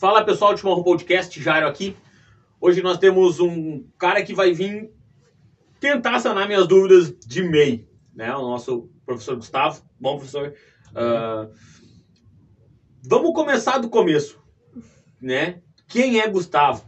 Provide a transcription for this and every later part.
Fala pessoal Chimarrão Podcast, Jairo aqui. Hoje nós temos um cara que vai vir tentar sanar minhas dúvidas de MEI, né? O nosso professor Gustavo. Bom, professor. Uh, vamos começar do começo, né? Quem é Gustavo?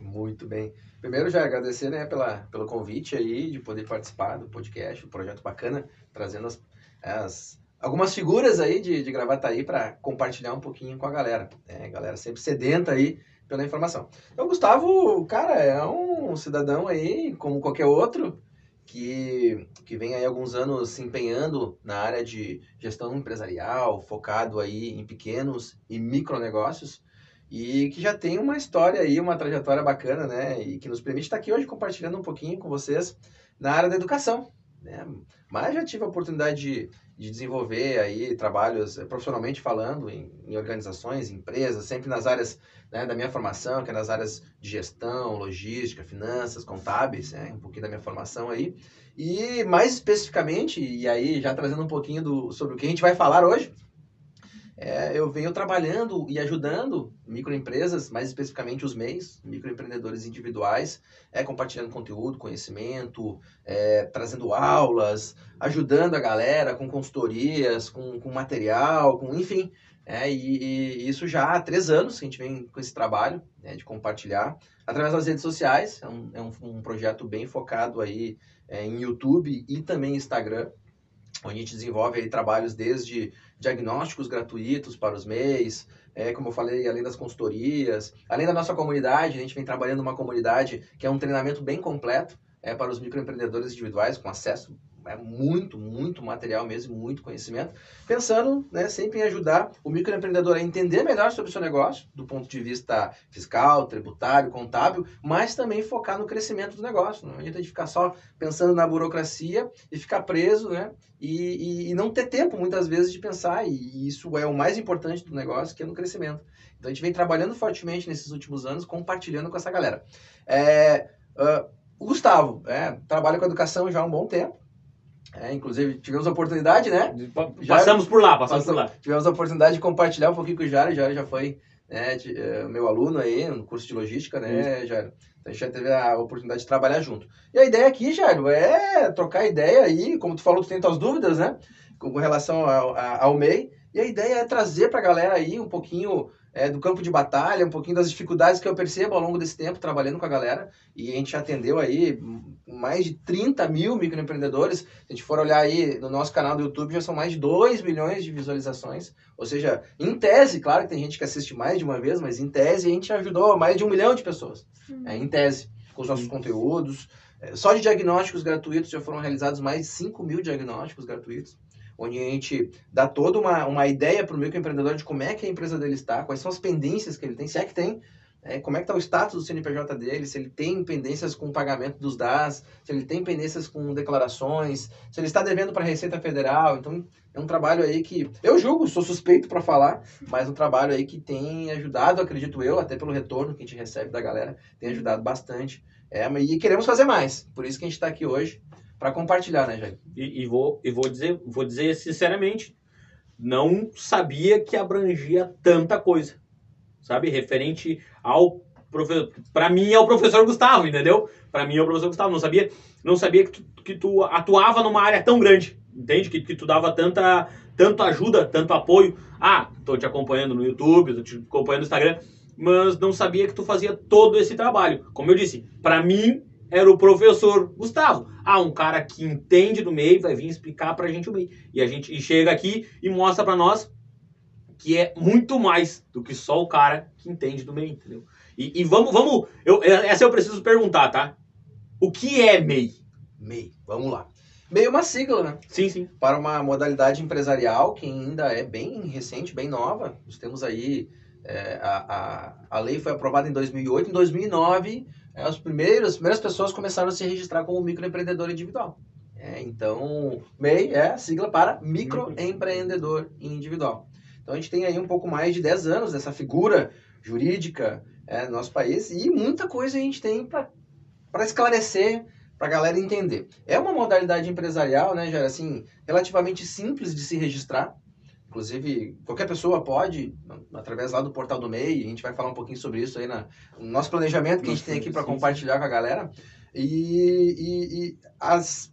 Muito bem. Primeiro, já agradecer né, pela, pelo convite aí de poder participar do podcast, um projeto bacana, trazendo as, as algumas figuras aí de, de Gravataí para compartilhar um pouquinho com a galera. É, a galera sempre sedenta aí pela informação. Então, Gustavo, cara, é um cidadão aí, como qualquer outro, que, que vem aí alguns anos se empenhando na área de gestão empresarial, focado aí em pequenos e micronegócios, e que já tem uma história aí, uma trajetória bacana, né? E que nos permite estar aqui hoje compartilhando um pouquinho com vocês na área da educação. Né? Mas já tive a oportunidade de de desenvolver aí trabalhos eh, profissionalmente falando em, em organizações, empresas, sempre nas áreas né, da minha formação, que é nas áreas de gestão, logística, finanças, contábeis, né, um pouquinho da minha formação aí. E mais especificamente, e aí já trazendo um pouquinho do, sobre o que a gente vai falar hoje, é, eu venho trabalhando e ajudando microempresas, mais especificamente os MEIs, microempreendedores individuais, é, compartilhando conteúdo, conhecimento, é, trazendo aulas, ajudando a galera com consultorias, com, com material, com enfim. É, e, e, isso já há três anos que a gente vem com esse trabalho né, de compartilhar através das redes sociais. É um, é um, um projeto bem focado aí é, em YouTube e também Instagram onde a gente desenvolve aí trabalhos desde diagnósticos gratuitos para os MEIs, é, como eu falei, além das consultorias, além da nossa comunidade, a gente vem trabalhando uma comunidade que é um treinamento bem completo é, para os microempreendedores individuais, com acesso é muito, muito material mesmo, muito conhecimento, pensando né, sempre em ajudar o microempreendedor a entender melhor sobre o seu negócio, do ponto de vista fiscal, tributário, contábil, mas também focar no crescimento do negócio. Não adianta de ficar só pensando na burocracia e ficar preso, né? E, e, e não ter tempo, muitas vezes, de pensar, e isso é o mais importante do negócio, que é no crescimento. Então, a gente vem trabalhando fortemente nesses últimos anos, compartilhando com essa galera. É, uh, o Gustavo é, trabalha com educação já há um bom tempo, é, inclusive, tivemos a oportunidade, né? Passamos por lá, passamos, por lá. Tivemos a oportunidade de compartilhar um pouquinho com o Jário. O Jário já foi né, de, uh, meu aluno aí no curso de logística, né, Isso. Jário? Então a gente já teve a oportunidade de trabalhar junto. E a ideia aqui, Jário, é trocar ideia aí, como tu falou, tu tem tuas dúvidas, né? Com relação ao, ao MEI. E a ideia é trazer para a galera aí um pouquinho é, do campo de batalha, um pouquinho das dificuldades que eu percebo ao longo desse tempo trabalhando com a galera. E a gente atendeu aí mais de 30 mil microempreendedores. Se a gente for olhar aí no nosso canal do YouTube, já são mais de 2 milhões de visualizações. Ou seja, em tese, claro que tem gente que assiste mais de uma vez, mas em tese a gente ajudou mais de um milhão de pessoas. É, em tese, com os nossos conteúdos. É, só de diagnósticos gratuitos já foram realizados mais de 5 mil diagnósticos gratuitos onde a gente dá toda uma, uma ideia para o microempreendedor de como é que a empresa dele está, quais são as pendências que ele tem, se é que tem, é, como é que está o status do CNPJ dele, se ele tem pendências com o pagamento dos DAS, se ele tem pendências com declarações, se ele está devendo para a Receita Federal. Então, é um trabalho aí que eu julgo, sou suspeito para falar, mas um trabalho aí que tem ajudado, acredito eu, até pelo retorno que a gente recebe da galera, tem ajudado bastante. É, e queremos fazer mais, por isso que a gente está aqui hoje, para compartilhar, né, Jair? E, e, vou, e vou, dizer, vou dizer sinceramente, não sabia que abrangia tanta coisa, sabe? Referente ao professor. Para mim é o professor Gustavo, entendeu? Para mim é o professor Gustavo. Não sabia, não sabia que tu, que tu atuava numa área tão grande, entende? Que, que tu dava tanta, tanto ajuda, tanto apoio. Ah, tô te acompanhando no YouTube, tô te acompanhando no Instagram, mas não sabia que tu fazia todo esse trabalho. Como eu disse, para mim era o professor Gustavo. Ah, um cara que entende do meio vai vir explicar pra gente o meio. E a gente e chega aqui e mostra pra nós que é muito mais do que só o cara que entende do meio, entendeu? E, e vamos, vamos, eu, essa eu preciso perguntar, tá? O que é MEI? MEI, vamos lá. MEI é uma sigla, né? Sim, sim. Para uma modalidade empresarial que ainda é bem recente, bem nova. Nós temos aí, é, a, a, a lei foi aprovada em 2008, em 2009 é, as, primeiras, as primeiras pessoas começaram a se registrar como microempreendedor individual. É, então, MEI é a sigla para microempreendedor individual. Então, a gente tem aí um pouco mais de 10 anos dessa figura jurídica é, no nosso país e muita coisa a gente tem para esclarecer, para a galera entender. É uma modalidade empresarial, né, já assim, relativamente simples de se registrar. Inclusive, qualquer pessoa pode, através lá do portal do MEI, a gente vai falar um pouquinho sobre isso aí na, no nosso planejamento que a gente tem aqui para compartilhar com a galera. E, e, e as,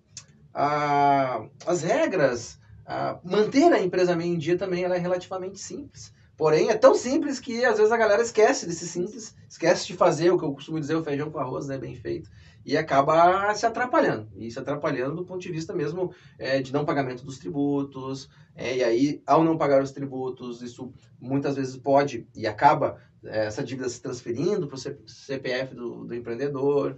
a, as regras, a, manter a empresa MEI em dia também ela é relativamente simples. Porém, é tão simples que às vezes a galera esquece desse simples, esquece de fazer o que eu costumo dizer, o feijão com arroz, né, bem feito e acaba se atrapalhando. E se atrapalhando do ponto de vista mesmo é, de não pagamento dos tributos. É, e aí, ao não pagar os tributos, isso muitas vezes pode e acaba é, essa dívida se transferindo para o CPF do, do empreendedor.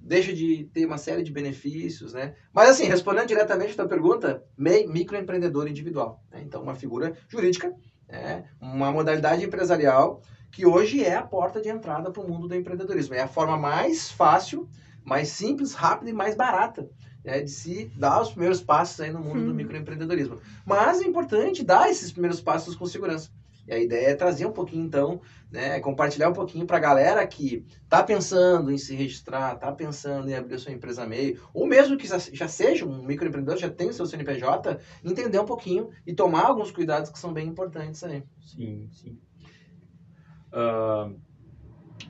Deixa de ter uma série de benefícios, né? Mas assim, respondendo diretamente tua pergunta, MEI, microempreendedor individual. Né? Então, uma figura jurídica, é, uma modalidade empresarial que hoje é a porta de entrada para o mundo do empreendedorismo. É a forma mais fácil mais simples, rápida e mais barata né, de se dar os primeiros passos aí no mundo hum. do microempreendedorismo. Mas é importante dar esses primeiros passos com segurança. E a ideia é trazer um pouquinho, então, né, compartilhar um pouquinho para a galera que está pensando em se registrar, está pensando em abrir sua empresa meio, ou mesmo que já seja um microempreendedor, já tem o seu CNPJ, entender um pouquinho e tomar alguns cuidados que são bem importantes aí. Sim, sim. Uh,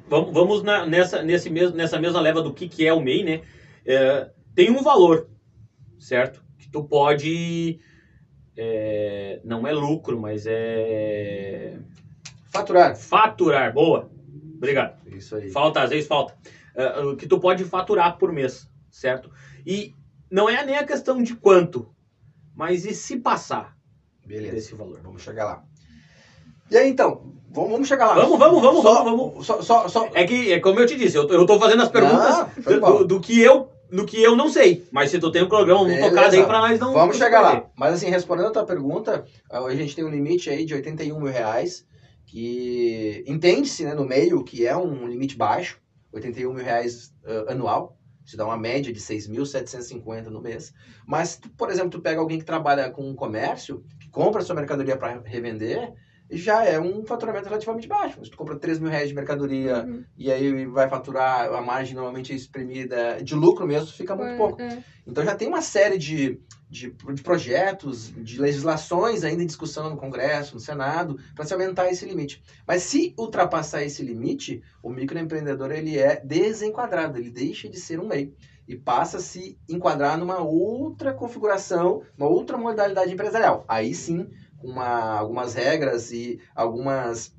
vamos, vamos na, nessa, nesse mesmo, nessa mesma leva do que, que é o MEI, né? É, tem um valor, certo? Que tu pode. É, não é lucro, mas é. Faturar. Faturar, boa. Obrigado. Isso aí. Falta, às vezes falta. É, que tu pode faturar por mês, certo? E não é nem a questão de quanto, mas e se passar Beleza. desse valor? Vamos chegar lá. E aí, então, vamos, chegar lá. Vamos, vamos, vamos, só, vamos, vamos. Só, só. É que, é como eu te disse, eu, eu tô fazendo as perguntas do, do, do, que eu do que eu não sei. Mas se tu tem um programa, vamos tocar aí pra nós não. Vamos chegar lá. Mas assim, respondendo a tua pergunta, a gente tem um limite aí de 81 mil reais, que entende-se né, no meio que é um limite baixo, 81 mil reais uh, anual. Isso dá uma média de 6.750 no mês. Mas, por exemplo, tu pega alguém que trabalha com comércio, que compra sua mercadoria para revender, já é um faturamento relativamente baixo. Se tu compra 3 mil reais de mercadoria uhum. e aí vai faturar, a margem normalmente é espremida, de lucro mesmo, fica muito é, pouco. É. Então já tem uma série de, de, de, projetos, de legislações ainda em discussão no Congresso, no Senado, para se aumentar esse limite. Mas se ultrapassar esse limite, o microempreendedor ele é desenquadrado, ele deixa de ser um MEI e passa a se enquadrar numa outra configuração, uma outra modalidade empresarial. Aí sim, uma, algumas regras e algumas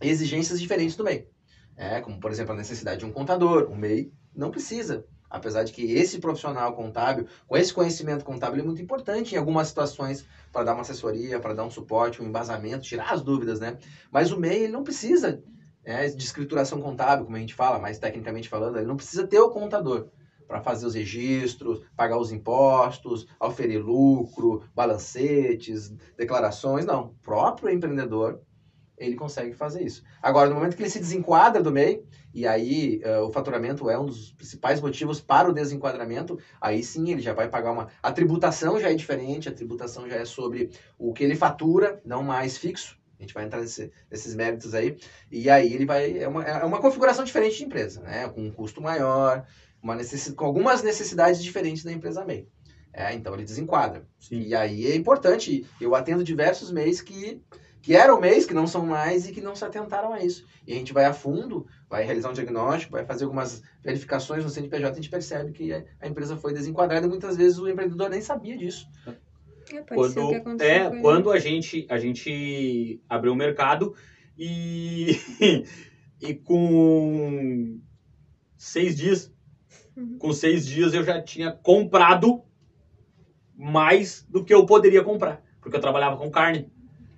exigências diferentes do MEI. É, como, por exemplo, a necessidade de um contador. O MEI não precisa. Apesar de que esse profissional contábil, com esse conhecimento contábil, é muito importante em algumas situações para dar uma assessoria, para dar um suporte, um embasamento, tirar as dúvidas, né? Mas o MEI ele não precisa é, de escrituração contábil, como a gente fala, mais tecnicamente falando, ele não precisa ter o contador para fazer os registros, pagar os impostos, oferir lucro, balancetes, declarações. Não, o próprio empreendedor ele consegue fazer isso. Agora, no momento que ele se desenquadra do MEI, e aí uh, o faturamento é um dos principais motivos para o desenquadramento, aí sim ele já vai pagar uma. A tributação já é diferente, a tributação já é sobre o que ele fatura, não mais fixo. A gente vai entrar nesse, nesses méritos aí. E aí ele vai. É uma, é uma configuração diferente de empresa, né? Com um custo maior, uma necess... com algumas necessidades diferentes da empresa MEI. É, então ele desenquadra. Sim. E aí é importante, eu atendo diversos MEIs que, que eram MEIs, que não são mais e que não se atentaram a isso. E a gente vai a fundo, vai realizar um diagnóstico, vai fazer algumas verificações no CNPJ, a gente percebe que a empresa foi desenquadrada e muitas vezes o empreendedor nem sabia disso. É, quando, é, quando a gente, a gente abriu o mercado e, e com seis dias Uhum. Com seis dias eu já tinha comprado mais do que eu poderia comprar. Porque eu trabalhava com carne.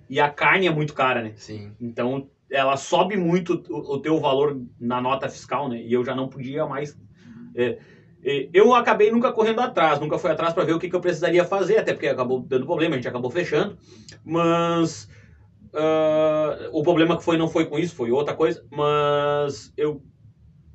E a carne é muito cara, né? Sim. Então ela sobe muito o, o teu valor na nota fiscal, né? E eu já não podia mais. É, é, eu acabei nunca correndo atrás, nunca fui atrás para ver o que, que, eu precisaria fazer, até porque acabou dando problema, a gente acabou fechando. Mas uh, o problema que foi não foi com isso, foi outra coisa. Mas eu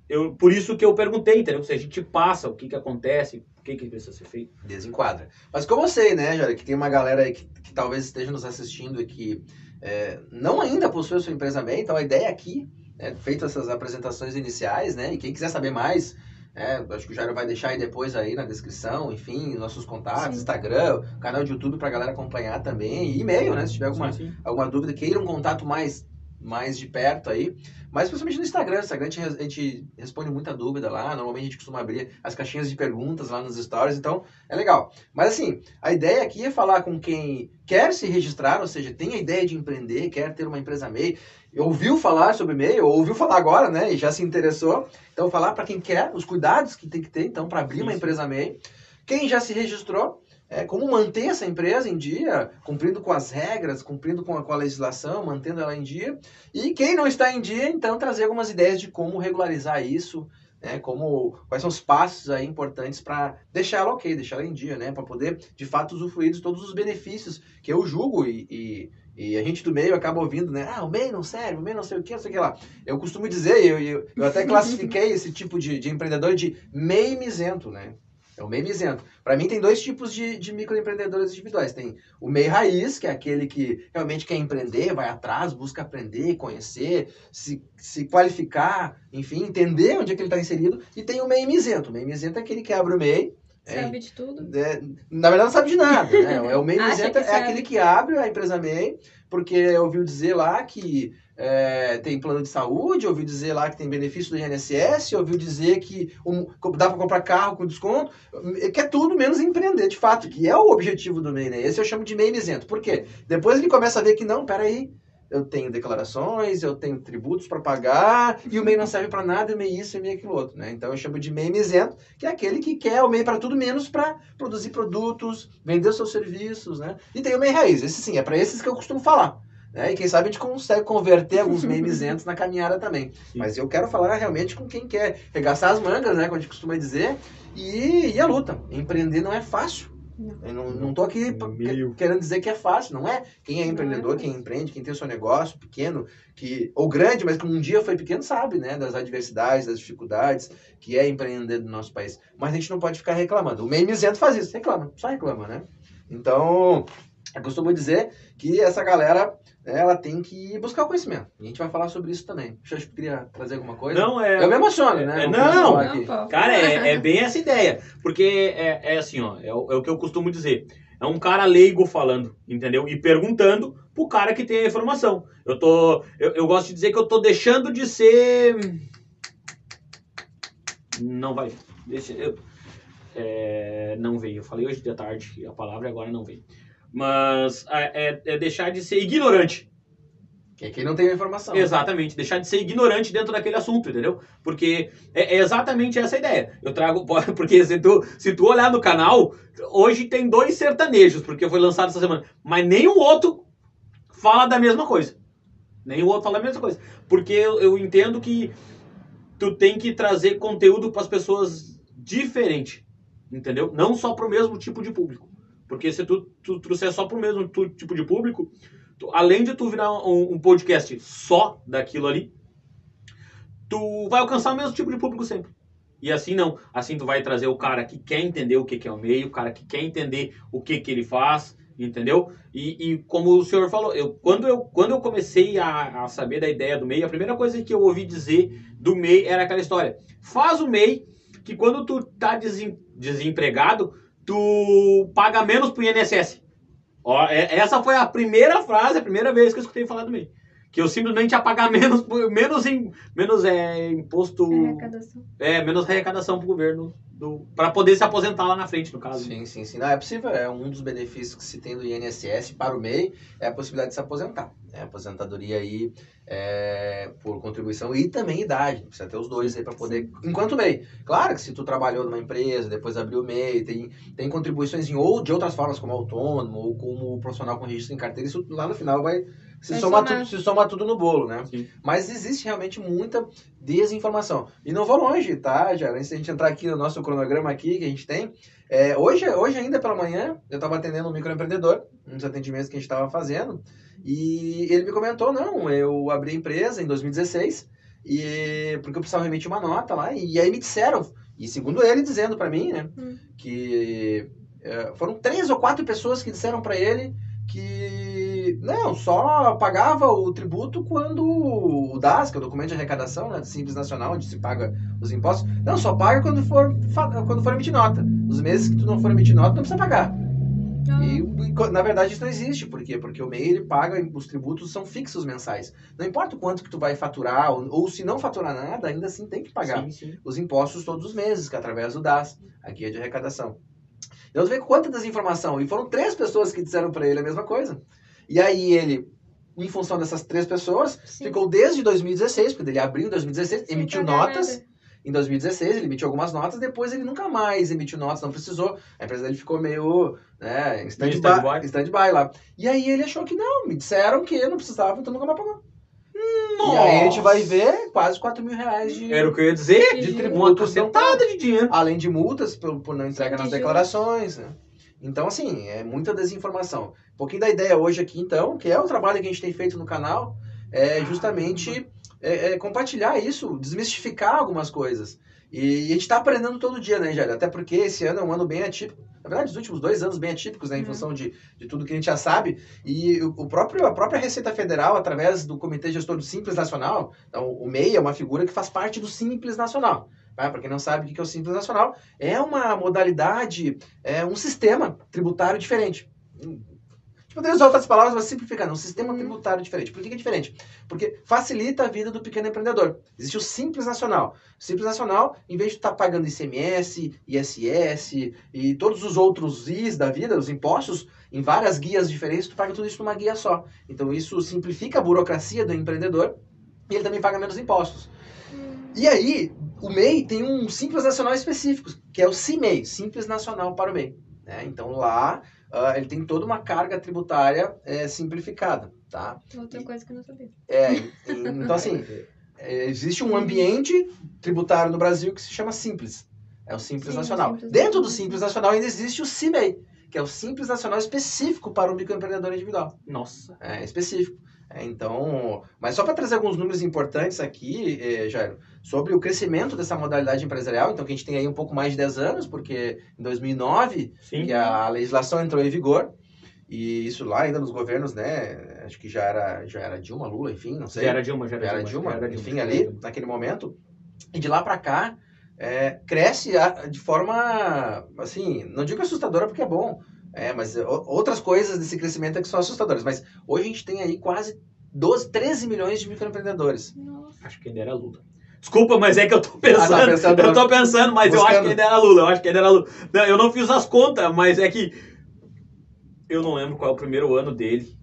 eu, por isso que eu perguntei, entendeu? Se a gente passa, o que que acontece, o que que precisa ser feito. Desenquadra. Mas como eu sei, né, Jário, que tem uma galera aí que, que talvez esteja nos assistindo e que é, não ainda possui a sua empresa bem, então a ideia aqui, né, feito essas apresentações iniciais, né, e quem quiser saber mais, É, acho que o Jairo vai deixar aí depois aí na descrição, enfim, nossos contatos, Sim. Instagram, canal de YouTube pra galera acompanhar também, e e-mail, né? Se tiver alguma, Sim, sim. alguma dúvida, queira um contato mais, mais de perto aí. Mas principalmente no Instagram. No Instagram a gente, a gente responde muita dúvida lá. Normalmente a gente costuma abrir as caixinhas de perguntas lá nos stories, então é legal. Mas assim, a ideia aqui é falar com quem quer se registrar, ou seja, tem a ideia de empreender, quer ter uma empresa MEI, ouviu falar sobre MEI, ou ouviu falar agora, né? E já se interessou. Então, falar para quem quer, os cuidados que tem que ter, então, para abrir uma Isso. empresa MEI. Quem já se registrou, é, como manter essa empresa em dia, cumprindo com as regras, cumprindo com a, com a legislação, mantendo ela em dia. E quem não está em dia, então, trazer algumas ideias de como regularizar isso, né, como, quais são os passos aí importantes para deixar ela ok, deixar ela em dia, né, para poder, de fato, usufruir de todos os benefícios que eu julgo e, e, e a gente do meio acaba ouvindo, né, ah, o MEI não serve, o MEI não sei o que, não sei o que lá. Eu costumo dizer, eu, eu, eu até classifiquei esse tipo de, de empreendedor de MEI misento, né, é o MEI misento. Para mim tem dois tipos de, de microempreendedores individuais. Tem o MEI raiz, que é aquele que realmente quer empreender, vai atrás, busca aprender, conhecer, se, se qualificar, enfim, entender onde é que ele está inserido. E tem o MEI misento. O MEI misento é aquele que abre o MEI. é, Sabe de tudo? é, na verdade, não sabe de nada, né? É o MEI Acha misento que é sabe. aquele que abre a empresa MEI, porque ouviu dizer lá que é, tem plano de saúde, ouviu dizer lá que tem benefício do INSS, ouviu dizer que um, dá para comprar carro com desconto, que é tudo menos empreender, de fato, que é o objetivo do MEI, né? Esse eu chamo de MEI isento. Por quê? Depois ele começa a ver que não, peraí, eu tenho declarações, eu tenho tributos para pagar, e o MEI não serve para nada, o MEI isso e o MEI aquilo outro, né? Então eu chamo de MEI isento, que é aquele que quer o MEI para tudo menos para produzir produtos, vender seus serviços, né? E tem o MEI raiz, esse sim, é para esses que eu costumo falar. Né? E quem sabe a gente consegue converter alguns isentos na caminhada também. Sim. Mas eu quero falar realmente com quem quer regaçar as mangas, né? Como a gente costuma dizer, e, e a luta. Empreender não é fácil. Não. Eu não, não tô aqui Meu. querendo dizer que é fácil, não é? Quem é é empreendedor, quem empreende, quem tem o seu negócio pequeno, que ou grande, mas que um dia foi pequeno, sabe, né? Das adversidades, das dificuldades que é empreender no nosso país. Mas a gente não pode ficar reclamando. O meio isento faz isso, reclama, só reclama, né? Então, eu costumo dizer que essa galera, ela tem que buscar o conhecimento. E a gente vai falar sobre isso também. Deixa eu queria trazer alguma coisa. Não, é. Eu me emociono, né? É, não! Não. Cara, é, é bem essa ideia. Porque é, é assim, ó, é o, é o que eu costumo dizer. É um cara leigo falando, entendeu? E perguntando pro cara que tem a informação. Eu tô. Eu, eu gosto de dizer que eu tô deixando de ser. Não vai. Deixa eu. é, não veio. Eu falei hoje de tarde a palavra agora não veio. Mas é, é- é deixar de ser ignorante. Que é quem não tem a informação. Exatamente, deixar de ser ignorante dentro daquele assunto, entendeu? Porque é, é exatamente essa a ideia. Eu trago, porque se tu, se tu olhar no canal, hoje tem dois sertanejos, porque foi lançado essa semana, mas nenhum outro fala da mesma coisa. Nenhum outro fala da mesma coisa. Porque eu, eu entendo que tu tem que trazer conteúdo para as pessoas diferente, entendeu? Não só para o mesmo tipo de público. Porque se tu, tu trouxer só para o mesmo tu- tipo de público, tu- além de tu virar um, um podcast só daquilo ali, tu vai alcançar o mesmo tipo de público sempre. E assim não. Assim tu vai trazer o cara que quer entender o que, que é o meio, o cara que quer entender o que, que ele faz, entendeu? E, e como o senhor falou, eu, quando, eu, quando eu comecei a, a saber da ideia do MEI, a primeira coisa que eu ouvi dizer do MEI era aquela história. Faz o MEI, que quando tu tá desem- desempregado, tu paga menos pro INSS. Ó, é- essa foi a primeira frase, a primeira vez que eu escutei falar do MEI. Que eu simplesmente ia pagar menos, menos, em, menos é, imposto, Arrecadação. é, menos arrecadação pro governo, do, para poder se aposentar lá na frente, no caso. Sim, sim, sim. Não, é possível. É um dos benefícios que se tem do INSS para o MEI é a possibilidade de se aposentar. Né? Aposentadoria aí é, por contribuição e também idade. Precisa ter os dois aí para poder. Enquanto MEI. Claro que se tu trabalhou numa empresa, depois abriu o MEI, tem, tem contribuições em, ou de outras formas, como autônomo ou como profissional com registro em carteira, isso lá no final vai se Vai somar. tudo, se somar tudo no bolo, né? Sim. Mas existe realmente muita desinformação. E não vou longe, tá, já Antes da gente entrar aqui no nosso cronograma aqui que a gente tem, é, hoje, hoje ainda pela manhã, eu estava atendendo um microempreendedor, dos atendimentos que a gente estava fazendo, e ele me comentou, não, eu abri a empresa em 2016, e, porque eu precisava emitir uma nota lá, e, aí me disseram, e segundo ele dizendo para mim, né, que é, foram três ou quatro pessoas que disseram para ele que não só pagava o tributo quando o DAS, que é o documento de arrecadação, né, Simples Nacional, onde se paga os impostos, não, só paga quando for, quando for emitir nota. Nos meses que tu não for emitir nota, não precisa pagar. E, na verdade, isso não existe. Por quê? Porque o MEI, ele paga, os tributos são fixos mensais. Não importa o quanto que tu vai faturar, ou, ou se não faturar nada, ainda assim tem que pagar Sim, sim. os impostos todos os meses, que é através do DAS, a guia de arrecadação. Então, tu vê quanta desinformação. E foram três pessoas que disseram para ele a mesma coisa. E aí ele, em função dessas três pessoas, Sim. ficou desde 2016, porque ele abriu em 2016, Sem emitiu notas. nada. Em 2016, ele emitiu algumas notas, depois ele nunca mais emitiu notas, não precisou. A empresa dele ficou meio né, em stand-by stand-by. stand-by lá. E aí ele achou que não, me disseram que não precisava, então nunca mais pagou. E aí a gente vai ver quase 4 mil reais de, Era o que eu ia dizer. de Uma Uma tributos não cacetada de dinheiro. além de multas por, por não entrega nas de declarações, né? Então, assim, é muita desinformação. Um pouquinho da ideia hoje aqui, então, que é o trabalho que a gente tem feito no canal, é justamente é, é compartilhar isso, desmistificar algumas coisas. E, a gente está aprendendo todo dia, né, Gélia? Até porque esse ano é um ano bem atípico. Na verdade, os últimos dois anos bem atípicos, né, em Uhum. função de, de tudo que a gente já sabe. E o, o próprio, a própria Receita Federal, através do Comitê Gestor do Simples Nacional, então, o MEI é uma figura que faz parte do Simples Nacional. Tá? Para quem não sabe o que é o Simples Nacional, é uma modalidade, é um sistema tributário diferente. Tipo, poderia usar outras palavras, mas simplificando, um sistema Uhum. tributário diferente. Por que é diferente? Porque facilita a vida do pequeno empreendedor. Existe o Simples Nacional. O Simples Nacional, em vez de estar pagando ICMS, ISS e todos os outros Is da vida, os impostos, em várias guias diferentes, tu paga tudo isso numa guia só. Então isso simplifica a burocracia do empreendedor e ele também paga menos impostos. Hum. E aí, o MEI tem um Simples Nacional específico, que é o CIMEI, Simples Nacional para o MEI. né? Então lá, ah, ele tem toda uma carga tributária eh, simplificada, tá? Outra coisa que eu não sabia. É, e- então assim, é, existe um ambiente tributário no Brasil que se chama Simples. É o Simples Sim, o Nacional. Simples Dentro do. Simples Nacional ainda existe o CIMEI, que é o Simples Nacional específico para o microempreendedor individual. Nossa. É específico. É, então, mas só para trazer alguns números importantes aqui, eh, Jairo, sobre o crescimento dessa modalidade empresarial, então que a gente tem aí um pouco mais de 10 anos, porque em 2009 Sim. que a legislação entrou em vigor, e isso lá ainda nos governos, né, acho que já era, já era Dilma, Lula, enfim, não sei. Já era Dilma, já era, Já era Dilma. Dilma, já era enfim, já era ali, Dilma. naquele momento. E de lá para cá, é, cresce de forma, assim, não digo assustadora porque é bom, é, mas o- outras coisas desse crescimento é que são assustadoras. Mas hoje a gente tem aí quase 12, 13 milhões de microempreendedores. Nossa. Acho que ainda era Lula. Desculpa, mas é que eu tô Ah, pensando. tá pensando, eu tô pensando, mas eu acho buscando. que ainda era Lula. Eu acho que ainda era Lula. Não, eu não fiz as contas, mas é que. Eu não lembro qual é o primeiro ano dele.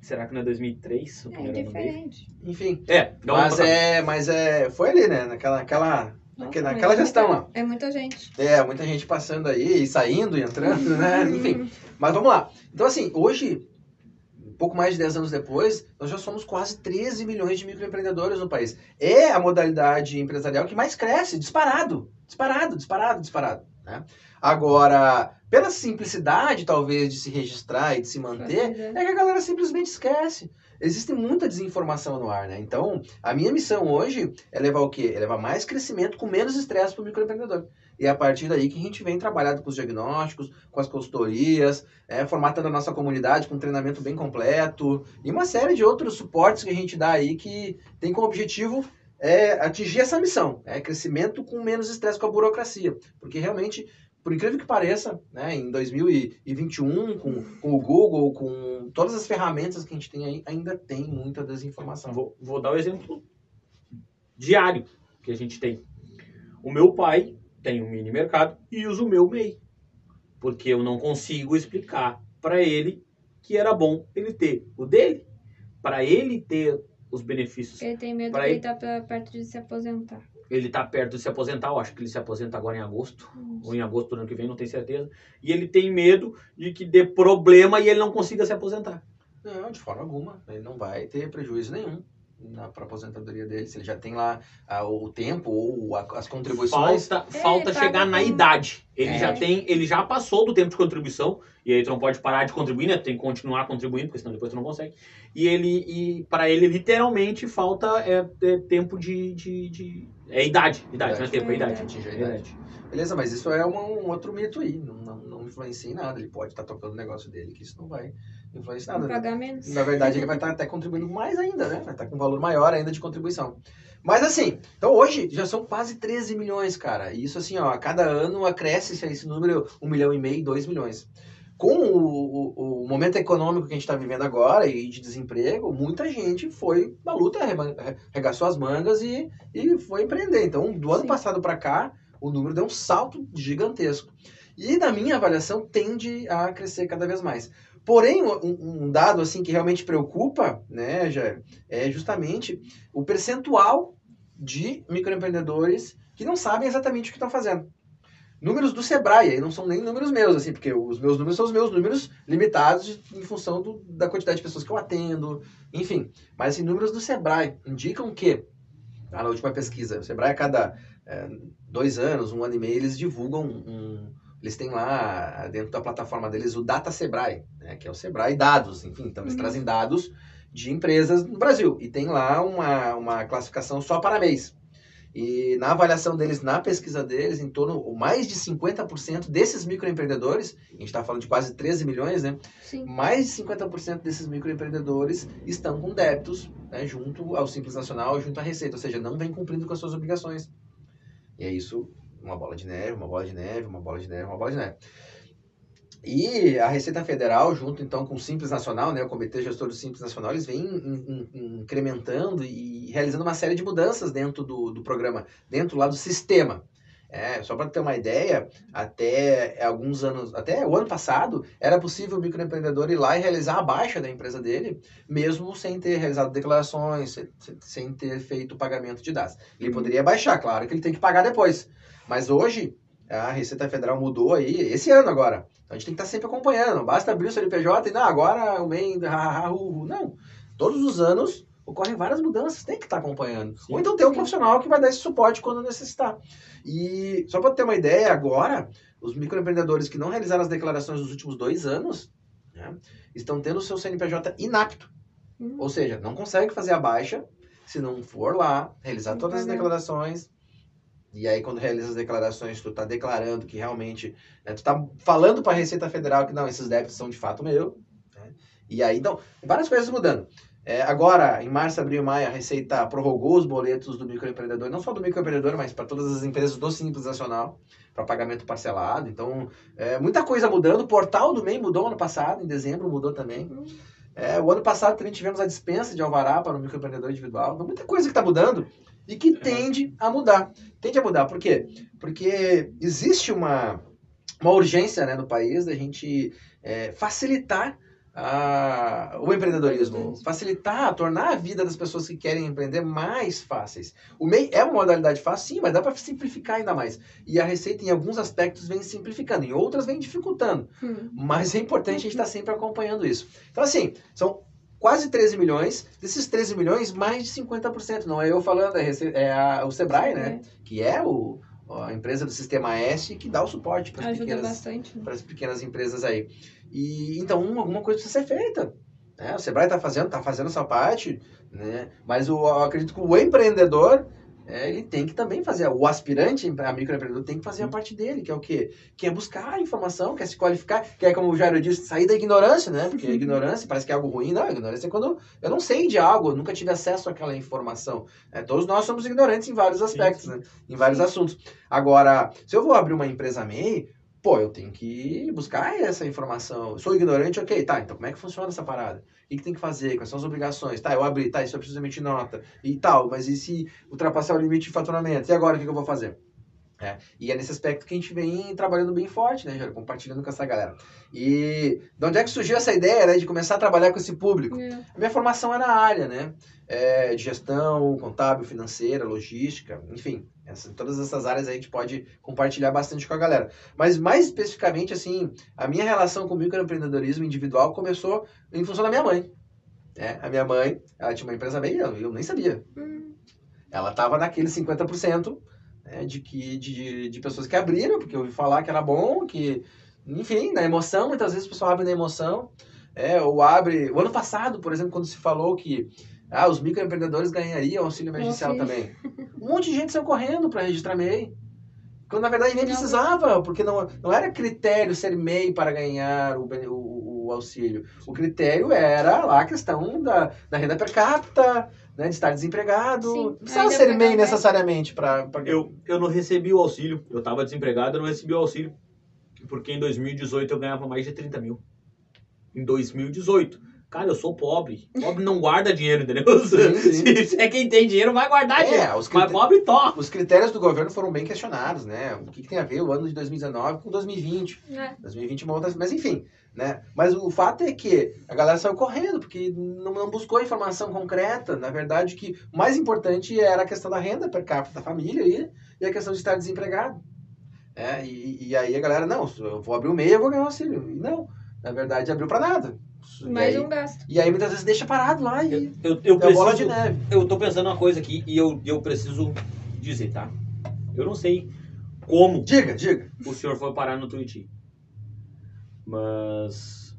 Será que não é 2003? O É dele? diferente. Enfim, É, mas é, mas é, foi ali, né, naquela, naquela, Nossa, naquela, é gestão lá. É muita gente. É, muita gente passando aí, e saindo e entrando, né, enfim. Hum, Mas vamos lá. Então, assim, hoje, um pouco mais de 10 anos depois, nós já somos quase 13 milhões de microempreendedores no país. É a modalidade empresarial que mais cresce, disparado. Disparado, disparado, disparado. Né? Agora, pela simplicidade, talvez, de se registrar e de se manter, é que a galera simplesmente esquece. Existe muita desinformação no ar, né? Então, a minha missão hoje é levar o quê? É levar mais crescimento com menos estresse para o microempreendedor. E é a partir daí que a gente vem trabalhando com os diagnósticos, com as consultorias, é, formatando a nossa comunidade com um treinamento bem completo e uma série de outros suportes que a gente dá aí que tem como objetivo é, atingir essa missão, é crescimento com menos estresse com a burocracia. Porque realmente, por incrível que pareça, né, em 2021, com, com o Google, com todas as ferramentas que a gente tem aí, ainda tem muita desinformação. Vou, vou dar o exemplo diário que a gente tem. O meu pai tem um mini mercado e usa o meu MEI. Porque eu não consigo explicar para ele que era bom ele ter o dele. Para ele ter os benefícios. Ele tem medo que ele- ele tá perto de se aposentar. Ele tá perto de se aposentar, eu acho que ele se aposenta agora em agosto. Ou em agosto do ano que vem, não tenho certeza. E ele tem medo de que dê problema e ele não consiga se aposentar. Não, de forma alguma. Ele não vai ter prejuízo nenhum para a aposentadoria dele. Se ele já tem lá ah, o tempo ou a- as contribuições. Falta, É, falta paga chegar na idade. Ele É. já tem, ele já passou do tempo de contribuição e aí tu não pode parar de contribuir, né? Tu tem que continuar contribuindo, porque senão depois tu não consegue. E ele e para ele literalmente falta é, é tempo de, de, de, É idade, idade, não é Idade. tempo, é idade. Atinge a É idade. Beleza, mas isso é uma- um outro mito aí. Não, não, não influencia em nada. Ele pode estar tocando o negócio dele, que isso não vai influenciar nada. Pagar menos. Na verdade, ele vai estar até contribuindo mais ainda, né? Vai estar com um valor maior ainda de contribuição. Mas assim, então hoje já são quase 13 milhões, cara. E isso assim, ó, a cada ano acresce esse número, 1 milhão e meio, 2 milhões. Com o, o- o momento econômico que a gente está vivendo agora e de desemprego, muita gente foi na luta, arregaçou as mangas e, e foi empreender. Então, do ano Sim. passado para cá, o número deu um salto gigantesco. E na minha avaliação tende a crescer cada vez mais. Porém, um, um dado assim que realmente preocupa, né, Jair, é justamente o percentual de microempreendedores que não sabem exatamente o que estão fazendo. Números do Sebrae, aí não são nem números meus, assim, porque os meus números são os meus números limitados em função do- da quantidade de pessoas que eu atendo, enfim. Mas assim, números do Sebrae indicam que, ah, na última pesquisa, o Sebrae a cada eh, dois anos, um ano e meio, eles divulgam um, eles têm lá dentro da plataforma deles o Data Sebrae, né, que é o Sebrae Dados, enfim, então eles Uhum. trazem dados de empresas no Brasil e tem lá uma, uma classificação só para mês. E na avaliação deles, na pesquisa deles, em torno, ou mais de 50% desses microempreendedores, a gente está falando de quase 13 milhões, né? Sim. Mais de 50% desses microempreendedores estão com débitos né, junto ao Simples Nacional, junto à Receita, ou seja, não vem cumprindo com as suas obrigações. E é isso, uma bola de neve, uma bola de neve, uma bola de neve, uma bola de neve. E a Receita Federal, junto então com o Simples Nacional, né, o Comitê Gestor do Simples Nacional, eles vêm in- in- incrementando e realizando uma série de mudanças dentro do, do programa, dentro lá do sistema. É, só para ter uma ideia, até alguns anos, até o ano passado, era possível o microempreendedor ir lá e realizar a baixa da empresa dele, mesmo sem ter realizado declarações, sem, ter feito o pagamento de dados. Ele poderia baixar, claro que ele tem que pagar depois. Mas hoje, a Receita Federal mudou aí, esse ano agora. Então a gente tem que estar sempre acompanhando. Não basta abrir o CNPJ e, não, agora o MEI, não. Todos os anos ocorrem várias mudanças, tem que estar acompanhando. Sim. Ou então ter um profissional que vai dar esse suporte quando necessitar. E só para ter uma ideia, agora, os microempreendedores que não realizaram as declarações nos últimos dois anos né, estão tendo o seu CNPJ inapto. Hum. Ou seja, não consegue fazer a baixa se não for lá, realizar Tem todas as declarações. E aí, quando realiza as declarações, tu tá declarando que realmente. Né, tu tá falando para a Receita Federal que não, esses débitos são de fato meu. né? E aí, então, várias coisas mudando. É, agora, em março, abril e maio, a Receita prorrogou os boletos do microempreendedor, não só do microempreendedor, mas para todas as empresas do Simples Nacional, para pagamento parcelado. Então, é, muita coisa mudando. O portal do MEI mudou ano passado, em dezembro mudou também. É, o ano passado também tivemos a dispensa de alvará para o microempreendedor individual. Então, muita coisa que está mudando e que tende a mudar. Tende a mudar. Por quê? Porque existe uma, uma urgência né, no país da gente é, facilitar a- o empreendedorismo, facilitar, tornar a vida das pessoas que querem empreender mais fáceis. O MEI é uma modalidade fácil, sim, mas dá para simplificar ainda mais. E a Receita, em alguns aspectos, vem simplificando, em outras, vem dificultando. Hum. Mas é importante a gente estar sempre acompanhando isso. Então, assim, são quase 13 milhões. Desses 13 milhões, mais de 50%. Não é eu falando, é, é a- o Sebrae, né? Que é o, a empresa do Sistema S que dá o suporte para as pequenas, né? pequenas empresas aí. E então um- alguma coisa precisa ser feita. Né? O Sebrae está fazendo, tá fazendo essa parte, né? Mas o, eu acredito que o empreendedor é, ele tem que também fazer, o aspirante a microempreendedor tem que fazer a parte dele, que é o quê? Que é buscar a informação, quer se qualificar, que é como o Jairo disse, sair da ignorância, né? Porque a ignorância parece que é algo ruim, não, a ignorância é quando eu não sei de algo, eu nunca tive acesso àquela informação. né? Todos nós somos ignorantes em vários aspectos, sim. né? Em vários Sim. assuntos. Agora, se eu vou abrir uma empresa MEI, pô, eu tenho que buscar essa informação. Sou ignorante, ok, tá, então como é que funciona essa parada? O que, que tem que fazer? Quais são as obrigações? Tá, eu abri, tá, isso eu preciso emitir nota e tal, mas e se ultrapassar o limite de faturamento? E agora o que, que eu vou fazer? É, e é nesse aspecto que a gente vem trabalhando bem forte, né, Jair? Compartilhando com essa galera. E de onde é que surgiu essa ideia, né, de começar a trabalhar com esse público? É. A minha formação é na área, né? É, de gestão, contábil, financeira, logística, enfim. Essa, todas essas áreas a gente pode compartilhar bastante com a galera. Mas mais especificamente, assim, a minha relação com o microempreendedorismo individual começou em função da minha mãe. né? a minha mãe, ela tinha uma empresa meio, eu nem sabia. Ela estava naquele 50% né, de, que, de, de pessoas que abriram, porque eu ouvi falar que era bom, que, enfim, na emoção, muitas vezes o pessoal abre na emoção. É, ou abre. O ano passado, por exemplo, quando se falou que Ah, os microempreendedores ganhariam auxílio emergencial também. Um monte de gente saiu correndo para registrar MEI. Quando na verdade nem Não. precisava, porque não, não era critério ser MEI para ganhar o, o, o auxílio. O critério era lá a questão da, da renda per capita, né, de estar desempregado. Sim, não precisava ser MEI necessariamente para. Eu, eu não recebi o auxílio. Eu tava desempregado, eu não recebi o auxílio. Porque em 2018 eu ganhava mais de 30 mil. Em 2018. Cara, eu sou pobre. Pobre não guarda dinheiro, entendeu? Sim, sim. Se, é quem tem dinheiro, vai guardar dinheiro. É, os, Mas pobre toca. os critérios do governo foram bem questionados, né? O que, que tem a ver o ano de 2019 com 2020? É. 2020 uma outra, mas enfim, né? Mas o fato é que a galera saiu correndo, porque não, não buscou informação concreta. Na verdade, que o mais importante era a questão da renda per capita da família e, e a questão de estar desempregado. É, e, e aí a galera, não, eu vou abrir o MEI, eu vou ganhar um auxílio. E não, na verdade, abriu pra nada. E Mais aí, um gasto. e aí muitas vezes deixa parado lá e Eu, eu, é a bola de preciso, neve. eu tô pensando uma coisa aqui e eu, eu preciso dizer, tá? Eu não sei como Diga, diga. o senhor foi parar no Twitch. Mas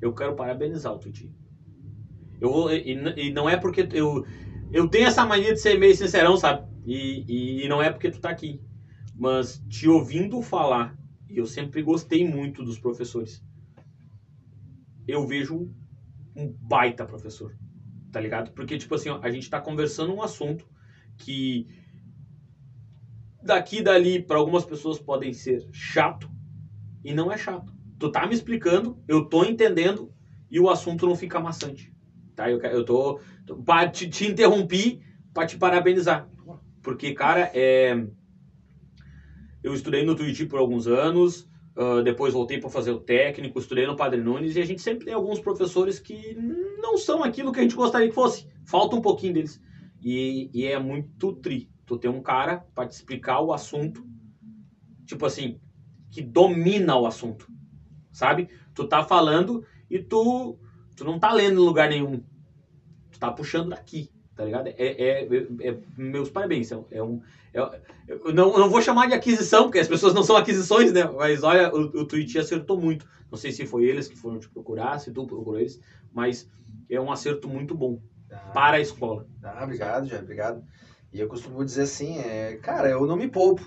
eu quero parabenizar o Twitch. Eu vou, e, e não é porque eu eu tenho essa mania de ser meio sincerão, sabe? E, e, e não é porque tu tá aqui, mas te ouvindo falar, e eu sempre gostei muito dos professores. Eu vejo um baita professor, tá ligado? Porque tipo assim, ó, a gente tá conversando um assunto que daqui e dali para algumas pessoas podem ser chato e não é chato. Tu tá me explicando, eu tô entendendo e o assunto não fica maçante. Tá? Eu, eu tô, tô pra te, te interrompi para te parabenizar. Porque, cara, é eu estudei no Twitch por alguns anos, ah, depois voltei para fazer o técnico, estudei no Padre Nunes e a gente sempre tem alguns professores que não são aquilo que a gente gostaria que fosse. Falta um pouquinho deles. E, e é muito tri. Tu ter um cara para te explicar o assunto, tipo assim, que domina o assunto, sabe? Tu tá falando e tu, tu não tá lendo em lugar nenhum. Tu tá puxando daqui, tá ligado? É, é, é- é- meus parabéns. É, um- é- eu não, eu não vou chamar de aquisição, porque as pessoas não são aquisições, né? Mas olha, o, o Twitch acertou muito. Não sei se foi eles que foram te procurar, se tu procurou eles, mas é um acerto muito bom para a escola. Ah, obrigado, Jair, obrigado. E eu costumo dizer assim, é, cara, eu não me poupo,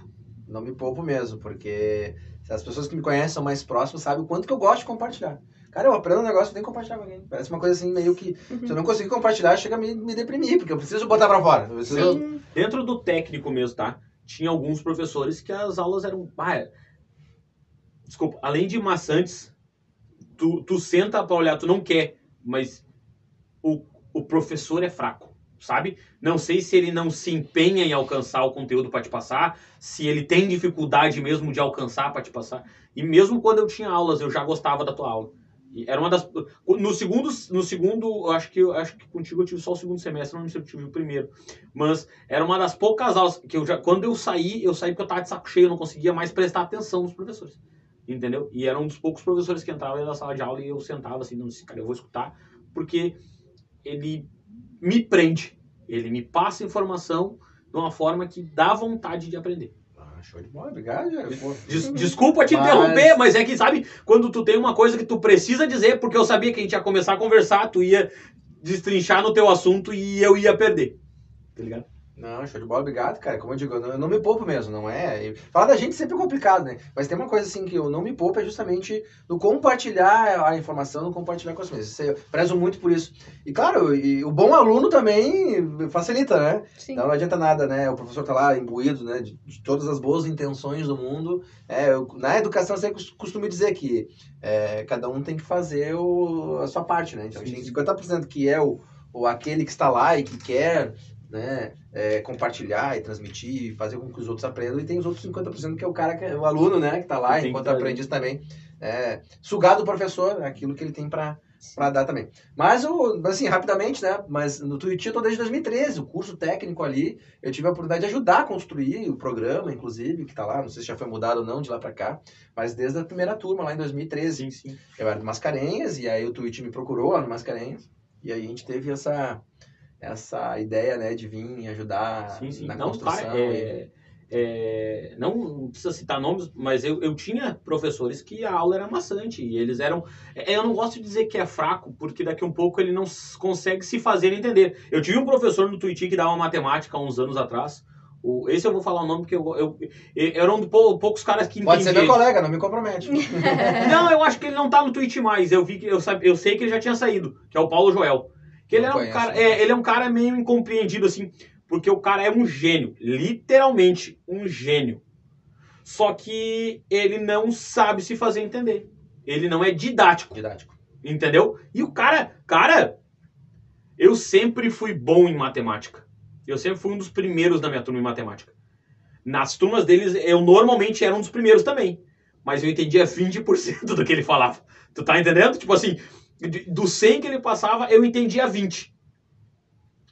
não me poupo mesmo, porque as pessoas que me conhecem são mais próximas sabem o quanto que eu gosto de compartilhar. Cara, eu aprendo um negócio e tenho que compartilhar com alguém. Parece uma coisa assim, meio que, se eu não conseguir compartilhar, chega a me, me deprimir, porque eu preciso botar pra fora. Preciso- Sim. Dentro do técnico mesmo, tá? Tinha alguns professores que as aulas eram. Ah, é- desculpa, além de maçantes, tu, tu senta pra olhar, tu não quer, mas o, o professor é fraco, sabe? Não sei se ele não se empenha em alcançar o conteúdo pra te passar, se ele tem dificuldade mesmo de alcançar pra te passar. E mesmo quando eu tinha aulas, eu já gostava da tua aula. Era uma das. No segundo, no segundo, acho que acho que contigo eu tive só o segundo semestre, não lembro se eu tive o primeiro. Mas era uma das poucas aulas que eu já. Quando eu saí, eu saí porque eu tava de saco cheio, eu não conseguia mais prestar atenção nos professores. Entendeu? E era um dos poucos professores que entrava na sala de aula e eu sentava assim, não, esse cara, eu vou escutar, porque ele me prende. Ele me passa informação de uma forma que dá vontade de aprender. Ah, show de bola, obrigado. Des- desculpa te Mas- interromper, mas é que, sabe, quando tu tem uma coisa que tu precisa dizer, porque eu sabia que a gente ia começar a conversar, tu ia destrinchar no teu assunto e eu ia perder. Tá ligado? Não, show de bola, obrigado, cara. Como eu digo, eu não, eu não me poupo mesmo, não é? Falar da gente sempre é complicado, né? Mas tem uma coisa assim que eu não me poupo é justamente no compartilhar a informação, no compartilhar com as pessoas. Eu prezo muito por isso. E claro, e o bom aluno também facilita, né? Sim. Então não adianta nada, né? O professor tá lá imbuído, né? De, de todas as boas intenções do mundo. É, eu- na educação eu sempre costumo dizer que é, cada um tem que fazer o- a sua parte, né? Então a gente tem 50% que é o, o aquele que está lá e que quer, né? é, compartilhar e transmitir, fazer com que os outros aprendam. E tem os outros 50% que é o cara, que é o aluno, né? Que tá lá enquanto aprendiz também. É, sugar do professor aquilo que ele tem para para dar também. Mas, o, assim, rapidamente, né? Mas no Twitch eu tô desde 2013, o curso técnico ali, eu tive a oportunidade de ajudar a construir o programa, inclusive, que tá lá, não sei se já foi mudado ou não de lá para cá, mas desde a primeira turma, lá em 2013. Sim, sim. Eu era do Mascarenhas, e aí o Twitch me procurou lá no Mascarenhas, e aí a gente teve essa, essa ideia, né, de vir ajudar Sim, sim. na Não, construção. cara, é, é, não, precisa citar nomes, mas eu, eu tinha professores que a aula era maçante e eles eram. é, Eu não gosto de dizer que é fraco, porque daqui a um pouco ele não consegue se fazer entender. Eu tive um professor no Twitch que dava matemática há uns anos atrás. O, esse eu vou falar o nome porque eu, eu, eu, era um dos pou- poucos caras que Pode ser meu colega, não me compromete. Não, eu acho que ele não tá no Twitch mais. Eu vi que eu, eu sei que ele já tinha saído, que é o Paulo Joel. Que ele Não é um cara, é, ele é um cara meio incompreendido assim, porque o cara é um gênio, literalmente um gênio. Só que ele não sabe se fazer entender. Ele não é didático, Didático. entendeu? E o cara, cara, eu sempre fui bom em matemática. Eu sempre fui um dos primeiros da minha turma em matemática. Nas turmas deles, eu normalmente era um dos primeiros também. Mas eu entendia 20% do que ele falava. Tu tá entendendo? Tipo assim, do 100 que ele passava, eu entendia 20.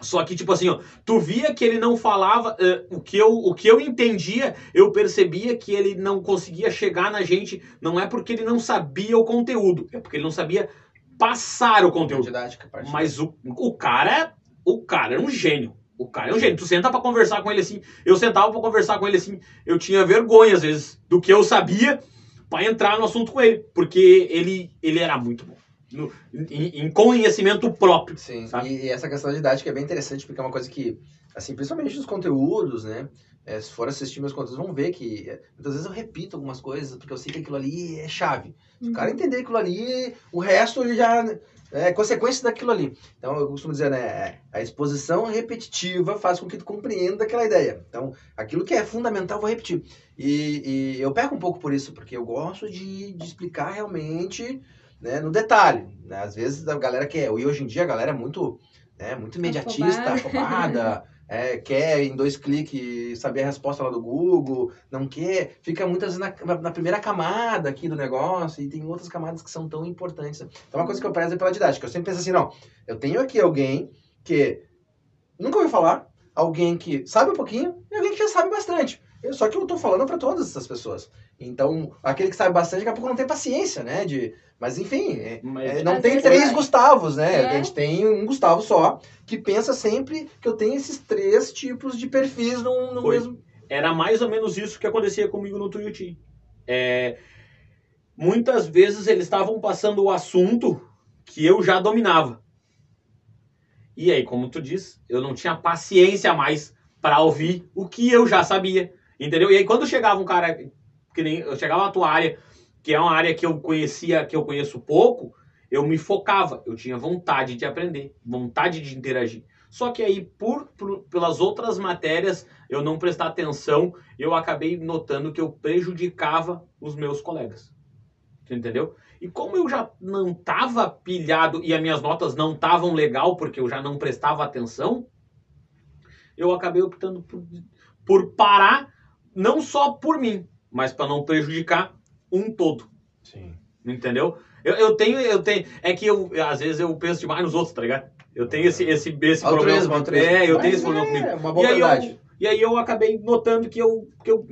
Só que, tipo assim, ó, tu via que ele não falava eh, o, que eu, o que eu entendia, eu percebia que ele não conseguia chegar na gente. Não é porque ele não sabia o conteúdo, é porque ele não sabia passar o conteúdo. Didática, Mas o, o cara, o cara era um gênio. O cara é um gênio. Tu senta pra conversar com ele assim. Eu sentava pra conversar com ele assim. Eu tinha vergonha, às vezes, do que eu sabia pra entrar no assunto com ele. Porque ele, ele era muito bom. No- em, em conhecimento próprio. Sim, sabe? e, e essa questão da didática é bem interessante, porque é uma coisa que, assim, principalmente nos conteúdos, né? é, se for assistir meus conteúdos, vão ver que é, muitas vezes eu repito algumas coisas, porque eu sei que aquilo ali é chave. Se o cara entender aquilo ali, o resto ele já é consequência daquilo ali. Então eu costumo dizer, né? A exposição repetitiva faz com que tu compreenda aquela ideia. Então, aquilo que é fundamental, eu vou repetir. E, e eu peco um pouco por isso, porque eu gosto de, de explicar realmente né, no detalhe. Né? Às vezes a galera quer. E hoje em dia a galera é muito, né, muito imediatista, afobada. é, quer em dois cliques saber a resposta lá do Google, não quer, fica muitas vezes na, na primeira camada aqui do negócio e tem outras camadas que são tão importantes. Então, uma coisa que eu prezo é pela didática. Eu sempre penso assim, não, eu tenho aqui alguém que nunca ouviu falar, alguém que sabe um pouquinho e alguém que já sabe bastante. Eu- Só que eu tô falando para todas essas pessoas. Então, aquele que sabe bastante, daqui a pouco não tem paciência, né? De, mas enfim, é, Mas é, não tem três é. Gustavos, né? É. A gente tem um Gustavo só, que pensa sempre que eu tenho esses três tipos de perfis no, no mesmo. era mais ou menos isso que acontecia comigo no Tuiuti. É, muitas vezes eles estavam passando o assunto que eu já dominava. E aí, como tu diz, eu não tinha paciência mais para ouvir o que eu já sabia, entendeu? E aí quando chegava um cara que nem eu chegava na tua área, que é uma área que eu conhecia, que eu conheço pouco, eu me focava, eu tinha vontade de aprender, vontade de interagir. Só que aí, por, por- pelas outras matérias, eu não prestar atenção, eu acabei notando que eu prejudicava os meus colegas. Entendeu? E como eu já não estava pilhado e as minhas notas não estavam legal porque eu já não prestava atenção, eu acabei optando por, por parar, não só por mim, mas para não prejudicar um todo. Sim. Entendeu? Eu, eu tenho, eu tenho. É que eu, às vezes eu penso demais nos outros, tá ligado? Eu tenho esse, esse, esse Altruísmo, problema. É, eu Mas tenho esse problema comigo. É uma boa E aí, verdade. eu, e aí eu acabei notando que eu, que eu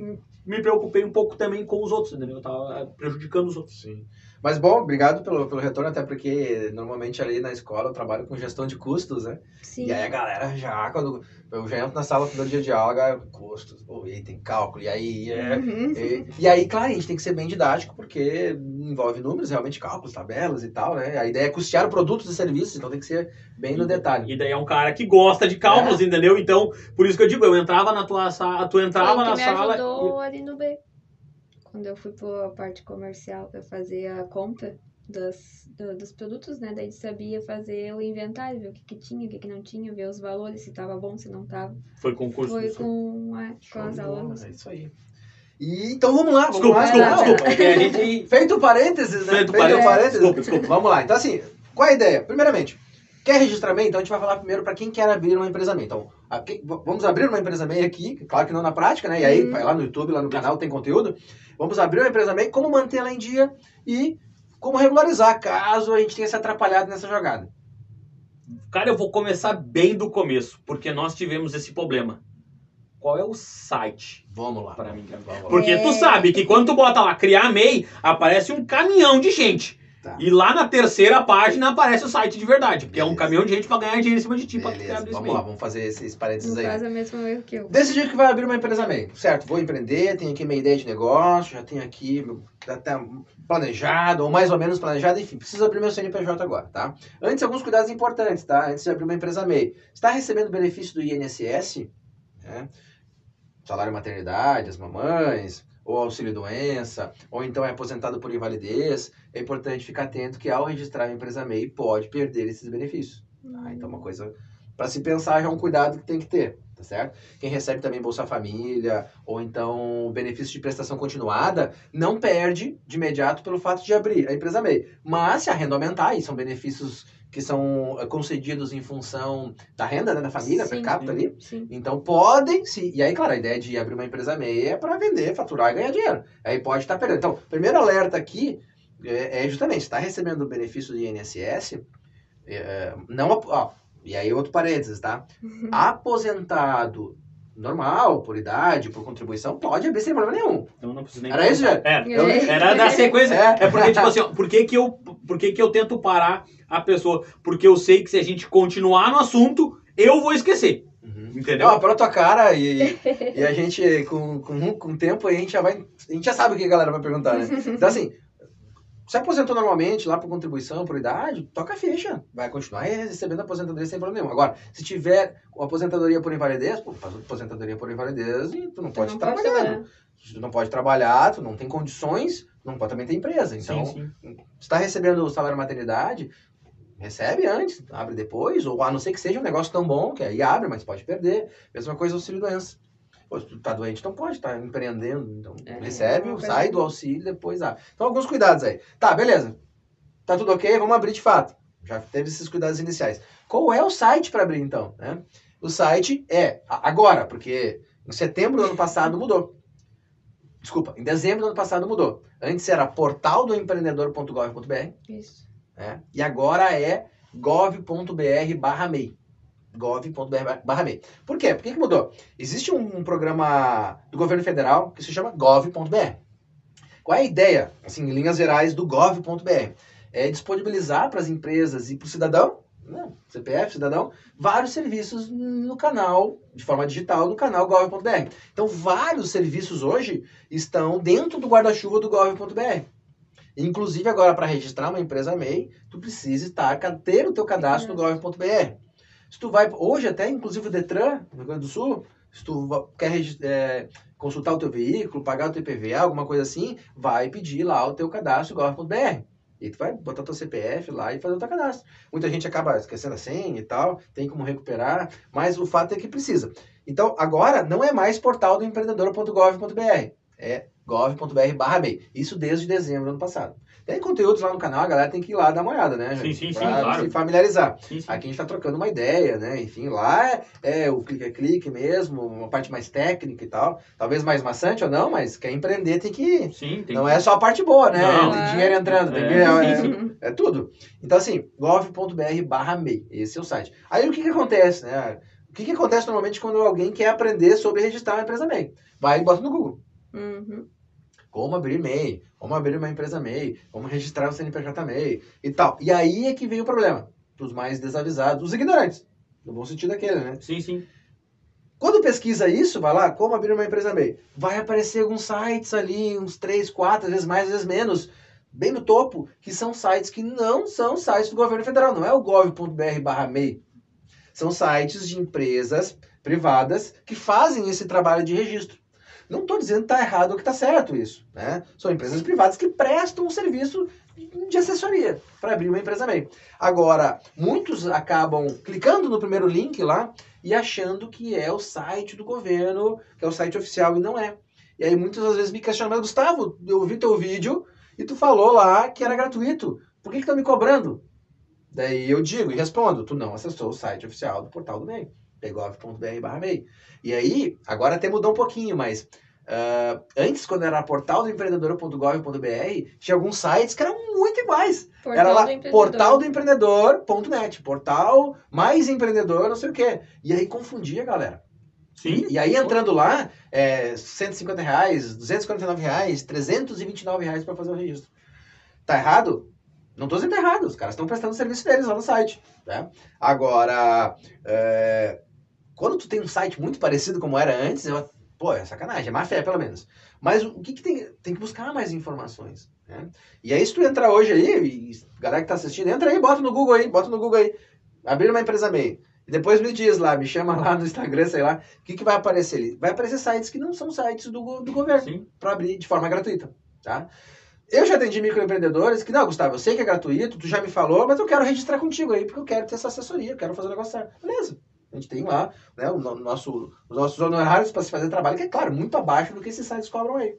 me preocupei um pouco também com os outros, entendeu? Eu tava prejudicando os outros. Sim. Mas bom, obrigado pelo, pelo retorno, até porque normalmente ali na escola eu trabalho com gestão de custos, né? Sim. E aí a galera já, quando eu já entro na sala no primeiro dia de aula, custos, pô, e tem cálculo, e aí é. Uhum. E, e aí, claro, a gente tem que ser bem didático, porque envolve números, realmente cálculos, tabelas e tal, né? A ideia é custear produtos e serviços, então tem que ser bem no detalhe. E daí é um cara que gosta de cálculos, É. entendeu? Então, por isso que eu digo, eu entrava na tua sala, tu entrava que na me sala. ajudou ali no B. Quando eu fui pra parte comercial pra fazer a conta das, do- dos produtos, né? Daí sabia fazer o inventário, ver o que, que tinha, o que, que não tinha, ver os valores, se tava bom, se não tava. E foi concurso. Foi com, é, com as alunas. É isso aí. E, então vamos lá, vamos Desculpa, lá. desculpa, desculpa. É a gente. Feito o parênteses, né? Feito o parênteses. Desculpa, desculpa. Vamos lá. Então, assim, qual é a ideia? Primeiramente, quer registrar MEI? Então, a gente vai falar primeiro para quem quer abrir uma empresa MEI. Então, a- quem- vamos abrir uma empresa MEI aqui, claro que não na prática, né? E aí, Uhum. vai lá no YouTube, lá no canal, tem conteúdo. Vamos abrir uma empresa MEI, como manter ela em dia e como regularizar caso a gente tenha se atrapalhado nessa jogada. Cara, eu vou começar bem do começo, porque nós tivemos esse problema. Qual é o site Vamos lá. para mim? Vamos lá. Porque tu É. sabe que quando tu bota lá criar MEI, aparece um caminhão de gente. Tá. E lá na terceira página aparece o site de verdade, porque é um Beleza. caminhão de gente pra ganhar dinheiro em cima de ti Beleza, vamos lá, meio. vamos fazer esses parênteses Não aí. faz o mesmo erro que eu. Decidiu que vai abrir uma empresa MEI, certo? Vou empreender, tenho aqui minha ideia de negócio, já tenho aqui até planejado, ou mais ou menos planejado, enfim, preciso abrir meu CNPJ agora, tá? Antes, alguns cuidados importantes, tá? Antes de abrir uma empresa MEI. Está recebendo benefício do INSS, né? salário maternidade, as mamães, ou auxílio doença, ou então é aposentado por invalidez, é importante ficar atento que ao registrar a empresa MEI pode perder esses benefícios. Tá? Então, uma coisa para se pensar já é um cuidado que tem que ter, tá certo? Quem recebe também Bolsa Família ou então benefício de prestação continuada, não perde de imediato pelo fato de abrir a empresa MEI. Mas se a renda aumentar, e são benefícios que são eh, concedidos em função da renda né, da família, per capita sim. ali, Sim. então podem se. E aí, claro, a ideia de abrir uma empresa MEI é para vender, faturar e ganhar dinheiro. Aí pode estar perdendo. Então, primeiro alerta aqui é, é justamente, está recebendo o benefício do INSS, é, não. Ó, e aí, outro parênteses, tá? Aposentado normal, por idade, por contribuição, pode abrir sem problema nenhum. Então não preciso nem Era isso, já? É, Eu- era da sequência. É. É porque, tipo assim, ó, por que que eu, por que que eu tento parar a pessoa? Porque eu sei que se a gente continuar no assunto, eu vou esquecer. Uhum. Entendeu? Não, pela tua cara e, e a gente, com, com, com o tempo, a gente já vai. A gente já sabe o que a galera vai perguntar, né? Então, assim, se aposentou normalmente lá por contribuição, por idade, toca a ficha. Vai continuar recebendo aposentadoria sem problema nenhum. Agora, se tiver aposentadoria por invalidez, pô, faz aposentadoria por invalidez e tu não pode não trabalhando. trabalhar. Tu não pode trabalhar, tu não tem condições, não pode também ter empresa. Então, sim, sim. se está recebendo o salário maternidade, recebe antes, abre depois, ou a não ser que seja um negócio tão bom, que aí abre, mas pode perder. Mesma coisa auxílio doença. Pô, se tu tá doente, então pode estar empreendendo, então É, recebe, é sai do auxílio, depois abre. Então, alguns cuidados aí. Tá, beleza. Tá tudo ok, vamos abrir de fato. Já teve esses cuidados iniciais. Qual é o site para abrir, então? né? O site é agora, porque em setembro do ano passado mudou. Desculpa, em dezembro do ano passado mudou. Antes era portaldoempreendedor.gov.br Isso. né? E agora é gov.br barra MEI. gov.br. Por quê? Por que, que mudou? Existe um, um programa do governo federal que se chama gov.br. Qual é a ideia, assim, em linhas gerais, do gov.br? É disponibilizar para as empresas e para o cidadão, né, CPF, cidadão, vários serviços no canal, de forma digital, no canal gov.br. Então, vários serviços hoje estão dentro do guarda-chuva do gov.br. Inclusive, agora, para registrar uma empresa MEI, tu precisa estar, ter o teu cadastro no gov.br. Se tu vai, hoje até, inclusive o Detran, no Rio Grande do Sul, se tu quer é, consultar o teu veículo, pagar o teu IPVA, alguma coisa assim, vai pedir lá o teu cadastro gov.br. E tu vai botar teu CPF lá e fazer o teu cadastro. Muita gente acaba esquecendo a senha e tal, tem como recuperar, mas o fato é que precisa. Então, agora, não é mais portal do empreendedor.gov.br, é gov.br barra MEI. Isso desde dezembro do ano passado. Tem conteúdos lá no canal, a galera tem que ir lá dar uma olhada, né? Sim, gente? sim, sim, Pra claro. se familiarizar. Sim, sim. Aqui a gente está trocando uma ideia, né? Enfim, lá é, é o clique-clique mesmo, uma parte mais técnica e tal. Talvez mais maçante ou não, mas quer empreender tem que... Sim, tem Não que- é só a parte boa, né? Não. Tem dinheiro entrando, tem É, que- é, sim, é tudo. Então, assim, gov.br barra MEI, esse é o site. Aí o que que acontece, né? O que que acontece normalmente quando alguém quer aprender sobre registrar uma empresa MEI? Vai e bota no Google. Uhum. Como abrir MEI, como abrir uma empresa MEI, como registrar o CNPJ MEI e tal. E aí é que vem o problema. Os mais desavisados, os ignorantes. No bom sentido daquele, né? Sim, sim. Quando pesquisa isso, vai lá, como abrir uma empresa MEI, vai aparecer alguns sites ali, uns 3, 4, às vezes mais, às vezes menos, bem no topo, que são sites que não são sites do governo federal, não é o gov.br barra MEI. São sites de empresas privadas que fazem esse trabalho de registro. Não estou dizendo que está errado ou que está certo isso. Né? São empresas privadas que prestam um serviço de assessoria para abrir uma empresa MEI. Agora, muitos acabam clicando no primeiro link lá e achando que é o site do governo, que é o site oficial, e não é. E aí muitas vezes me questionam, mas Gustavo, eu vi teu vídeo e tu falou lá que era gratuito. Por que tá me cobrando? Daí eu digo e respondo, tu não acessou o site oficial do portal do MEI, pegov.br barra MEI. E aí, agora até mudou um pouquinho, mas ah, antes, quando era portal do empreendedor.gov.br, tinha alguns sites que eram muito iguais. era lá, do portal do empreendedor.net, portal mais empreendedor, não sei o quê. E aí confundia, galera. Sim. E aí entrando lá, é 150 reais, 249 reais, 329 reais para fazer o registro. Tá errado? Não tô dizendo errado, os caras estão prestando o serviço deles lá no site. Né? Agora, é, quando tu tem um site muito parecido como era antes, eu, pô, é sacanagem, é má fé pelo menos. Mas o que, que tem? Tem que buscar mais informações. Né? E aí, se tu entrar hoje aí, e galera que tá assistindo, entra aí, bota no Google aí, bota no Google aí. Abrir uma empresa MEI. E depois me diz lá, me chama lá no Instagram, sei lá, o que, que vai aparecer ali? Vai aparecer sites que não são sites do, do governo, para abrir de forma gratuita, tá? Eu já atendi microempreendedores que, não, Gustavo, eu sei que é gratuito, tu já me falou, mas eu quero registrar contigo aí, porque eu quero ter essa assessoria, eu quero fazer o negócio certo. Beleza. A gente tem lá né, o nosso, os nossos honorários para se fazer trabalho, que é, claro, muito abaixo do que esses sites cobram aí.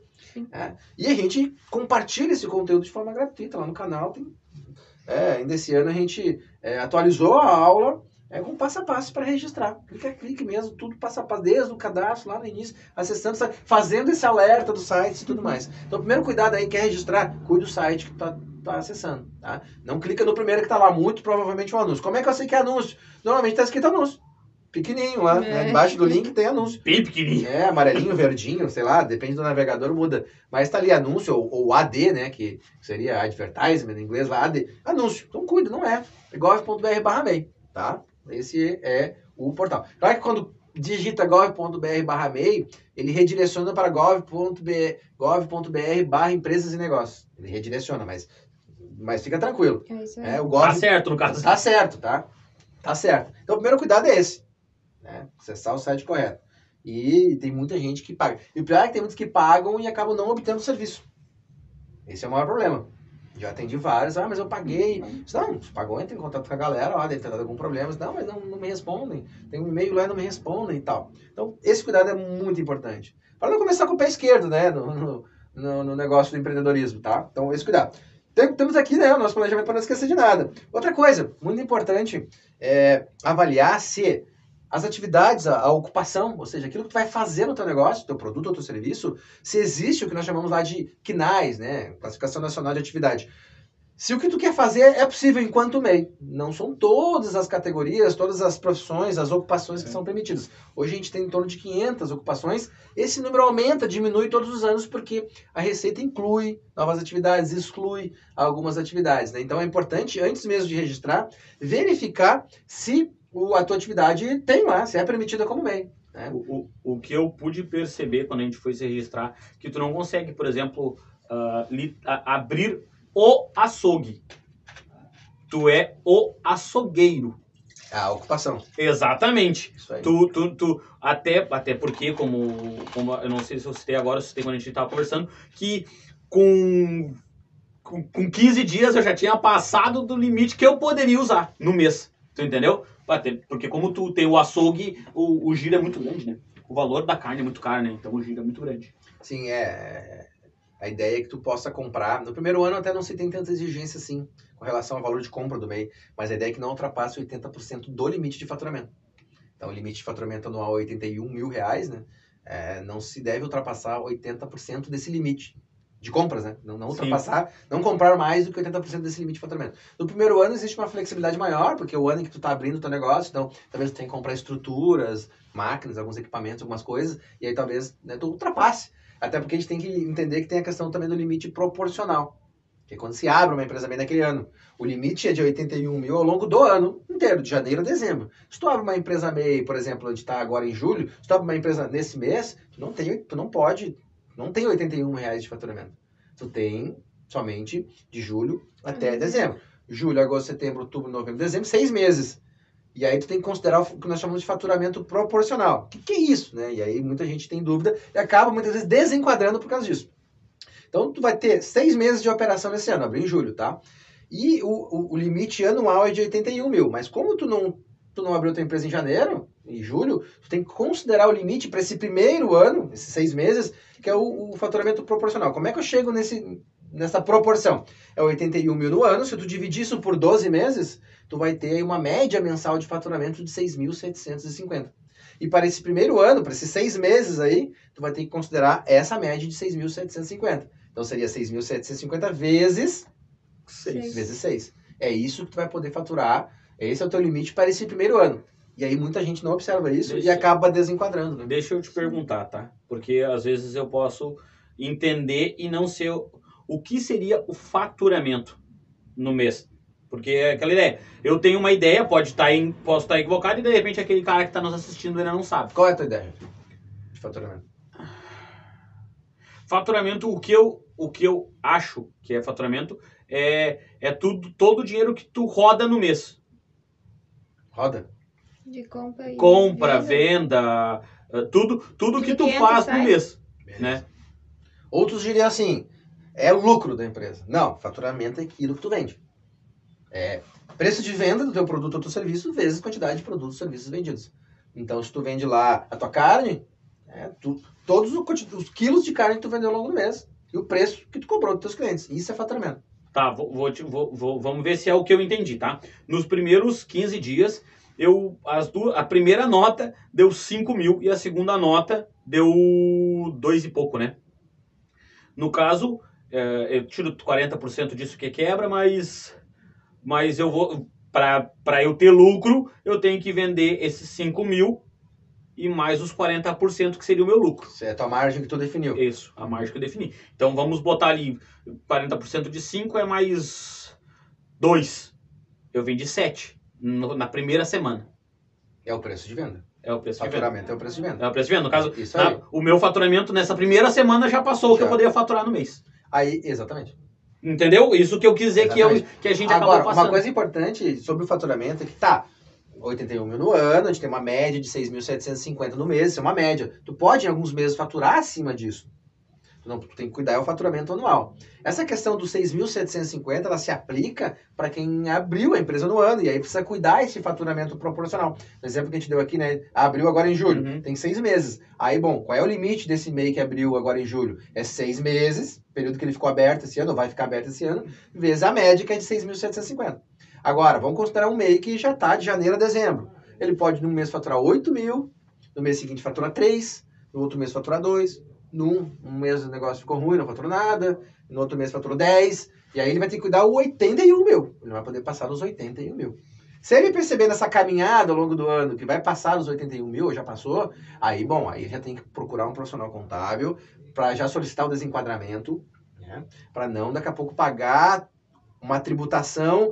É. E a gente compartilha esse conteúdo de forma gratuita lá no canal. Tem, é, ainda esse ano a gente é, atualizou a aula é com passo a passo para registrar. Clique a clique mesmo, tudo passo a passo, desde o cadastro lá no início, acessando, fazendo esse alerta do site e tudo mais. Então, primeiro cuidado aí, quer registrar, cuide do site que está tá acessando, tá? Não clica no primeiro que está lá, muito provavelmente um anúncio. Como é que eu sei que é anúncio? Normalmente está escrito anúncio. Pequenininho lá, né? é. né? embaixo do link tem anúncio. Bem pequenininho. É, amarelinho, verdinho, sei lá, depende do navegador, muda. Mas tá ali anúncio, ou, ou AD, né? Que seria advertisement em inglês lá, AD. Anúncio. Então cuida, não é. gov.br barra MEI, tá? Esse é o portal. Claro que quando digita gov.br barra MEI, ele redireciona para gov.br gov barra empresas e negócios. Ele redireciona, mas, mas fica tranquilo. É isso aí. É, o gov, tá certo, no caso. Tá certo, tá? Tá certo. Então, o primeiro cuidado é esse né? Acessar o site correto. E tem muita gente que paga. E o pior é que tem muitos que pagam e acabam não obtendo o serviço. Esse é o maior problema. Já atendi vários, ah, mas eu paguei. Não, você pagou, entra em contato com a galera, ó, deve ter dado algum problema. Não, mas não, não me respondem. Tem um e-mail lá e não me respondem e tal. Então, esse cuidado é muito importante. Para não começar com o pé esquerdo, né, no, no, no negócio do empreendedorismo, tá? Então, esse cuidado. Temos aqui, né, o nosso planejamento para não esquecer de nada. Outra coisa, muito importante, é avaliar se as atividades, a, a, ocupação, ou seja, aquilo que tu vai fazer no teu negócio, teu produto ou teu serviço, se existe o que nós chamamos lá de CNAES, né? Classificação Nacional de Atividade. Se o que tu quer fazer é possível enquanto MEI, não são todas as categorias, todas as profissões, as ocupações que é. são permitidas. Hoje a gente tem em torno de 500 ocupações, esse número aumenta, diminui todos os anos, porque a Receita inclui novas atividades, exclui algumas atividades. Né? Então é importante, antes mesmo de registrar, verificar se o, a tua atividade tem lá, se é permitida como MEI. Né? O, o, o que eu pude perceber quando a gente foi se registrar, que tu não consegue, por exemplo, uh, li, a, abrir o açougue. Tu é o açougueiro. A ocupação. Exatamente. Tu, tu, tu, até, até porque, como, como eu não sei se eu citei agora, se citei quando a gente estava conversando, que com, com, com 15 dias eu já tinha passado do limite que eu poderia usar no mês. Tu entendeu? Porque como tu tem o açougue, o, o giro é muito grande, né? O valor da carne é muito caro, né? Então o giro é muito grande. Sim, é. A ideia é que tu possa comprar. No primeiro ano até não se tem tanta exigência assim com relação ao valor de compra do MEI, mas a ideia é que não ultrapasse 80% do limite de faturamento. Então o limite de faturamento anual é 81 mil reais, né? É, não se deve ultrapassar 80% desse limite de compras, né? Não, não ultrapassar, Sim. não comprar mais do que 80% desse limite de faturamento. No primeiro ano existe uma flexibilidade maior, porque é o ano em que tu está abrindo o teu negócio, então talvez tu tenha que comprar estruturas, máquinas, alguns equipamentos, algumas coisas, e aí talvez né, tu ultrapasse. Até porque a gente tem que entender que tem a questão também do limite proporcional. Que é quando se abre uma empresa bem naquele ano. O limite é de 81 mil ao longo do ano inteiro, de janeiro a dezembro. Se tu abre uma empresa MEI, por exemplo, onde está agora em julho, se tu abre uma empresa nesse mês, tu não, tem, tu não pode não tem 81 reais de faturamento. Tu tem somente de julho até uhum. dezembro. Julho, agosto, setembro, outubro, novembro, dezembro, seis meses. E aí tu tem que considerar o que nós chamamos de faturamento proporcional. O que, que é isso, né? E aí muita gente tem dúvida e acaba muitas vezes desenquadrando por causa disso. Então tu vai ter seis meses de operação nesse ano, abril em julho, tá? E o, o, o, limite anual é de 81 mil. Mas como tu não, tu não abriu tua empresa em janeiro, em julho, tu tem que considerar o limite para esse primeiro ano, esses seis meses, que é o, o, faturamento proporcional. Como é que eu chego nesse, nessa proporção? É 81 mil no ano, se tu dividir isso por 12 meses, tu vai ter uma média mensal de faturamento de 6.750. E para esse primeiro ano, para esses seis meses aí, tu vai ter que considerar essa média de 6.750. Então seria 6.750 vezes 6. vezes 6. É isso que tu vai poder faturar. Esse é o teu limite para esse primeiro ano. E aí muita gente não observa isso Deixa... e acaba desenquadrando. Né? Deixa eu te perguntar, tá? Porque às vezes eu posso entender e não ser o que seria o faturamento. no mês. Porque é aquela ideia. Eu tenho uma ideia, pode estar em, posso estar equivocado, e de repente aquele cara que está nos assistindo ainda não sabe. Qual é a tua ideia de faturamento? Faturamento, o que eu, o que eu acho que é faturamento é, é tudo, todo o dinheiro que tu roda no mês. Roda? De compra e Compra, venda. venda, eh, tudo, tudo que tu faz no mês, Beleza. né? Outros diriam assim, é o lucro da empresa. Não, faturamento é aquilo que tu vende. É preço de venda do teu produto ou teu serviço vezes quantidade de produtos e serviços vendidos. Então, se tu vende lá a tua carne, é, tu, todos o quanti- os quilos de carne que tu vendeu ao longo do mês e o preço que tu cobrou dos teus clientes. Isso é faturamento. Tá, vou, vou, vou- vou- vamos ver se é o que eu entendi, tá? Nos primeiros 15 dias, eu as duas, a primeira nota deu 5 mil e a segunda nota deu dois e pouco, né? No caso, eh, eu tiro 40% disso que quebra, mas, mas eu vou. Para eu ter lucro, eu tenho que vender esses 5 mil e mais os 40% que seria o meu lucro. Isso é a margem que tu definiu. Isso, a margem que eu defini. Então vamos botar ali 40% de 5 é mais 2. Eu vendi 7 no- na primeira semana. É o preço de venda. É o preço de venda. Faturamento é o preço de venda. É o preço de venda. No caso, Isso na- aí. o meu faturamento nessa primeira semana já passou o que Já. eu poderia faturar no mês. Aí, exatamente. Entendeu? Isso que eu quis dizer que, eu, que a gente Agora, acabou passando. uma coisa importante sobre o faturamento é que tá, 81 mil no ano, a gente tem uma média de 6.750 no mês, isso é uma média. Tu pode em alguns meses faturar acima disso. Tu, não, tu tem que cuidar é o faturamento anual. Essa questão dos 6.750, ela se aplica para quem abriu a empresa no ano, e aí precisa cuidar esse faturamento proporcional. No exemplo que a gente deu aqui, né? Abriu agora em julho, Uhum. tem seis meses. Aí, bom, qual é o limite desse MEI que abriu agora em julho? É seis meses, período que ele ficou aberto esse ano, ou vai ficar aberto esse ano, vezes a média, que é de 6.750. Agora, vamos considerar um MEI que já está de janeiro a dezembro. Ele pode, num mês, faturar 8 mil, no mês seguinte, faturar 3, no outro mês, faturar 2, num um mês o negócio ficou ruim, não faturou nada, no outro mês, faturou 10, e aí ele vai ter que cuidar o 81 mil. Ele vai poder passar dos 81 mil. Se ele perceber nessa caminhada ao longo do ano que vai passar dos 81 mil, já passou, aí, bom, aí já tem que procurar um profissional contábil para já solicitar o desenquadramento, né? para não daqui a pouco pagar uma tributação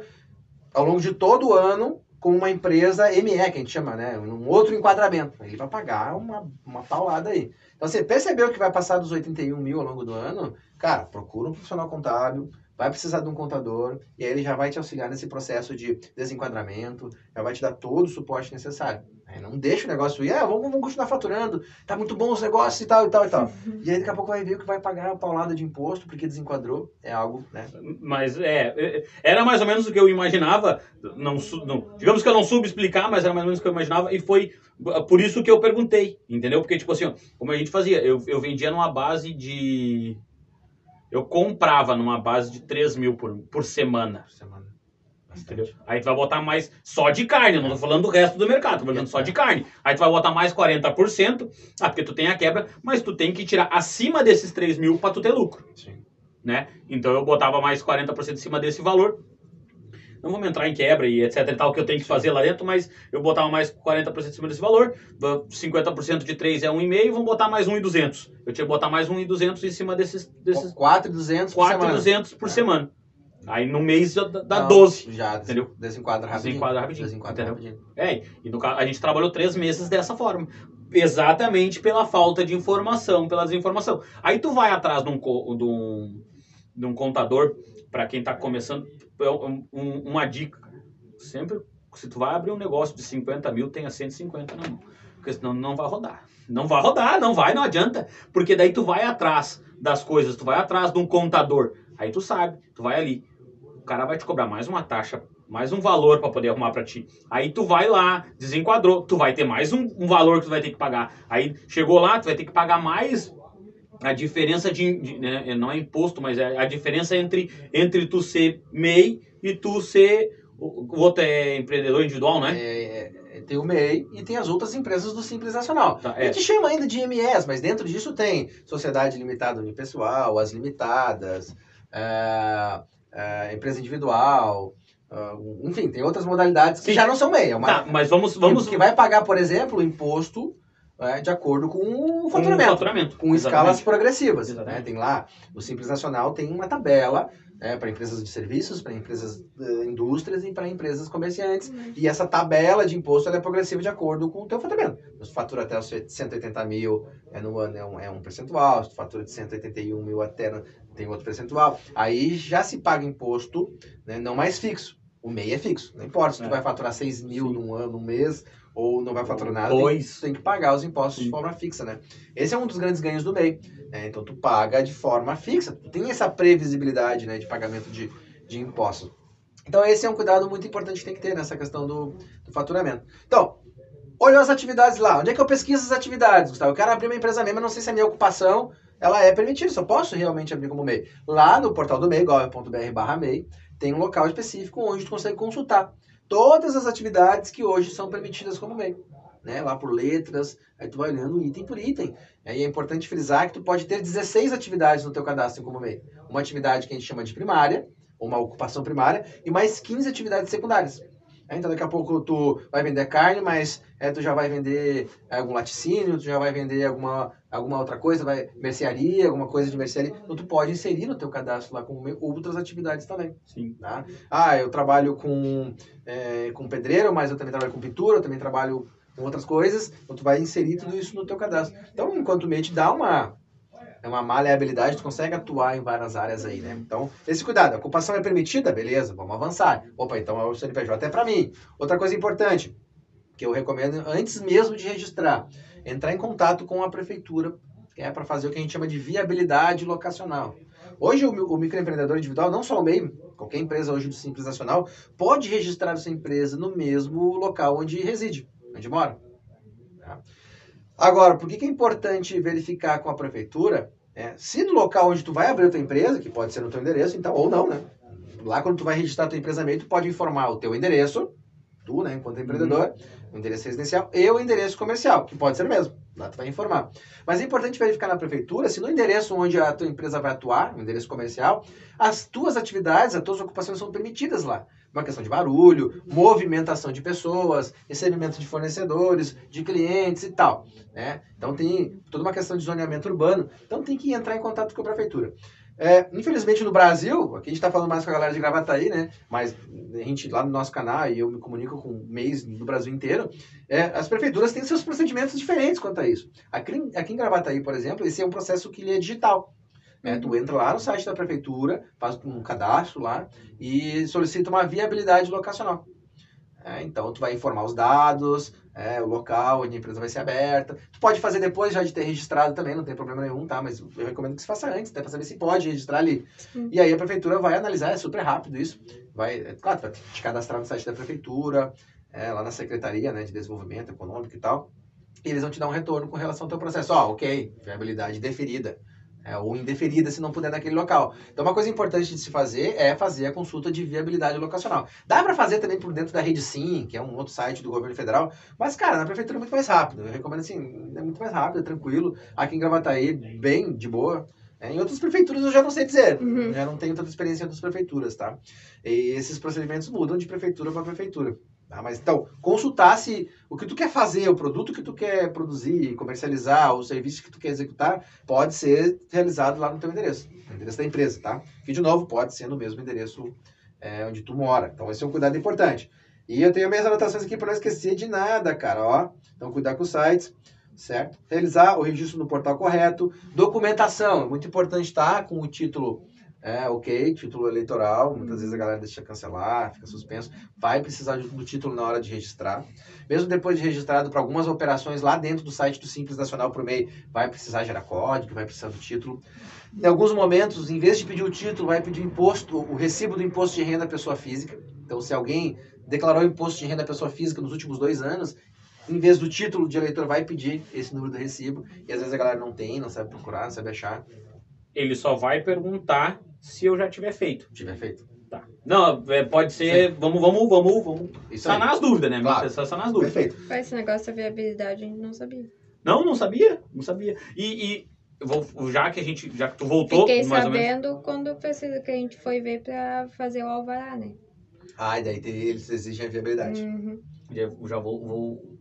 ao longo de todo o ano com uma empresa ME, que a gente chama, né? Um outro enquadramento. Ele vai pagar uma, uma paulada aí. Então, você percebeu que vai passar dos 81 mil ao longo do ano? Cara, procura um profissional contábil, vai precisar de um contador, e aí ele já vai te auxiliar nesse processo de desenquadramento, já vai te dar todo o suporte necessário. Aí não deixa o negócio ir, ah, vamos, vamos continuar faturando, tá muito bom os negócios e tal, e tal, e tal. E aí daqui a pouco vai ver que vai pagar a paulada de imposto porque desenquadrou. É algo, né? Mas é, é, era mais ou menos o que eu imaginava. Não, não- digamos que eu não soube explicar, mas era mais ou menos o que eu imaginava. E foi por isso que eu perguntei, entendeu? Porque, tipo assim, como a gente fazia, eu, eu vendia numa base de. Eu comprava numa base de 3 mil por, por semana. Por semana. Entendeu? Aí tu vai botar mais só de carne, eu não tô falando do resto do mercado, tô falando só de carne. Aí tu vai botar mais 40%, ah, porque tu tem a quebra, mas tu tem que tirar acima desses 3 mil pra tu ter lucro Sim. né? Então eu botava mais 40% em cima desse valor. Não vamos entrar em quebra e etc e tal que eu tenho que fazer lá dentro, mas eu botava mais 40% em cima desse valor, 50% de 3 é 1,5, vamos botar mais 1,200. Eu tinha que botar mais 1,200 em cima desses, desses 4,200 por semana. 4,200 por É. semana. Aí no mês já dá Não, 12. Já, Entendeu? desenquadra rapidinho. Desenquadra rapidinho, Desenquadra rapidinho. É, e no a gente trabalhou três meses dessa forma. Exatamente pela falta de informação, pela desinformação. Aí tu vai atrás de um, de um, de um contador, para quem tá começando, é um- um- uma dica. Sempre, se tu vai abrir um negócio de 50 mil, tenha 150 na mão. Porque senão não vai rodar. Não vai rodar, não vai, não adianta. Porque daí tu vai atrás das coisas, tu vai atrás de um contador. Aí tu sabe, tu vai ali. O cara vai te cobrar mais uma taxa, mais um valor para poder arrumar para ti. Aí tu vai lá, desenquadrou, tu vai ter mais um, um valor que tu vai ter que pagar. Aí chegou lá, tu vai ter que pagar mais a diferença de, de- né, não é imposto, mas é a diferença entre, entre tu ser MEI e tu ser o, o outro é empreendedor individual, né? É, é, tem o MEI e tem as outras empresas do Simples Nacional. Tá, A é. gente chama ainda de IMS, mas dentro disso tem Sociedade Limitada Unipessoal, as limitadas, é, é, empresa individual, ah, enfim, tem outras modalidades que Sim. já não são MEI. É uma, Tá, mas vamos, vamos que vai pagar, por exemplo, o imposto é, de acordo com o com faturamento. faturamento. com escalas progressivas. Né? Tem lá, o Simples Nacional tem uma tabela né, para empresas de serviços, para empresas uh, indústrias e para empresas comerciantes. Mas- E essa tabela de imposto ela é progressiva de acordo com o teu faturamento. Se tu fatura até os 180 mil é, no ano é um, é um percentual, se tu fatura de 181 mil até no- tem outro percentual. Aí já se paga imposto, né, não mais fixo. O MEI é fixo. Não importa se tu É. vai faturar 6 mil Sim. num ano, num mês, ou não vai faturar nada, tem, Dois. tu tem que pagar os impostos de Sim. forma fixa, né? Esse é um dos grandes ganhos do MEI. né? Então tu paga de forma fixa. Tu tem essa previsibilidade né, de pagamento de, de impostos. Então esse é um cuidado muito importante que tem que ter nessa questão do, do faturamento. Então, olhou as atividades lá. Onde é que eu pesquiso as atividades, Gustavo? Eu quero abrir uma empresa MEI, mas não sei se a minha ocupação ela é permitida. Se eu posso realmente abrir como MEI. Lá no portal do MEI, gov.br barra MEI, tem um local específico onde tu consegue consultar todas as atividades que hoje são permitidas como MEI. Né? Lá por letras, aí tu vai olhando item por item. Aí é importante frisar que tu pode ter 16 atividades no teu cadastro como MEI. Uma atividade que a gente chama de primária, uma ocupação primária, e mais 15 atividades secundárias. Então daqui a pouco tu vai vender carne, mas é, tu já vai vender algum laticínio, tu já vai vender alguma, alguma outra coisa, vai mercearia, alguma coisa de mercearia. Então tu pode inserir no teu cadastro lá MEI outras atividades também. Sim. Tá? Ah, eu trabalho com, é, com pedreiro, mas eu também trabalho com pintura, eu também trabalho com outras coisas. Então tu vai inserir tudo isso no teu cadastro. Então, enquanto o MEI te dá uma, é uma maleabilidade, tu consegue atuar em várias áreas aí, né? Então, esse cuidado. A ocupação é permitida? Beleza, vamos avançar. Opa, então o CNPJ é para mim. Outra coisa importante, que eu recomendo antes mesmo de registrar, entrar em contato com a prefeitura, que é para fazer o que a gente chama de viabilidade locacional. Hoje, o microempreendedor individual, não só o MEI, qualquer empresa hoje do Simples Nacional, pode registrar sua empresa no mesmo local onde reside, onde mora. Agora, por que, que é importante verificar com a prefeitura? é, se no local onde tu vai abrir a tua empresa, que pode ser no teu endereço, então, ou não, né? Lá quando tu vai registrar a tua empresa tu pode informar o teu endereço, tu, né, enquanto empreendedor, o endereço residencial e o endereço comercial, que pode ser mesmo. Lá tu vai informar. Mas é importante verificar na prefeitura se no endereço onde a tua empresa vai atuar, o endereço comercial, as tuas atividades, as tuas ocupações são permitidas lá. Uma questão de barulho, movimentação de pessoas, recebimento de fornecedores, de clientes e tal. Né? Então tem toda uma questão de zoneamento urbano. Então tem que entrar em contato com a prefeitura. É, infelizmente no Brasil, aqui a gente está falando mais com a galera de Gravataí, né? Mas a gente lá no nosso canal e eu me comunico com mês no Brasil inteiro, é, as prefeituras têm seus procedimentos diferentes quanto a isso. Aqui, aqui em Gravataí, por exemplo, esse é um processo que ele é digital. Né? tu entra lá no site da prefeitura, faz um cadastro lá e solicita uma viabilidade locacional. É, então, tu vai informar os dados, é, o local onde a empresa vai ser aberta. Tu pode fazer depois já de ter registrado também, não tem problema nenhum, tá? Mas eu recomendo que se faça antes, até para saber se pode registrar ali. Sim. E aí a prefeitura vai analisar, é super rápido isso. Vai, é, claro, tu vai te cadastrar no site da prefeitura, é, lá na Secretaria né, de Desenvolvimento Econômico e tal. E eles vão te dar um retorno com relação ao teu processo. Ó, ok, viabilidade deferida. É, ou indeferida se não puder naquele local. Então, uma coisa importante de se fazer é fazer a consulta de viabilidade locacional. Dá para fazer também por dentro da Rede Sim, que é um outro site do governo federal, mas, cara, na prefeitura é muito mais rápido. Eu recomendo assim, é muito mais rápido, é tranquilo. Aqui em Gravataí, bem de boa. É, em outras prefeituras eu já não sei dizer. Uhum. Já não tenho tanta experiência em outras prefeituras, tá? E esses procedimentos mudam de prefeitura para prefeitura. Tá? Mas então, consultar se o que tu quer fazer, o produto que tu quer produzir, comercializar, o serviço que tu quer executar, pode ser realizado lá no teu endereço, no endereço da empresa, tá? Que, de novo, pode ser no mesmo endereço é, onde tu mora. Então, esse é um cuidado importante. E eu tenho minhas anotações aqui para não esquecer de nada, cara, ó. Então, cuidar com os sites, certo? Realizar o registro no portal correto. Documentação, muito importante estar com o título é, ok, título eleitoral, muitas vezes a galera deixa cancelar, fica suspenso. Vai precisar do título na hora de registrar. Mesmo depois de registrado para algumas operações lá dentro do site do Simples Nacional por MEI, vai precisar gerar código, vai precisar do título. Em alguns momentos, em vez de pedir o título, vai pedir o imposto, o recibo do imposto de renda à pessoa física. Então, se alguém declarou imposto de renda à pessoa física nos últimos dois anos, em vez do título de eleitor, vai pedir esse número do recibo. E às vezes a galera não tem, não sabe procurar, não sabe achar. Ele só vai perguntar se eu já tiver feito. Tiver feito. Tá. Não, é, pode ser. Vamos, vamos, vamos, vamos. Isso aí. Sanar as dúvidas, né? Claro. Só sanar as dúvidas. Perfeito. Com esse negócio da viabilidade, a gente não sabia. Não, não sabia. Não sabia. E, e vou, já que a gente. Já que tu voltou, Fiquei mais ou menos. sabendo quando precisa que a gente foi ver pra fazer o alvará, né? Ah, e daí tem- eles exigem a viabilidade. Uhum. Já, já vou, vou.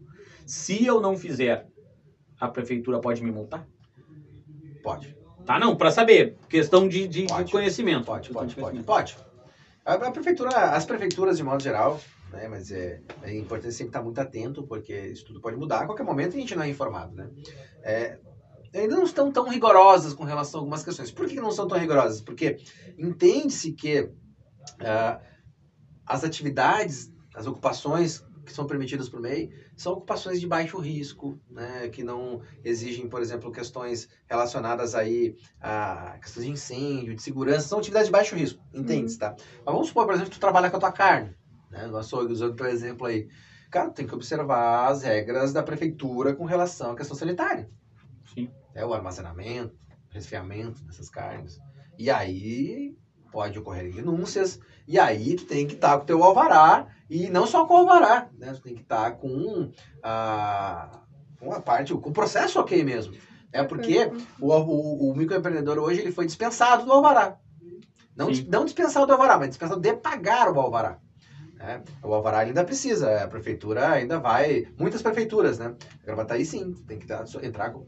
Se eu não fizer, a prefeitura pode me multar? Pode. Tá, não, pra saber. Questão de, de, de Pode. conhecimento. Pode, pode, de pode. Pode. A, a prefeitura, as prefeituras, de modo geral, né, mas é, é importante sempre estar muito atento, porque isso tudo pode mudar a qualquer momento e a gente não é informado, né? É, ainda não estão tão rigorosas com relação a algumas questões. Por que não são tão rigorosas? Porque entende-se que ah, as atividades, as ocupações que são permitidas por MEI são ocupações de baixo risco, né, que não exigem, por exemplo, questões relacionadas aí a questões de incêndio, de segurança, são atividades de baixo risco, entende tá? Mas vamos supor, por exemplo, que tu trabalha com a tua carne, né, no açougue, usando o teu exemplo aí. Cara, tem que observar as regras da prefeitura com relação à questão sanitária Sim. é o armazenamento, resfriamento dessas carnes. E aí pode ocorrer denúncias, e aí tu tem que estar com o teu alvará, e não só com o alvará, né? Tu tem que estar com a, com a parte, com o processo ok mesmo. É porque o, o, o microempreendedor hoje ele foi dispensado do alvará. Não, Sim. não dispensado do alvará, mas dispensado de pagar o alvará. né? O alvará ainda precisa, a prefeitura ainda vai, muitas prefeituras, né? Gravataí sim, tem que dar- entrar com,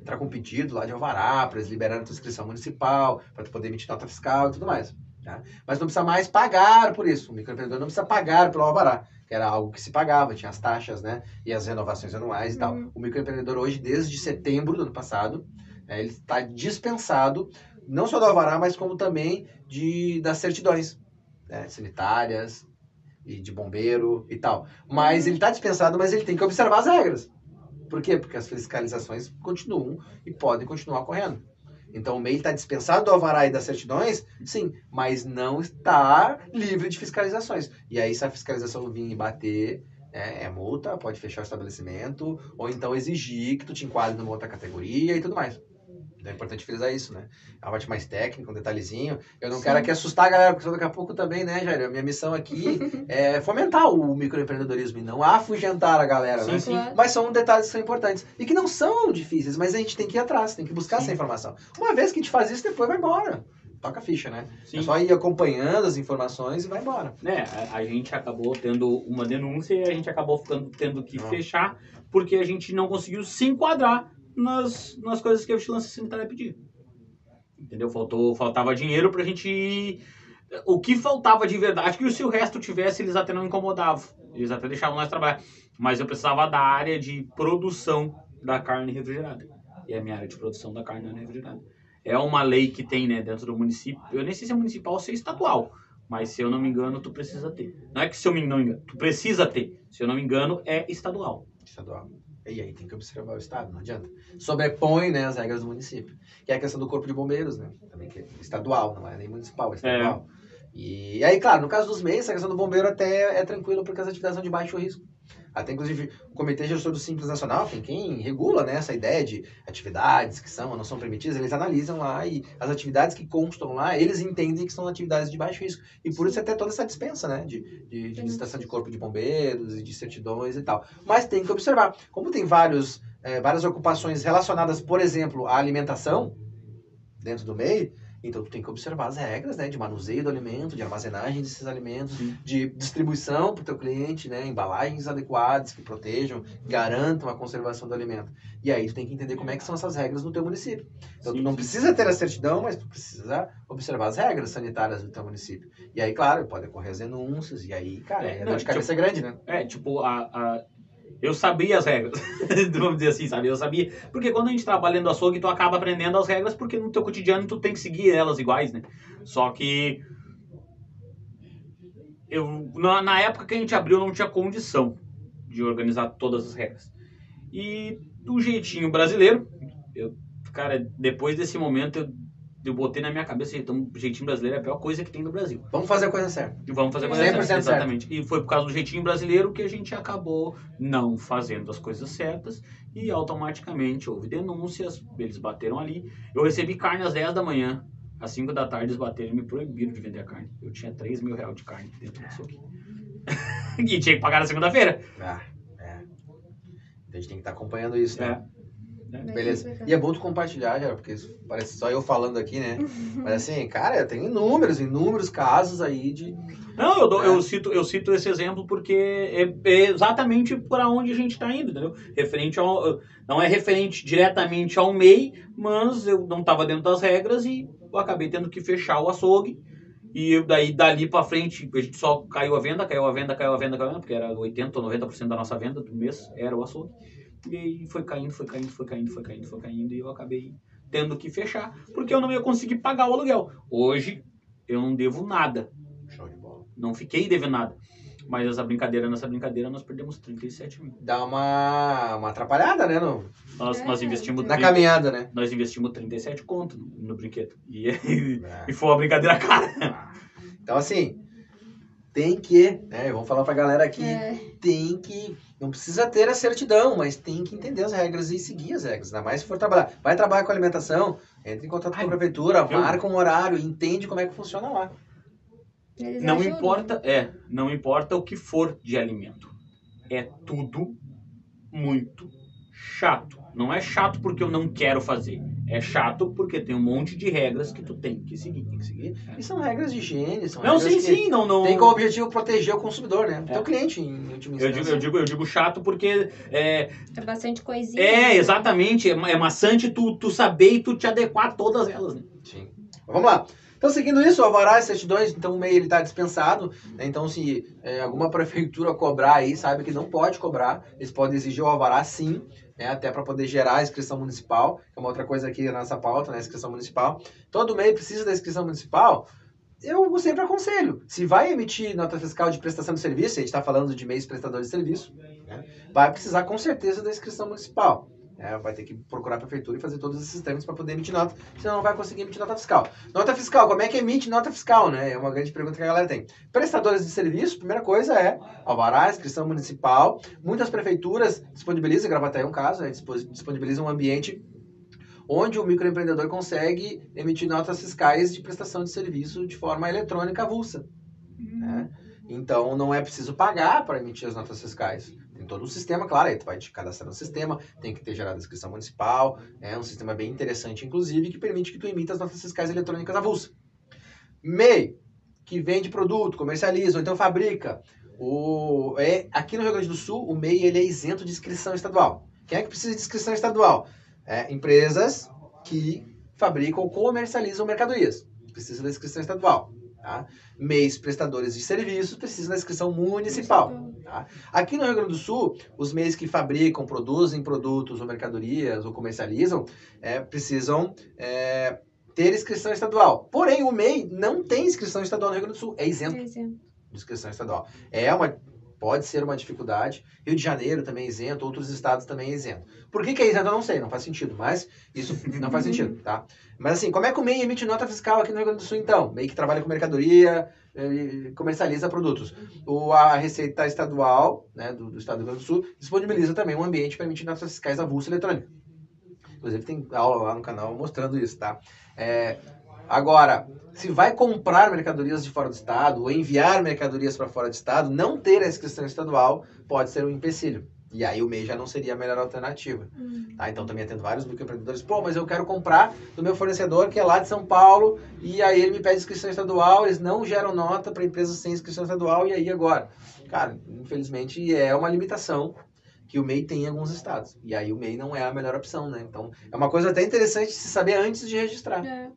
entrar com um pedido lá de alvará, para eles liberarem a tua inscrição municipal, para tu poder emitir nota fiscal e tudo mais. Tá? Mas não precisa mais pagar por isso. O microempreendedor não precisa pagar pelo alvará, que era algo que se pagava, tinha as taxas, né? E as renovações anuais e tal. Uhum. O microempreendedor hoje, desde setembro do ano passado, é, ele está dispensado, não só do alvará, mas como também de, das certidões né, sanitárias e de bombeiro e tal. Mas ele está dispensado, mas ele tem que observar as regras. Por quê? Porque as fiscalizações continuam e podem continuar ocorrendo. Então o MEI está dispensado do alvará e das certidões, sim, mas não está livre de fiscalizações. E aí, se a fiscalização vir bater, é, é multa, pode fechar o estabelecimento, ou então exigir que tu te enquadre numa outra categoria e tudo mais. Então é importante frisar isso, né? É uma parte mais técnica, um detalhezinho. Eu não Sim. quero aqui assustar a galera, porque daqui a pouco também, né, Jair? A minha missão aqui é fomentar o microempreendedorismo e não afugentar a galera, né? Sim, sim. Claro. Mas são detalhes que são importantes. E que não são difíceis, mas a gente tem que ir atrás, tem que buscar Sim. essa informação. Uma vez que a gente faz isso, depois vai embora. Toca a ficha, né? Sim. É só ir acompanhando as informações e vai embora. né, a, a gente acabou tendo uma denúncia e a gente acabou ficando, tendo que fechar porque a gente não conseguiu se enquadrar nas, nas coisas que a vigilância sanitária pedia. Entendeu? Faltou, faltava dinheiro pra gente. O que faltava de verdade, que se o resto tivesse, eles até não incomodavam. Eles até deixavam nós trabalhar. Mas eu precisava da área de produção da carne refrigerada. E a minha área de produção da carne é refrigerada. É uma lei que tem, né, dentro do município. Eu nem sei se é municipal ou se é estadual. Mas se eu não me engano, tu precisa ter. Não é que se eu me não engano, tu precisa ter. Se eu não me engano, é estadual. Estadual. E aí tem que observar o Estado, não adianta. Sobrepõe né, as regras do município. Que é a questão do corpo de bombeiros, né? Também que é estadual, não é nem municipal, é estadual. E aí, claro, no caso dos meios, a questão do bombeiro até é tranquilo porque as atividades são de baixo risco. Até, inclusive, o Comitê Gestor do Simples Nacional, quem, quem regula né, essa ideia de atividades que são ou não são permitidas, eles analisam lá e as atividades que constam lá, eles entendem que são atividades de baixo risco. E por isso até toda essa dispensa, né? De, de, de visitação de corpo de bombeiros e de certidões e tal. Mas tem que observar. Como tem vários, eh, várias ocupações relacionadas, por exemplo, à alimentação dentro do meio, então tu tem que observar as regras, né? De manuseio do alimento, de armazenagem desses alimentos, Sim. de distribuição para o teu cliente, né? Embalagens adequadas que protejam, garantam a conservação do alimento. E aí tu tem que entender como é que são essas regras no teu município. Então tu Sim, não sim. precisa ter a certidão, mas tu precisa observar as regras sanitárias do teu município. E aí, claro, pode ocorrer as denúncias, e aí, cara, É, é, não, dor de cabeça grande, né? É, tipo, a, a- eu sabia as regras. Vamos dizer assim, sabe? Eu sabia. Porque quando a gente trabalha do açougue, tu acaba aprendendo as regras, porque no teu cotidiano tu tem que seguir elas iguais, né? Só que. Eu, na, na época que a gente abriu, não tinha condição de organizar todas as regras. E do jeitinho brasileiro, eu, cara, depois desse momento eu, eu botei na minha cabeça, então, o jeitinho brasileiro é a pior coisa que tem no Brasil. Vamos fazer a coisa certa. E vamos fazer a coisa 100% certa. certo. Exatamente. E foi por causa do jeitinho brasileiro que a gente acabou não fazendo as coisas certas e automaticamente houve denúncias, eles bateram ali. Eu recebi carne às 10 da manhã, às 5 da tarde eles bateram e me proibiram de vender a carne. Eu tinha 3 mil reais de carne dentro do açougue. e tinha que pagar na segunda-feira. Ah, é. Então a gente tem que estar acompanhando isso, né? É. né? Beleza. E é bom tu compartilhar, já, porque isso parece só eu falando aqui, né? Mas assim, cara, tem inúmeros, inúmeros casos aí de. Não, eu, dou- É. eu, cito, eu cito esse exemplo porque é, é exatamente para onde a gente está indo, entendeu? Referente ao, não é referente diretamente ao MEI, mas eu não estava dentro das regras e eu acabei tendo que fechar o açougue. E eu, daí, dali para frente, a gente só caiu a venda, caiu a venda, caiu a venda, caiu a venda, porque era 80% ou 90% da nossa venda do mês, era o açougue. E aí foi caindo, foi caindo, foi caindo, foi caindo, foi caindo, e eu acabei tendo que fechar, porque eu não ia conseguir pagar o aluguel. Hoje, eu não devo nada. Show de bola. Não fiquei devendo nada. Mas essa brincadeira, nessa brincadeira, nós perdemos 37 mil. Dá uma, uma atrapalhada, né? No, Nós, nós É, investimos. na 30 caminhada, né? Nós investimos 37 conto no, no brinquedo. E, e, É. foi uma brincadeira cara. Então, assim, tem que, né? Vamos falar pra galera aqui. É, Tem que. Não precisa ter a certidão, mas tem que entender as regras e seguir as regras. Ainda mais se for trabalhar. Vai trabalhar com alimentação, entre em contato com a Ai, prefeitura, eu- marca um horário, entende como é que funciona lá. eles Não ajudam. importa, é, não importa o que for de alimento. É tudo muito chato. Não é chato porque eu não quero fazer. É chato porque tem um monte de regras que tu tem que seguir. Tem que seguir. E são regras de higiene, são Não, regras sim, que sim, não, não. Tem como objetivo proteger o consumidor, né? O É. teu cliente, em última Eu instância. digo, eu, digo, eu digo chato porque é, É bastante coisinha. é né? exatamente, é, é maçante tu, tu saber e tu te adequar a todas elas, né? Sim. Vamos lá. Então, seguindo isso, o alvará e certidões, então o MEI ele está dispensado. né? Então, se é, alguma prefeitura cobrar aí, sabe que não pode cobrar. Eles podem exigir o alvará sim, né? até para poder gerar a inscrição municipal, que é uma outra coisa aqui na nossa pauta, né? inscrição municipal. Todo MEI precisa da inscrição municipal. Eu sempre aconselho. Se vai emitir nota fiscal de prestação de serviço, a gente está falando de MEIs prestadores de serviço, né? vai precisar com certeza da inscrição municipal. Né? vai ter que procurar a prefeitura e fazer todos esses trâmites para poder emitir nota, senão não vai conseguir emitir nota fiscal. Nota fiscal, como é que emite nota fiscal, né? É uma grande pergunta que a galera tem. Prestadores de serviço, primeira coisa é alvará, inscrição municipal. Muitas prefeituras disponibilizam, Gravataí é um caso, né? dispo- disponibilizam um ambiente onde o microempreendedor consegue emitir notas fiscais de prestação de serviço de forma eletrônica avulsa. Né? Então não é preciso pagar para emitir as notas fiscais. Todo um sistema, claro, aí tu vai te cadastrar no sistema, tem que ter gerado a inscrição municipal, é um sistema bem interessante, inclusive, que permite que tu emita as notas fiscais eletrônicas avulsa. MEI, que vende produto, comercializa, ou então fabrica. O, é, aqui no Rio Grande do Sul, o MEI ele é isento de inscrição estadual. Quem é que precisa de inscrição estadual? É, empresas que fabricam ou comercializam mercadorias. Precisa da inscrição estadual. Tá? MEIs prestadores de serviços precisam da inscrição municipal. Aqui no Rio Grande do Sul, os MEIs que fabricam, produzem produtos ou mercadorias ou comercializam, é, precisam é, ter inscrição estadual. Porém, o MEI não tem inscrição estadual no Rio Grande do Sul, é isento Exemplo. de inscrição estadual. É uma, pode ser uma dificuldade. Rio de Janeiro também é isento, outros estados também é isento. Por que, que é isento? Eu não sei, não faz sentido, mas isso não faz sentido, tá? Mas assim, como é que o MEI emite nota fiscal aqui no Rio Grande do Sul, então? MEI que trabalha com mercadoria, eh, comercializa produtos. O, a Receita Estadual, né, do, do Estado do Rio Grande do Sul, disponibiliza também um ambiente para emitir notas fiscais avulsa eletrônica. Inclusive tem aula lá no canal mostrando isso, tá? É, agora, se vai comprar mercadorias de fora do estado ou enviar mercadorias para fora do estado, não ter a inscrição estadual pode ser um empecilho. E aí o MEI já não seria a melhor alternativa. Hum. Tá? Então também atendo vários microempreendedores, pô, mas eu quero comprar do meu fornecedor que é lá de São Paulo, e aí ele me pede inscrição estadual, eles não geram nota para empresas sem inscrição estadual, e aí agora? Cara, infelizmente é uma limitação que o MEI tem em alguns estados. E aí o MEI não é a melhor opção, né? Então é uma coisa até interessante se saber antes de registrar. É.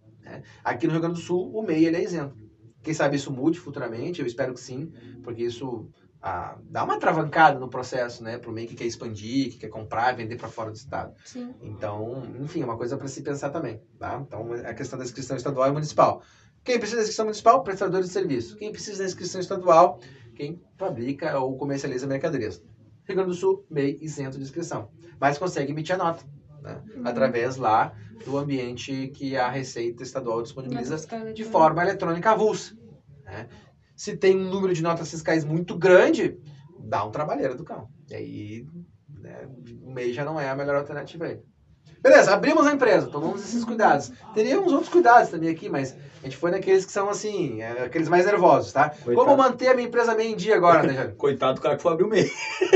Aqui no Rio Grande do Sul, o MEI ele é isento. Quem sabe isso mude futuramente, eu espero que sim, porque isso ah, dá uma travancada no processo, né? Para o MEI que quer expandir, que quer comprar, vender para fora do estado. Sim. Então, enfim, é uma coisa para se pensar também, tá? Então, a questão da inscrição estadual e municipal. Quem precisa da inscrição municipal? Prestadores de serviço. Quem precisa da inscrição estadual? Quem fabrica ou comercializa mercadorias. Rio Grande do Sul, MEI isento de inscrição. Mas consegue emitir a nota, né? Uhum. Através lá do ambiente que a Receita Estadual disponibiliza de forma eletrônica avulsa. né? Se tem um número de notas fiscais muito grande, dá um trabalheiro do cão. E aí, né, o MEI já não é a melhor alternativa aí. Beleza, abrimos a empresa, tomamos esses cuidados. Teríamos outros cuidados também aqui, mas a gente foi naqueles que são assim, é, aqueles mais nervosos, tá? Coitado. Como manter a minha empresa meio em dia agora, né, Jair? Coitado do cara que foi abrir o meio.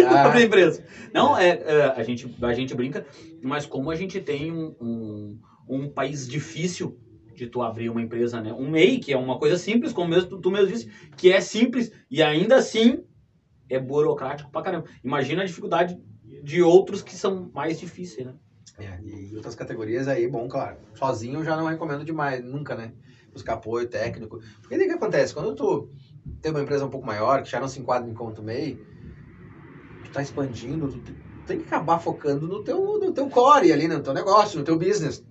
Ah, abrir a empresa. Não, é, é, a, gente, a gente brinca, mas como a gente tem um, um, um país difícil de tu abrir uma empresa, né? Um MEI, que é uma coisa simples, como mesmo, tu, tu mesmo disse, que é simples e ainda assim é burocrático pra caramba. Imagina a dificuldade de outros que são mais difíceis, né? É, e outras categorias aí, bom, claro. Sozinho eu já não recomendo demais, nunca, né? Buscar apoio técnico. Porque o que acontece? Quando tu tem uma empresa um pouco maior, que já não se enquadra enquanto MEI, tu tá expandindo, tu te- tem que acabar focando no teu, no teu core ali, no teu negócio, no teu business.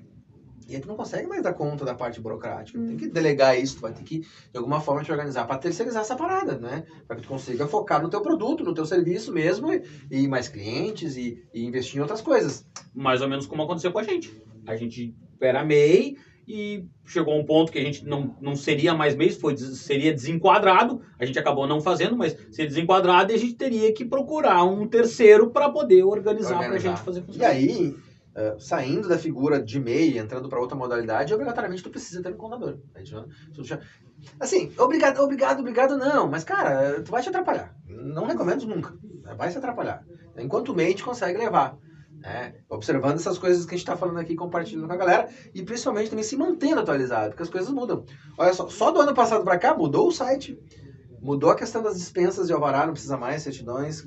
E aí tu não consegue mais dar conta da parte burocrática. Hum. Tem que delegar isso, tu vai ter que, de alguma forma, te organizar para terceirizar essa parada, né? Para que tu consiga focar no teu produto, no teu serviço mesmo, e, e ir mais clientes e, e investir em outras coisas. Mais ou menos como aconteceu com a gente. A gente era MEI e chegou um ponto que a gente não, não seria mais MEI, foi, seria desenquadrado. A gente acabou não fazendo, mas seria desenquadrado e a gente teria que procurar um terceiro para poder organizar, para a Organizar. gente fazer E funcionar. aí, eh, saindo da figura de MEI, entrando para outra modalidade, obrigatoriamente tu precisa ter um contador. Assim, obrigado, obrigado, obrigado não, mas cara, tu vai te atrapalhar. Não recomendo nunca. Vai se atrapalhar. Enquanto MEI, te consegue levar. né? Observando essas coisas que a gente está falando aqui, compartilhando com a galera e principalmente também se mantendo atualizado, porque as coisas mudam. Olha só, só do ano passado para cá mudou o site. Mudou a questão das dispensas de alvará, não precisa mais, certidões.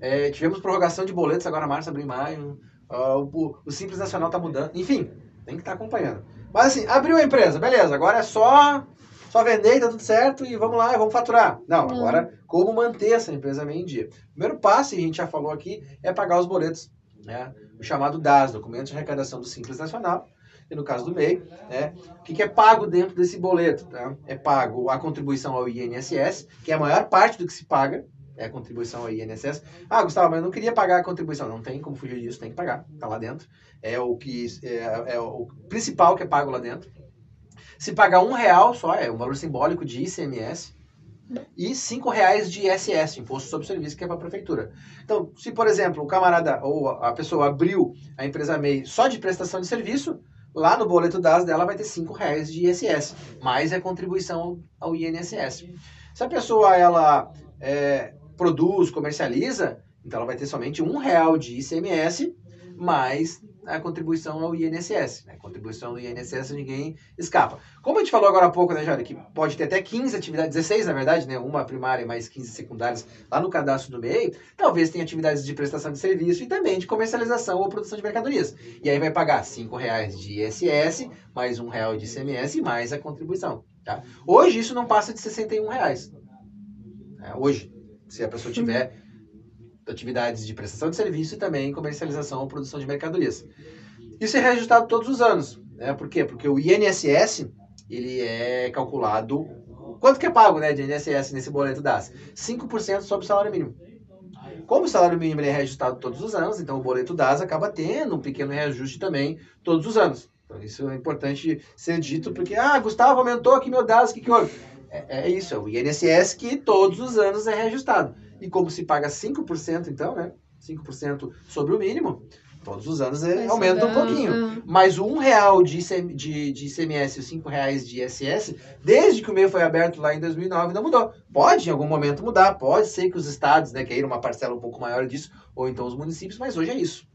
É, tivemos prorrogação de boletos agora março, abril e maio. Ah, o, o Simples Nacional tá mudando. Enfim, tem que estar acompanhando. Mas assim, abriu a empresa, beleza. Agora é só, só vender tá tudo certo e vamos lá, vamos faturar. Não, Não. agora como manter essa empresa meio em dia. Primeiro passo, e a gente já falou aqui, é pagar os boletos. Né? O chamado DAS, Documento de Arrecadação do Simples Nacional. E no caso do MEI, né? o que, que é pago dentro desse boleto? Tá? É pago a contribuição ao INSS, que é a maior parte do que se paga, é a contribuição ao INSS. Ah, Gustavo, mas eu não queria pagar a contribuição. Não tem como fugir disso, tem que pagar. Tá lá dentro. É o que é, é o principal que é pago lá dentro. Se pagar um real só, é um valor simbólico de ICMS. E cinco reais de ISS, Imposto sobre Serviço, que é para a prefeitura. Então, se, por exemplo, o camarada ou a pessoa abriu a empresa MEI só de prestação de serviço, lá no boleto das dela vai ter cinco reais de ISS, mais a contribuição ao INSS. Se a pessoa ela é, produz, comercializa, então ela vai ter somente um real de ICMS, mais a contribuição ao INSS. Né? Contribuição do INSS ninguém escapa. Como a gente falou agora há pouco, né, Jário, que pode ter até 15 atividades, 16 na verdade, né, uma primária e mais 15 secundárias lá no cadastro do MEI, talvez tenha atividades de prestação de serviço e também de comercialização ou produção de mercadorias. E aí vai pagar 5 reais de ISS, mais um real de ICMS e mais a contribuição. Tá? Hoje isso não passa de 61 reais. É, hoje, se a pessoa tiver atividades de prestação de serviço e também comercialização ou produção de mercadorias. Isso é reajustado todos os anos. Né? Por quê? Porque o INSS, ele é calculado... Quanto que é pago né, de INSS nesse boleto das? 5% sobre o salário mínimo. Como o salário mínimo é reajustado todos os anos, então o boleto DAS acaba tendo um pequeno reajuste também todos os anos. Então isso é importante ser dito, porque, ah, Gustavo, aumentou aqui meu DAS, o que, que houve? É, é isso, é o INSS que todos os anos é reajustado. E como se paga 5%, então, né? 5% sobre o mínimo, todos os anos é, aumenta um pouquinho. Mas o um real de, ICM, de, de ICMS e os cinco reais de ISS, desde que o meio foi aberto lá em 2009, não mudou. Pode em algum momento mudar, pode ser que os estados né, queiram uma parcela um pouco maior disso, ou então os municípios, mas hoje é isso.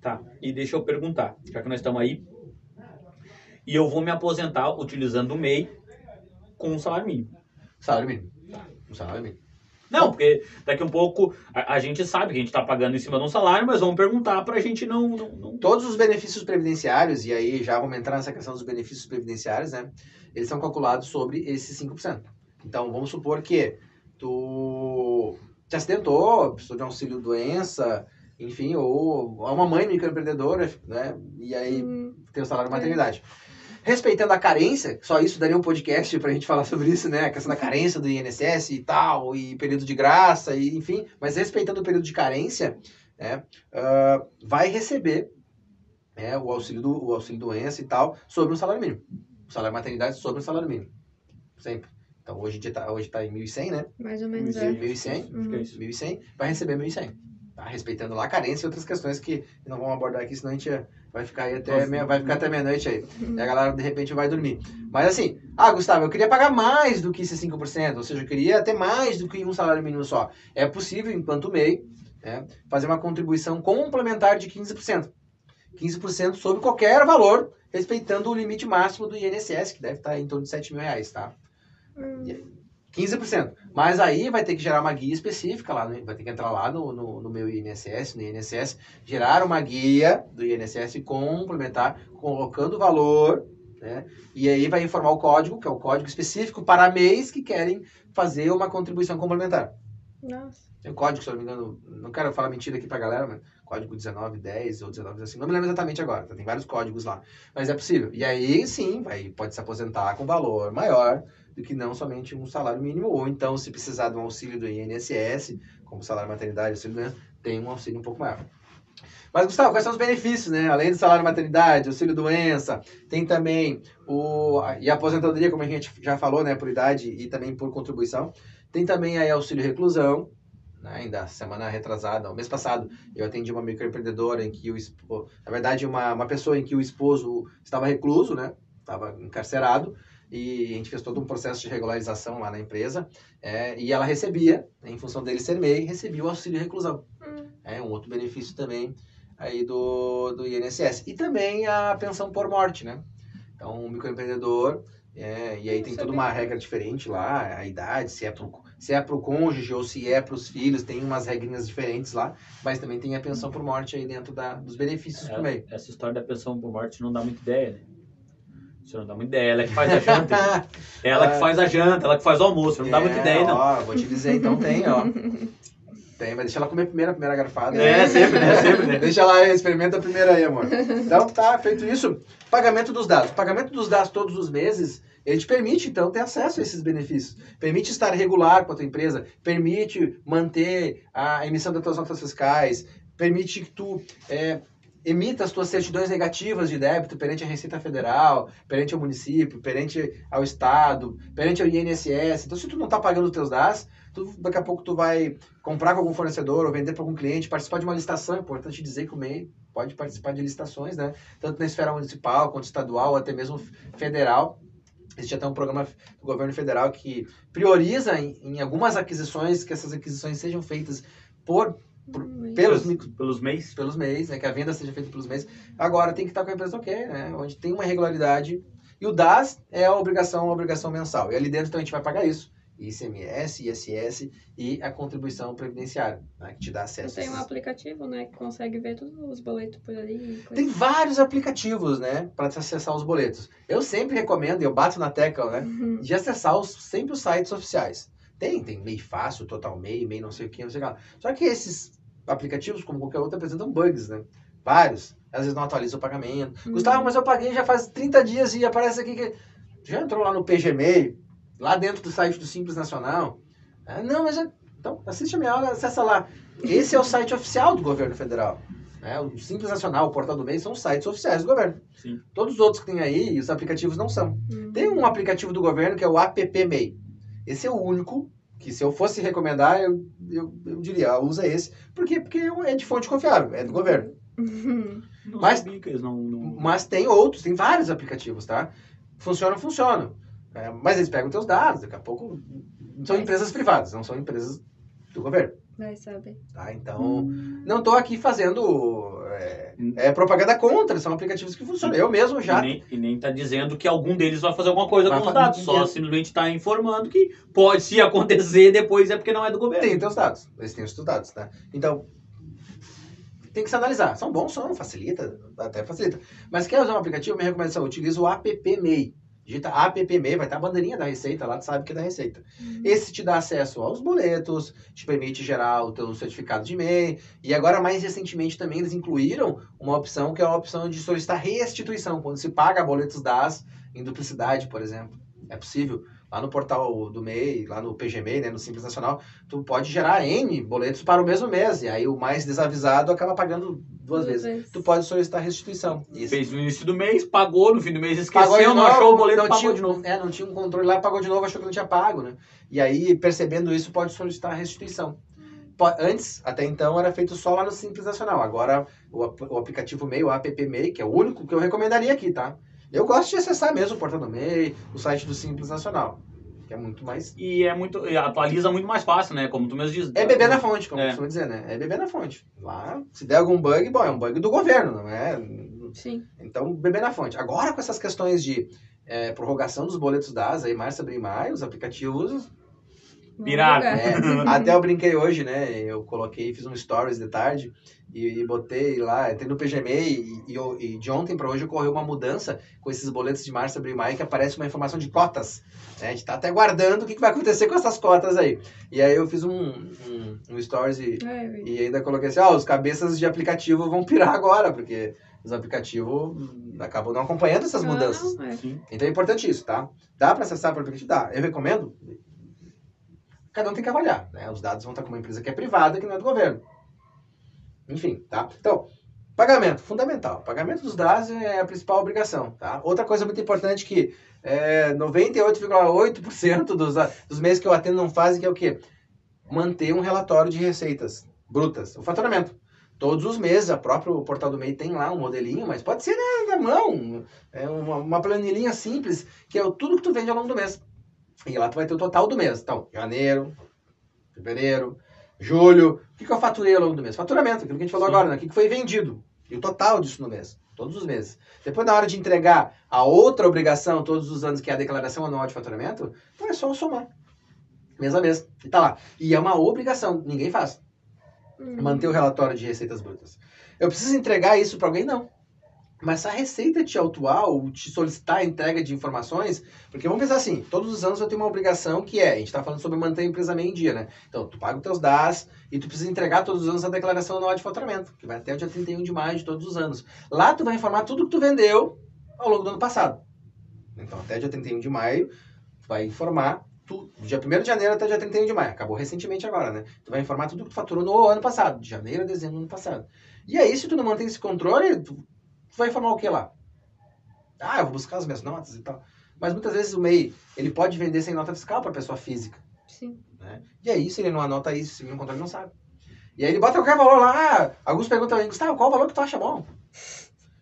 Tá, e deixa eu perguntar, já que nós estamos aí, e eu vou me aposentar utilizando o MEI com um salário mínimo. Salário mínimo. Um salário mínimo. Não, porque daqui a um pouco a, a gente sabe que a gente está pagando em cima de um salário, mas vamos perguntar para a gente não, não, não- Todos os benefícios previdenciários, e aí já vamos entrar nessa questão dos benefícios previdenciários, né? Eles são calculados sobre esses 5%. Então, vamos supor que tu te acidentou, precisou de auxílio doença, enfim, ou é uma mãe microempreendedora, né? E aí Hum, tem o salário maternidade. Respeitando a carência, só isso daria um podcast pra gente falar sobre isso, né? A questão da carência do INSS e tal, e período de graça, e enfim. Mas respeitando o período de carência, né? ah, vai receber né, o auxílio do o auxílio doença e tal sobre um salário mínimo. O salário maternidade sobre um salário mínimo. Sempre. Então hoje em dia tá, hoje tá em 1.100, né? mais ou menos, Sim. é. 1.100. Acho que é isso. 1.100, vai receber 1.100. tá? respeitando lá a carência e outras questões que não vamos abordar aqui, senão a gente vai ficar aí até meia, vai ficar até meia-noite aí. E a galera de repente vai dormir. Mas assim, ah, Gustavo, eu queria pagar mais do que esses 5%, ou seja, eu queria ter mais do que um salário mínimo só. É possível, enquanto MEI, né, fazer uma contribuição complementar de 15%. 15% sobre qualquer valor, respeitando o limite máximo do INSS, que deve estar em torno de 7 mil reais, tá? Hum. 15%. Mas aí vai ter que gerar uma guia específica lá, né? vai ter que entrar lá no, no, no meu INSS, no INSS, gerar uma guia do INSS complementar, colocando o valor, né? E aí vai informar o código, que é o código específico para mês que querem fazer uma contribuição complementar. Nossa. Tem um código, se eu não me engano, não quero falar mentira aqui pra galera, mas código 1910 ou 19 assim, não me lembro exatamente agora, tá? tem vários códigos lá, mas é possível. E aí sim, vai, pode se aposentar com valor maior do que não somente um salário mínimo, ou então se precisar de um auxílio do INSS, como salário maternidade, auxílio doença, tem um auxílio um pouco maior. Mas, Gustavo, quais são os benefícios, né? Além do salário maternidade, auxílio doença, tem também o. E a aposentadoria, como a gente já falou, né? Por idade e também por contribuição. Tem também aí auxílio reclusão, né, ainda semana retrasada, o mês passado, eu atendi uma microempreendedora em que o na verdade, uma, uma pessoa em que o esposo estava recluso, né, estava encarcerado, e a gente fez todo um processo de regularização lá na empresa, é, e ela recebia, em função dele ser MEI, recebia o auxílio reclusão. Hum. É um outro benefício também aí do, do INSS. E também a pensão por morte, né? Então, o microempreendedor, é, e aí Não tem toda sabia. uma regra diferente lá, a idade, se é pro, se é pro cônjuge ou se é pros filhos, tem umas regrinhas diferentes lá, mas também tem a pensão por morte aí dentro da, dos benefícios É, meio. essa história da pensão por morte não dá muita ideia, né? Isso não dá muita ideia. Ela é que faz a janta. ela que faz a janta, ela que faz o almoço. Não dá muita É, ideia, não. Ó, vou te dizer, então tem, ó. Tem, mas deixa ela comer primeiro a primeira garfada. É, sempre, né? Sempre, né? Deixa lá, experimenta a primeira aí, amor. Então, tá, feito isso. Pagamento dos dados. Pagamento dos dados todos os meses, ele te permite, então, ter acesso a esses benefícios. Permite estar regular com a tua empresa, permite manter a emissão das tuas notas fiscais, permite que tu é, emita as tuas certidões negativas de débito perante a Receita Federal, perante ao município, perante ao Estado, perante ao INSS. Então, se tu não tá pagando os teus dados, tu, daqui a pouco tu vai comprar com algum fornecedor ou vender para algum cliente, participar de uma licitação, é importante dizer que o MEI pode participar de licitações, né? Tanto na esfera municipal, quanto estadual, até mesmo federal. Existe até um programa do governo federal que prioriza em, em algumas aquisições que essas aquisições sejam feitas por, por- pelos, Pelos, pelos mês. pelos MEIs, né? Que a venda seja feita pelos MEIs. Agora tem que estar com a empresa ok, né? Onde tem uma regularidade. E o DAS é a obrigação, a obrigação mensal. E ali dentro então a gente vai pagar isso. ICMS, ISS e a contribuição previdenciária, né? Que te dá acesso. Tem um aplicativo, né, que consegue ver todos os boletos por ali. coisa. Tem vários aplicativos, né? Para acessar os boletos. Eu sempre recomendo, eu bato na tecla, né? Uhum. de acessar os, sempre os sites oficiais. Tem, tem MEI Fácil, Total MEI, MEI não sei o que, não sei o que lá. Só que esses aplicativos, como qualquer outro, apresentam bugs, né? Vários. Às vezes não atualiza o pagamento. Uhum. Gustavo, mas eu paguei já faz 30 dias e aparece aqui que... Já entrou lá no PGMEI, lá dentro do site do Simples Nacional. Ah, não, mas... Já... Então, assiste a minha aula, acessa lá. Esse é o site oficial do governo federal. né? O Simples Nacional, o Portal do MEI, são os sites oficiais do governo. Sim. Todos os outros que tem aí, os aplicativos não são. Uhum. Tem um aplicativo do governo que é o AppMei. Esse é o único que se eu fosse recomendar, eu, eu, eu diria, ah, usa esse. Por quê? Porque é de fonte confiável, é do governo. Não Mas- não... não... Mas tem outros, tem vários aplicativos, tá? Funcionam, funcionam. É, mas eles pegam teus dados, daqui a pouco são empresas privadas, não são empresas do governo, Vai saber. tá? Então, não estou aqui fazendo é, é, propaganda contra, são aplicativos que funcionam. Eu mesmo já E nem, e nem tá dizendo que algum deles vai fazer alguma coisa Vai com os dados. Só simplesmente tá informando que pode, se acontecer, depois é porque não é do governo. Tem teus dados, eles têm os teus dados, né? Então, tem que se analisar. São bons, são, facilita, até facilita. Mas quer usar um aplicativo, minha recomendação, utiliza o AppMei. Digita AppMei, vai estar a bandeirinha da Receita lá, tu sabe que é da Receita. Esse te dá acesso aos boletos, te permite gerar o teu certificado de MEI. E agora, mais recentemente, também eles incluíram uma opção que é a opção de solicitar restituição, quando se paga boletos DAS em duplicidade, por exemplo. É possível. Lá no portal do MEI, lá no PGMEI, né, no Simples Nacional, tu pode gerar N boletos para o mesmo mês. E aí o mais desavisado acaba pagando duas vezes. Tu pode solicitar restituição. Isso. Fez no início do mês, pagou, no fim do mês Pagou de esqueceu, não novo, achou o boleto, não pagou tinha, de novo. É, não tinha um controle lá, pagou de novo, achou que não tinha pago, né? E aí, percebendo isso, pode solicitar a restituição. antes, até então, era feito só lá no Simples Nacional. Agora, o, o aplicativo MEI, o app MEI, que é o único que eu recomendaria aqui, tá? Eu gosto de acessar mesmo o portal do MEI, o site do Simples Nacional, que é muito mais... E é muito. e atualiza muito mais fácil, né? Como tu mesmo diz. É beber na fonte, como É. costuma dizer, né? É beber na fonte. Lá, se der algum bug, bom, é um bug do governo, não é? Sim. Então, beber na fonte. Agora, com essas questões de é, prorrogação dos boletos da ASA, aí, março, abril e maio, os aplicativos Pirata. É, até eu brinquei hoje, né? Eu coloquei, fiz um stories de tarde e, e botei lá, entrei no PGMEI e, e, e de ontem para hoje ocorreu uma mudança com esses boletos de março, abril e maio que aparece uma informação de cotas. né? A gente tá até guardando o que, que vai acontecer com essas cotas aí. E aí eu fiz um, um, um stories e, É, velho. e ainda coloquei assim, ó, os cabeças de aplicativo vão pirar agora, porque os aplicativos acabam não acompanhando essas mudanças. Não, é. Então é importante isso, tá? Dá para acessar por aplicativo? Dá. Eu recomendo? Cada um tem que avaliar, né? Os dados vão estar com uma empresa que é privada, que não é do governo. Enfim, tá? Então, pagamento, fundamental. Pagamento dos dados é a principal obrigação, tá? Outra coisa muito importante que é, 98,8% dos, dos meses que eu atendo não fazem, que é o quê? Manter um relatório de receitas brutas, o faturamento. Todos os meses, a próprio portal do MEI tem lá um modelinho, mas pode ser na, na mão, é uma, uma planilhinha simples, que é tudo que tu vende ao longo do mês. E lá tu vai ter o total do mês. Então, janeiro, fevereiro, julho. O que, que eu faturei ao longo do mês? Faturamento, aquilo que a gente falou Sim. agora, né? O que, que foi vendido. E o total disso no mês. Todos os meses. Depois, na hora de entregar a outra obrigação todos os anos, que é a declaração anual de faturamento, então é só somar. Mês a mês. E tá lá. E é uma obrigação. Ninguém faz Hum. manter o relatório de receitas brutas. Eu preciso entregar isso para alguém? Não. Mas a Receita te autuar ou te solicitar a entrega de informações, porque vamos pensar assim, todos os anos eu tenho uma obrigação que é, a gente está falando sobre manter a empresa meio em dia, né? Então, tu paga os teus DAS e tu precisa entregar todos os anos a declaração anual de faturamento, que vai até o dia 31 de maio de todos os anos. Lá tu vai informar tudo que tu vendeu ao longo do ano passado. Então, até dia 31 de maio, vai informar tudo, do dia 1 de janeiro até dia 31 de maio. Acabou recentemente agora, né? Tu vai informar tudo que tu faturou no ano passado, de janeiro a dezembro do ano passado. E aí, se tu não mantém esse controle, tu, tu vai informar o que lá? Ah, eu vou buscar as minhas notas e tal. Mas muitas vezes o MEI, ele pode vender sem nota fiscal para pessoa física. Sim. Né? E aí, se ele não anota isso, se ele não controla, ele não sabe. E aí ele bota qualquer valor lá. Ah, alguns perguntam aí, Gustavo, qual o valor que tu acha bom?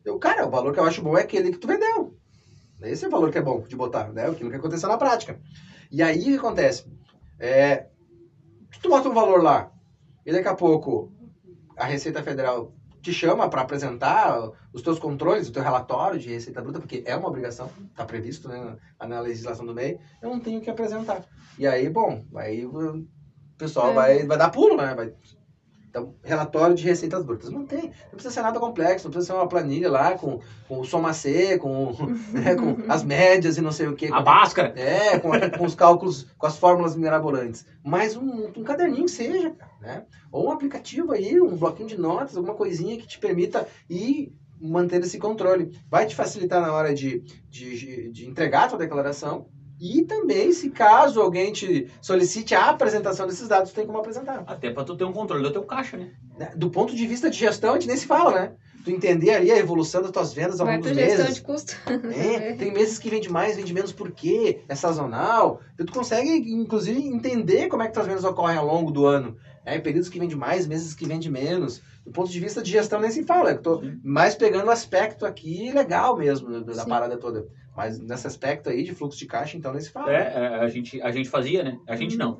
Eu, cara, o valor que eu acho bom é aquele que tu vendeu. Esse é o valor que é bom de botar, né? Aquilo que aconteceu na prática. E aí o que acontece? É, tu bota um valor lá e daqui a pouco a Receita Federal te chama para apresentar os teus controles, o teu relatório de receita bruta, porque é uma obrigação, está previsto né, na legislação do MEI, eu não tenho que apresentar. E aí, bom, aí o pessoal É. vai, vai dar pulo, né? Vai, então, relatório de receitas brutas. Não tem, não precisa ser nada complexo, não precisa ser uma planilha lá com, com o soma C, com, né, com as médias e não sei o que. A Bhaskara. É, com, com os cálculos, com as fórmulas mirabolantes. Mas um, um caderninho que seja, né? Ou um aplicativo aí, um bloquinho de notas, alguma coisinha que te permita ir mantendo esse controle. Vai te facilitar na hora de, de, de entregar a tua declaração. E também, se caso alguém te solicite a apresentação desses dados, tu tem como apresentar. Até pra tu ter um controle do teu caixa, né? né? Do ponto de vista de gestão, a gente nem se fala, né? Tu entender ali a evolução das tuas vendas ao longo dos gestão meses. de custo. É, tem meses que vende mais, vende menos por quê? É sazonal. Então, tu consegue, inclusive, entender como é que tuas vendas ocorrem ao longo do ano. É, períodos que vende mais, meses que vende menos. Do ponto de vista de gestão, nem se fala. Eu tô Sim. mais pegando o aspecto aqui legal mesmo da, da Sim. parada toda. Mas nesse aspecto aí de fluxo de caixa, então nem se fala. É, é, a gente, a gente fazia, né? A gente não.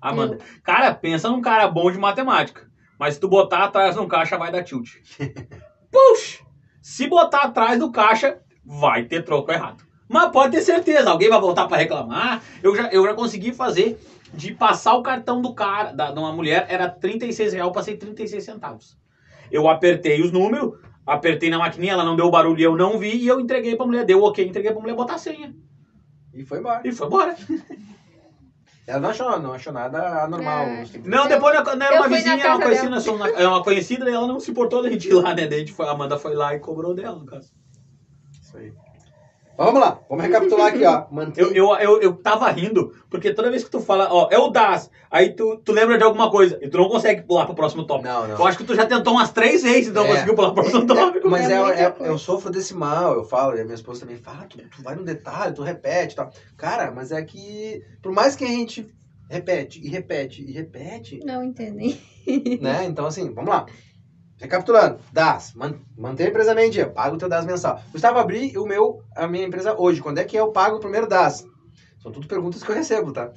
Amanda. Cara, pensa num cara bom de matemática. Mas se tu botar atrás no caixa, vai dar tilt. Puxa! Se botar atrás do caixa, vai ter troco errado. Mas pode ter certeza, alguém vai voltar pra reclamar. Eu já, eu já consegui fazer de passar o cartão do cara, da, de uma mulher, era 36 reais, eu passei 36 centavos. Eu apertei os números, apertei na maquininha, ela não deu barulho e eu não vi, e eu entreguei pra mulher, deu ok, entreguei pra mulher botar a senha. E foi embora. E foi embora. Ela não achou, não achou nada anormal. É. Não, depois não, não era Eu uma vizinha, era uma conhecida, é uma conhecida, e ela não se importou da gente ir lá, né? Daí a, gente foi, a Amanda foi lá e cobrou dela, no caso. Isso aí. Mas vamos lá, vamos recapitular aqui, ó. Eu, eu, eu, eu tava rindo, porque toda vez que tu fala, ó, é o DAS, aí tu, tu lembra de alguma coisa, e tu não consegue pular pro próximo tópico. Não, não. Eu acho que tu já tentou umas três vezes e não É. conseguiu pular pro próximo tópico. Mas É é, é- eu sofro desse mal, eu falo, e a minha esposa também fala, "Ah, tu, tu vai no detalhe, tu repete e tal. Cara, mas é que, por mais que a gente repete, e repete, e repete, Não entendem. né? Então, assim, vamos lá. Recapitulando, DAS, man, manter a empresa meio dia, pago o teu DAS mensal. Gustavo, abri o meu, a minha empresa hoje, quando é que eu pago o primeiro DAS? São tudo perguntas que eu recebo, tá?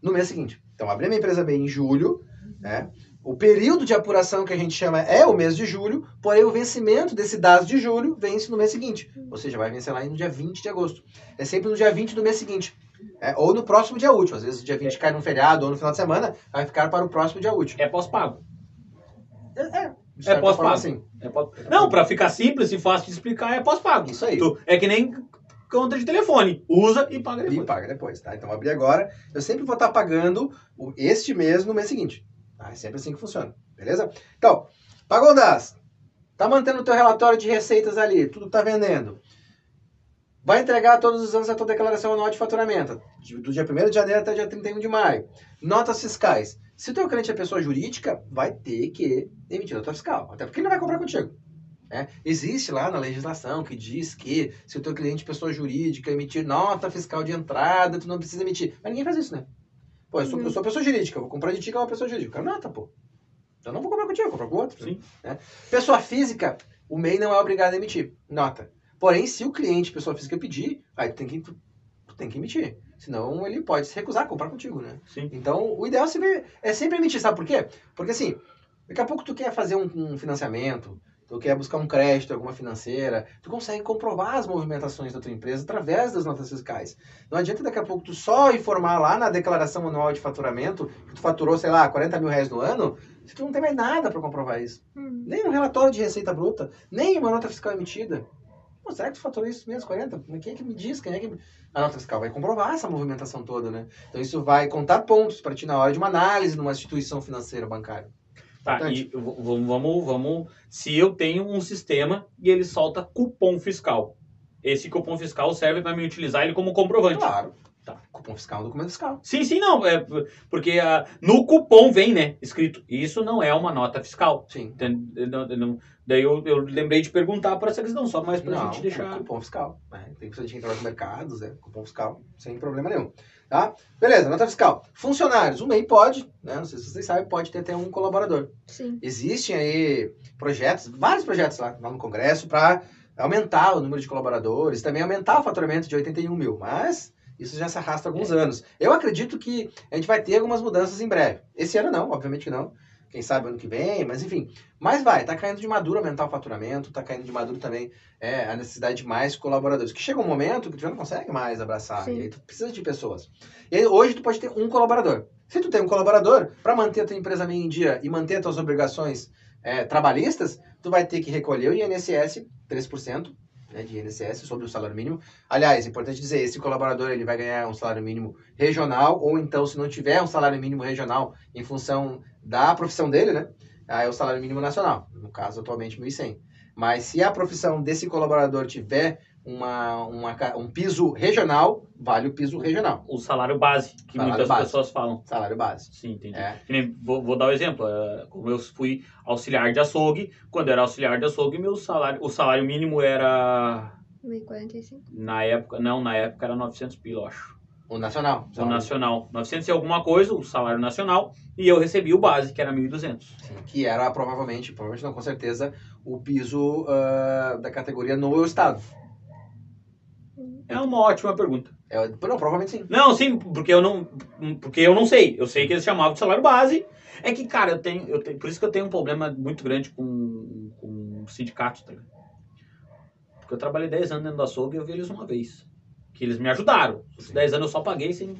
No mês seguinte. Então, abri a minha empresa bem em julho, né? O período de apuração que a gente chama é o mês de julho, porém o vencimento desse DAS de julho vence no mês seguinte. Ou seja, vai vencer lá no dia 20 de agosto. É sempre no dia 20 do mês seguinte. É, ou no próximo dia útil. Às vezes o dia 20 cai num feriado ou no final de semana, vai ficar para o próximo dia útil. É pós-pago. É, é, É pós-pago. assim. É pós... Não, pra ficar simples e fácil de explicar, é pós-pago. Isso aí. Tu- É que nem conta de telefone. Usa e paga E depois. paga depois, tá? Então, abrir agora. Eu sempre vou estar pagando o- este mês no mês seguinte. Tá? É sempre assim que funciona, beleza? Então, pagou o DAS. Tá mantendo o teu relatório de receitas ali, tudo tá vendendo. Vai entregar todos os anos a tua declaração anual de faturamento, do dia 1 de janeiro até dia 31 de maio. Notas fiscais. Se o teu cliente é pessoa jurídica, vai ter que emitir nota fiscal, até porque ele não vai comprar contigo. né? Existe lá na legislação que diz que se o teu cliente é pessoa jurídica emitir nota fiscal de entrada, tu não precisa emitir. Mas ninguém faz isso, né? Pô, eu sou, Uhum. eu sou pessoa jurídica, eu vou comprar de ti que é uma pessoa jurídica. Eu quero nota, pô. Eu não vou comprar contigo, eu vou comprar com outro. Sim. né? Pessoa física, o MEI não é obrigado a emitir nota. Porém, se o cliente, pessoa física, pedir, aí tu tem que, tu, tu tem que emitir. Senão ele pode se recusar a comprar contigo, né? Sim. Então, o ideal é sempre, é sempre emitir, sabe por quê? Porque assim, daqui a pouco tu quer fazer um, um financiamento, tu quer buscar um crédito, alguma financeira, tu consegue comprovar as movimentações da tua empresa através das notas fiscais. Não adianta daqui a pouco tu só informar lá na declaração anual de faturamento que tu faturou, sei lá, 40 mil reais no ano, se tu não tem mais nada para comprovar isso. Hum. Nem um relatório de receita bruta, nem uma nota fiscal emitida. Pô, será que tu faturou isso mesmo, 40? Quem é que me diz? Quem é que... A nota fiscal vai comprovar essa movimentação toda, né? Então isso vai contar pontos para ti na hora de uma análise numa instituição financeira bancária. Tá, Importante. e vamos, vamos. Se eu tenho um sistema e ele solta cupom fiscal, esse cupom fiscal serve para me utilizar ele como comprovante. Claro. Tá. Cupom fiscal é um documento fiscal. Sim, sim, não. É, porque ah, no cupom vem, né? Escrito, isso não é uma nota fiscal. Sim. Não- não- daí eu, eu lembrei de perguntar para essa questão, só mais pra Não, gente deixar. cupom fiscal. né? Tem que você entrar nos mercados, né? Cupom fiscal, sem problema nenhum. Tá? Beleza, nota fiscal. Funcionários. O MEI pode, né? Não sei se vocês sabem, pode ter até um colaborador. Sim. Existem aí projetos, vários projetos lá, lá no Congresso para aumentar o número de colaboradores, também aumentar o faturamento de 81 mil, mas isso já se arrasta há alguns anos. Eu acredito que a gente vai ter algumas mudanças em breve. Esse ano não, obviamente que não. Quem sabe ano que vem, mas enfim. Mas vai, tá caindo de maduro aumentar o faturamento, tá caindo de maduro também é, a necessidade de mais colaboradores. Que chega um momento que tu já não consegue mais abraçar, Sim. e aí tu precisa de pessoas. E aí, hoje tu pode ter um colaborador. Se tu tem um colaborador, para manter a tua empresa meio em dia e manter as tuas obrigações é, trabalhistas, tu vai ter que recolher o INSS 3%, né, de INSS sobre o salário mínimo. Aliás, é importante dizer, esse colaborador ele vai ganhar um salário mínimo regional, ou então, se não tiver um salário mínimo regional em função da profissão dele, né? Aí é o salário mínimo nacional, no caso atualmente 1.100. Mas se a profissão desse colaborador tiver uma, uma um piso regional, vale o piso regional, O salário base, que Salário muitas base. pessoas falam. salário base. Sim, entendi. É. Vou, vou dar um exemplo. eh, Como eu fui auxiliar de açougue, quando eu era auxiliar de açougue, meu salário, o salário mínimo era 1.045. na época, não, na época era 900 pila, eu acho. O nacional. O nacional, 900 e alguma coisa, o salário nacional, e eu recebi o base, que era 1.200. Sim, que era provavelmente, provavelmente não, com certeza, o piso ah, da categoria no estado. É uma ótima pergunta. É, não, provavelmente sim. Não, sim, porque eu não, porque eu não sei. Eu sei que eles chamavam de salário base. É que, cara, eu tenho, eu tenho, por isso que eu tenho um problema muito grande com, com sindicatos, tá ligado? Porque eu trabalhei 10 anos dentro do açougue e eu vi eles uma vez. Que eles me ajudaram. Os Sim. 10 anos eu só paguei sem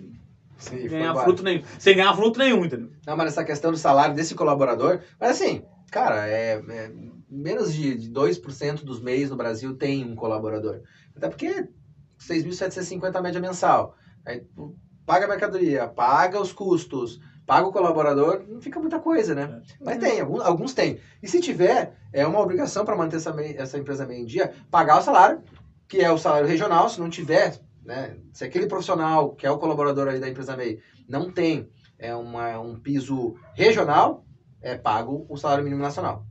Sim, ganhar fruto nenhum. Sem ganhar fruto nenhum, entendeu? Não, mas essa questão do salário desse colaborador, mas assim, cara, é, é menos de, de 2% dos MEIs no Brasil tem um colaborador. Até porque 6.750 a média mensal. Aí paga a mercadoria, paga os custos, paga o colaborador, não fica muita coisa, né? Mas tem, alguns, alguns tem. E se tiver, é uma obrigação para manter essa, essa empresa meio em dia, pagar o salário, que é o salário regional, se não tiver, né? Se aquele profissional, que é o colaborador ali da empresa MEI, não tem é uma, um piso regional, é pago o salário mínimo nacional.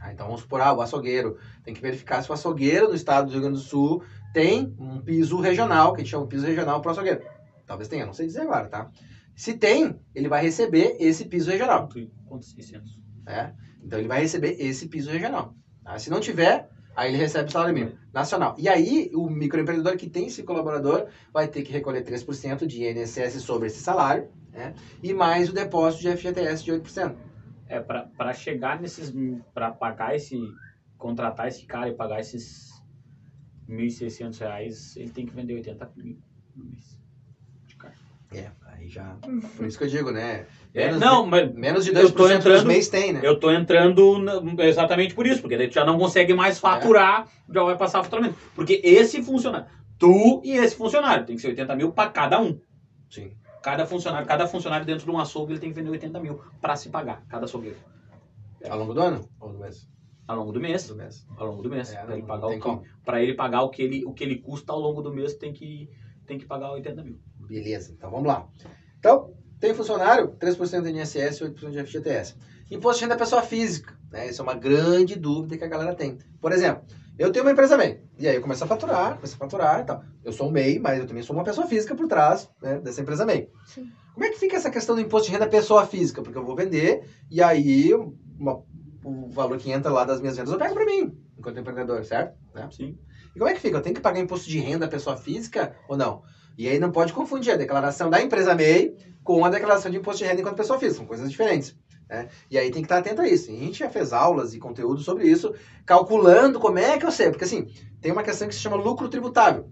Ah, então vamos supor, ah, o açougueiro, tem que verificar se o açougueiro no estado do Rio Grande do Sul tem um piso regional, que a gente chama de piso regional para o açougueiro. Talvez tenha, não sei dizer agora, tá? Se tem, ele vai receber esse piso regional. Quanto, quanto 600? né? Então ele vai receber esse piso regional. tá? Se não tiver, aí ele recebe o salário mínimo nacional. E aí o microempreendedor que tem esse colaborador vai ter que recolher 3% de INSS sobre esse salário, né? E mais o depósito de FGTS de 8%. É, pra chegar nesses. Pra pagar esse. Contratar esse cara e pagar esses 1.600 reais, ele tem que vender 80 mil no mês. De carne. É, aí já. Por isso que eu digo, né? É, Menos não, mas Menos de Eu 2% tô dos mês tem, né? eu tô entrando na- exatamente por isso, porque daí tu já não consegue mais faturar, já vai passar faturamento. Porque esse funcionário, tu e esse funcionário, tem que ser 80 mil pra cada um. Sim. Cada funcionário, cada funcionário dentro de um açougue, ele tem que vender 80 mil pra se pagar, cada açougueiro. Ao longo do ano? Ou do mês? Ao longo do mês. Do mês. Ao longo do mês. É, pra, ele pagar o que, pra ele pagar o que ele, o que ele custa ao longo do mês, tem que, tem que pagar 80 mil. Beleza, então vamos lá. Então, tem funcionário, 3% de INSS e 8% de FGTS. Imposto de renda da pessoa física, né? Isso é uma grande dúvida que a galera tem. Por exemplo, eu tenho uma empresa MEI, e aí eu começo a faturar, começo a faturar e tal. Eu sou um MEI, mas eu também sou uma pessoa física por trás né, dessa empresa MEI. Sim. Como é que fica essa questão do imposto de renda da pessoa física? Porque eu vou vender, e aí uma- o valor que entra lá das minhas vendas eu pego pra mim, enquanto empreendedor, certo? Né? Sim. E como é que fica? Eu tenho que pagar imposto de renda da pessoa física ou não? E aí não pode confundir a declaração da empresa MEI com a declaração de imposto de renda enquanto pessoa física. São coisas diferentes. Né? E aí tem que estar atento a isso. E a gente já fez aulas e conteúdo sobre isso, calculando como é que eu sei. Porque assim, tem uma questão que se chama lucro tributável.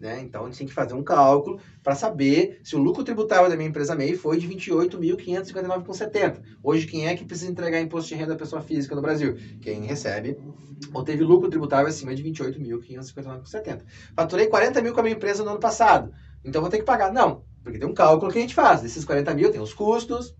Né? Então a gente tem que fazer um cálculo para saber se o lucro tributável da minha empresa MEI foi de 28.559,70. Hoje, quem é que precisa entregar imposto de renda da pessoa física no Brasil? Quem recebe ou teve lucro tributável acima de 28.559,70. Faturei 40 mil com a minha empresa no ano passado. Então vou ter que pagar. Não, porque tem um cálculo que a gente faz. Desses 40 mil tem os custos,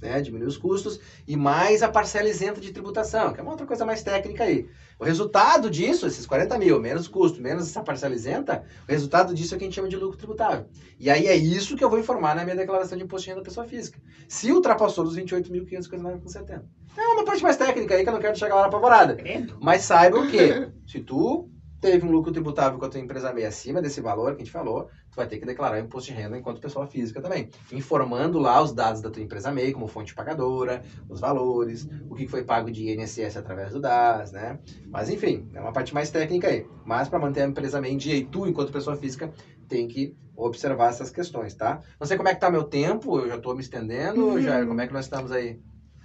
né? Diminui os custos, e mais a parcela isenta de tributação, que é uma outra coisa mais técnica aí. O resultado disso, esses 40 mil, menos custo, menos essa parcela isenta, o resultado disso é o que a gente chama de lucro tributável. E aí é isso que eu vou informar na minha declaração de imposto de renda da pessoa física. Se ultrapassou dos 28.559,70. É uma parte mais técnica aí que eu não quero a galera apavorada. Mas saiba o quê? Se tu teve um lucro tributável com a tua empresa meio acima desse valor que a gente falou, tu vai ter que declarar imposto de renda enquanto pessoa física também. Informando lá os dados da tua empresa MEI, como fonte pagadora, os valores, o que foi pago de INSS através do DAS, né? Mas enfim, é uma parte mais técnica aí. Mas para manter a empresa MEI em dia e tu, enquanto pessoa física, tem que observar essas questões, tá? Não sei como é que tá meu tempo, eu já tô me estendendo, Uhum. Jair, como é que nós estamos aí?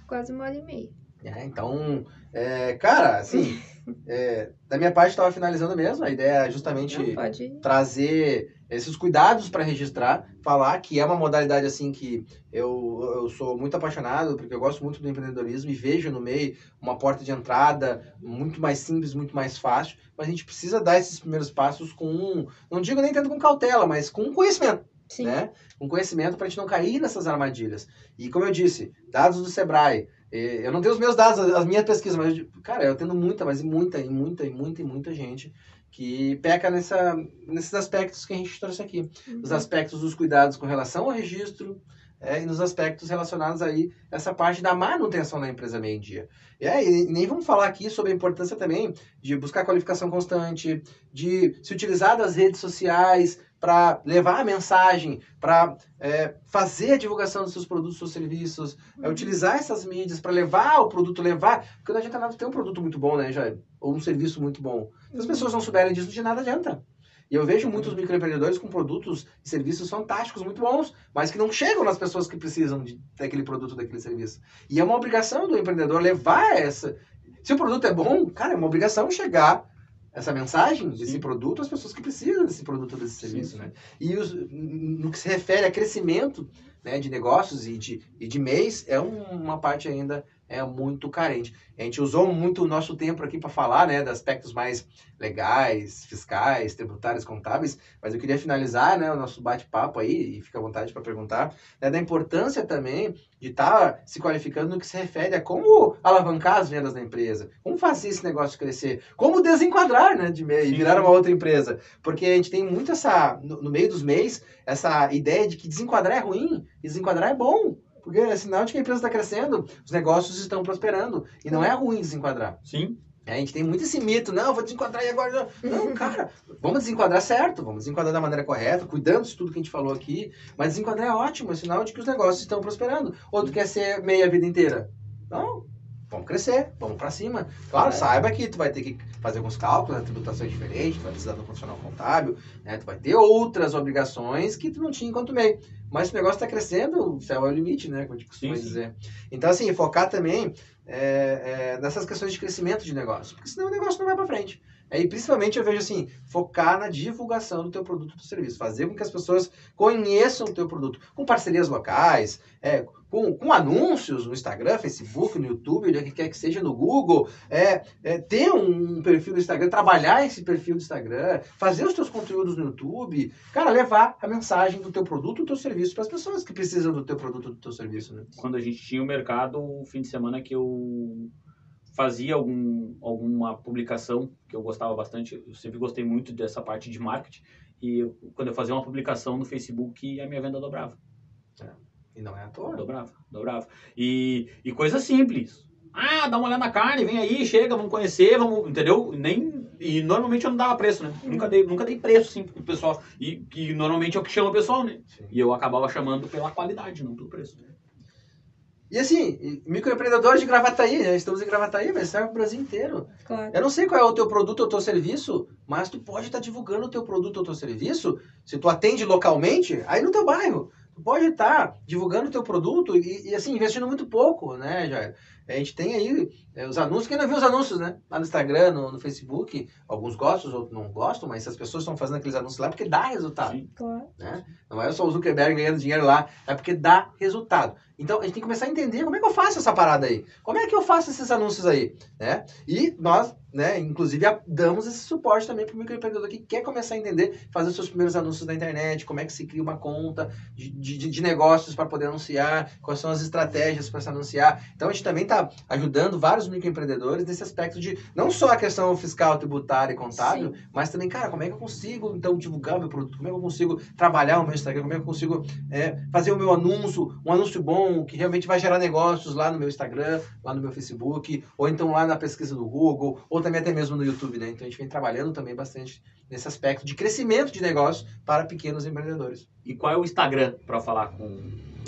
Quase uma hora e meia. É, então, é, cara, assim, é, da minha parte estava finalizando mesmo. A ideia é justamente Não, trazer esses cuidados para registrar, falar que é uma modalidade assim que eu, eu sou muito apaixonado, porque eu gosto muito do empreendedorismo e vejo no meio uma porta de entrada muito mais simples, muito mais fácil, mas a gente precisa dar esses primeiros passos com, não digo nem tanto com cautela, mas com conhecimento Sim. né? Com conhecimento para a gente não cair nessas armadilhas. E como eu disse, dados do Sebrae. eh, Eu não tenho os meus dados, as minhas pesquisas, mas, cara, eu tendo muita, mas muita, e muita, e muita, e muita gente que peca nessa, nesses aspectos que a gente trouxe aqui. Uhum. Os aspectos dos cuidados com relação ao registro é, e nos aspectos relacionados aí essa parte da manutenção da empresa meio dia. E nem vamos falar aqui sobre a importância também de buscar qualificação constante, de se utilizar das redes sociais para levar a mensagem, para fazer a divulgação dos seus produtos, seus serviços, é, Uhum. utilizar essas mídias para levar o produto, levar. Porque não adianta nada ter um produto muito bom, né, Jair? Ou um serviço muito bom. Se as pessoas não souberem disso, de nada adianta. E eu vejo muitos microempreendedores com produtos e serviços fantásticos, muito bons, mas que não chegam nas pessoas que precisam de, daquele produto, daquele serviço. E é uma obrigação do empreendedor levar essa. Se o produto é bom, cara, é uma obrigação chegar essa mensagem desse Sim. produto às pessoas que precisam desse produto, desse serviço, sim. né? E os- no que se refere a crescimento né, de negócios e de, e de mês, é um- uma parte ainda é muito carente. A gente usou muito o nosso tempo aqui para falar né, dos aspectos mais legais, fiscais, tributários, contábeis, mas eu queria finalizar né, o nosso bate-papo aí, e fica à vontade para perguntar, né, da importância também de estar se qualificando no que se refere a como alavancar as vendas da empresa, como fazer esse negócio crescer, como desenquadrar né, de e virar uma outra empresa. Porque a gente tem muito essa, no, no meio dos mês, essa ideia de que desenquadrar é ruim desenquadrar é bom. Porque é sinal de que a empresa está crescendo, os negócios estão prosperando. E não é ruim desenquadrar. Sim. É, a gente tem muito esse mito, não, vou desenquadrar e agora. Não, cara, vamos desenquadrar certo, vamos desenquadrar da maneira correta, cuidando de tudo que a gente falou aqui. Mas desenquadrar é ótimo, é sinal de que os negócios estão prosperando. Ou tu quer ser meia vida inteira? Não, vamos crescer, vamos para cima. Claro, É. saiba que tu vai ter que fazer alguns cálculos, a tributação é diferente, tu vai precisar de um profissional contábil, né? Tu vai ter outras obrigações que tu não tinha enquanto MEI. Mas se o negócio está crescendo, o céu é o limite, né? Como a gente costuma Sim, sim. dizer. Então, assim, focar também é, é, nessas questões de crescimento de negócio, porque senão o negócio não vai para frente. É, e principalmente eu vejo assim, focar na divulgação do teu produto ou serviço, fazer com que as pessoas conheçam o teu produto, com parcerias locais, é, com, com anúncios no Instagram, Facebook, no YouTube, onde quer que seja, no Google, é, é, ter um perfil no Instagram, trabalhar esse perfil do Instagram, fazer os teus conteúdos no YouTube, cara, levar a mensagem do teu produto, do teu serviço para as pessoas que precisam do teu produto, do teu serviço, né? Quando a gente tinha o mercado, o fim de semana que eu fazia algum, alguma publicação, que eu gostava bastante, eu sempre gostei muito dessa parte de marketing, e eu- quando eu fazia uma publicação no Facebook, a minha venda dobrava. E não é à toa. Dobrava, dobrava. E, e coisa simples. Ah, dá uma olhada na carne, vem aí, chega, vamos conhecer, vamos, entendeu? Nem, e normalmente eu não dava preço, né? Nunca dei, nunca dei preço, sim, pro pessoal. E que normalmente é o que chama o pessoal, né? Sim. E eu acabava chamando pela qualidade, não pelo preço. E assim, microempreendedores de Gravataí, né? Estamos em Gravataí, mas serve pro Brasil inteiro. Claro. Eu não sei qual é o teu produto ou teu serviço, mas tu pode estar divulgando o teu produto ou teu serviço, se tu atende localmente, aí no teu bairro. Tu pode estar divulgando o teu produto e, e, assim, investindo muito pouco, né, Jair? A gente tem aí é, os anúncios, quem não viu os anúncios, né? Lá no Instagram, no, no Facebook, alguns gostam, outros não gostam, mas as pessoas estão fazendo aqueles anúncios lá porque dá resultado Sim. Claro. né? Não é só o Zuckerberg ganhando dinheiro lá, é porque dá resultado. Então a gente tem que começar a entender como é que eu faço essa parada aí, como é que eu faço esses anúncios aí, né? E nós, né, inclusive damos esse suporte também para o microempreendedor que quer começar a entender, fazer os seus primeiros anúncios na internet, como é que se cria uma conta de, de, de negócios para poder anunciar, quais são as estratégias para se anunciar. Então a gente também está ajudando vários microempreendedores nesse aspecto de não só a questão fiscal, tributária e contábil, mas também, cara, como é que eu consigo, então, divulgar o meu produto? Como é que eu consigo trabalhar o meu Instagram? Como é que eu consigo é, fazer o meu anúncio, um anúncio bom, que realmente vai gerar negócios lá no meu Instagram, lá no meu Facebook, ou então lá na pesquisa do Google, ou também até mesmo no YouTube, né? Então, a gente vem trabalhando também bastante nesse aspecto de crescimento de negócios para pequenos empreendedores. E qual é o Instagram para falar com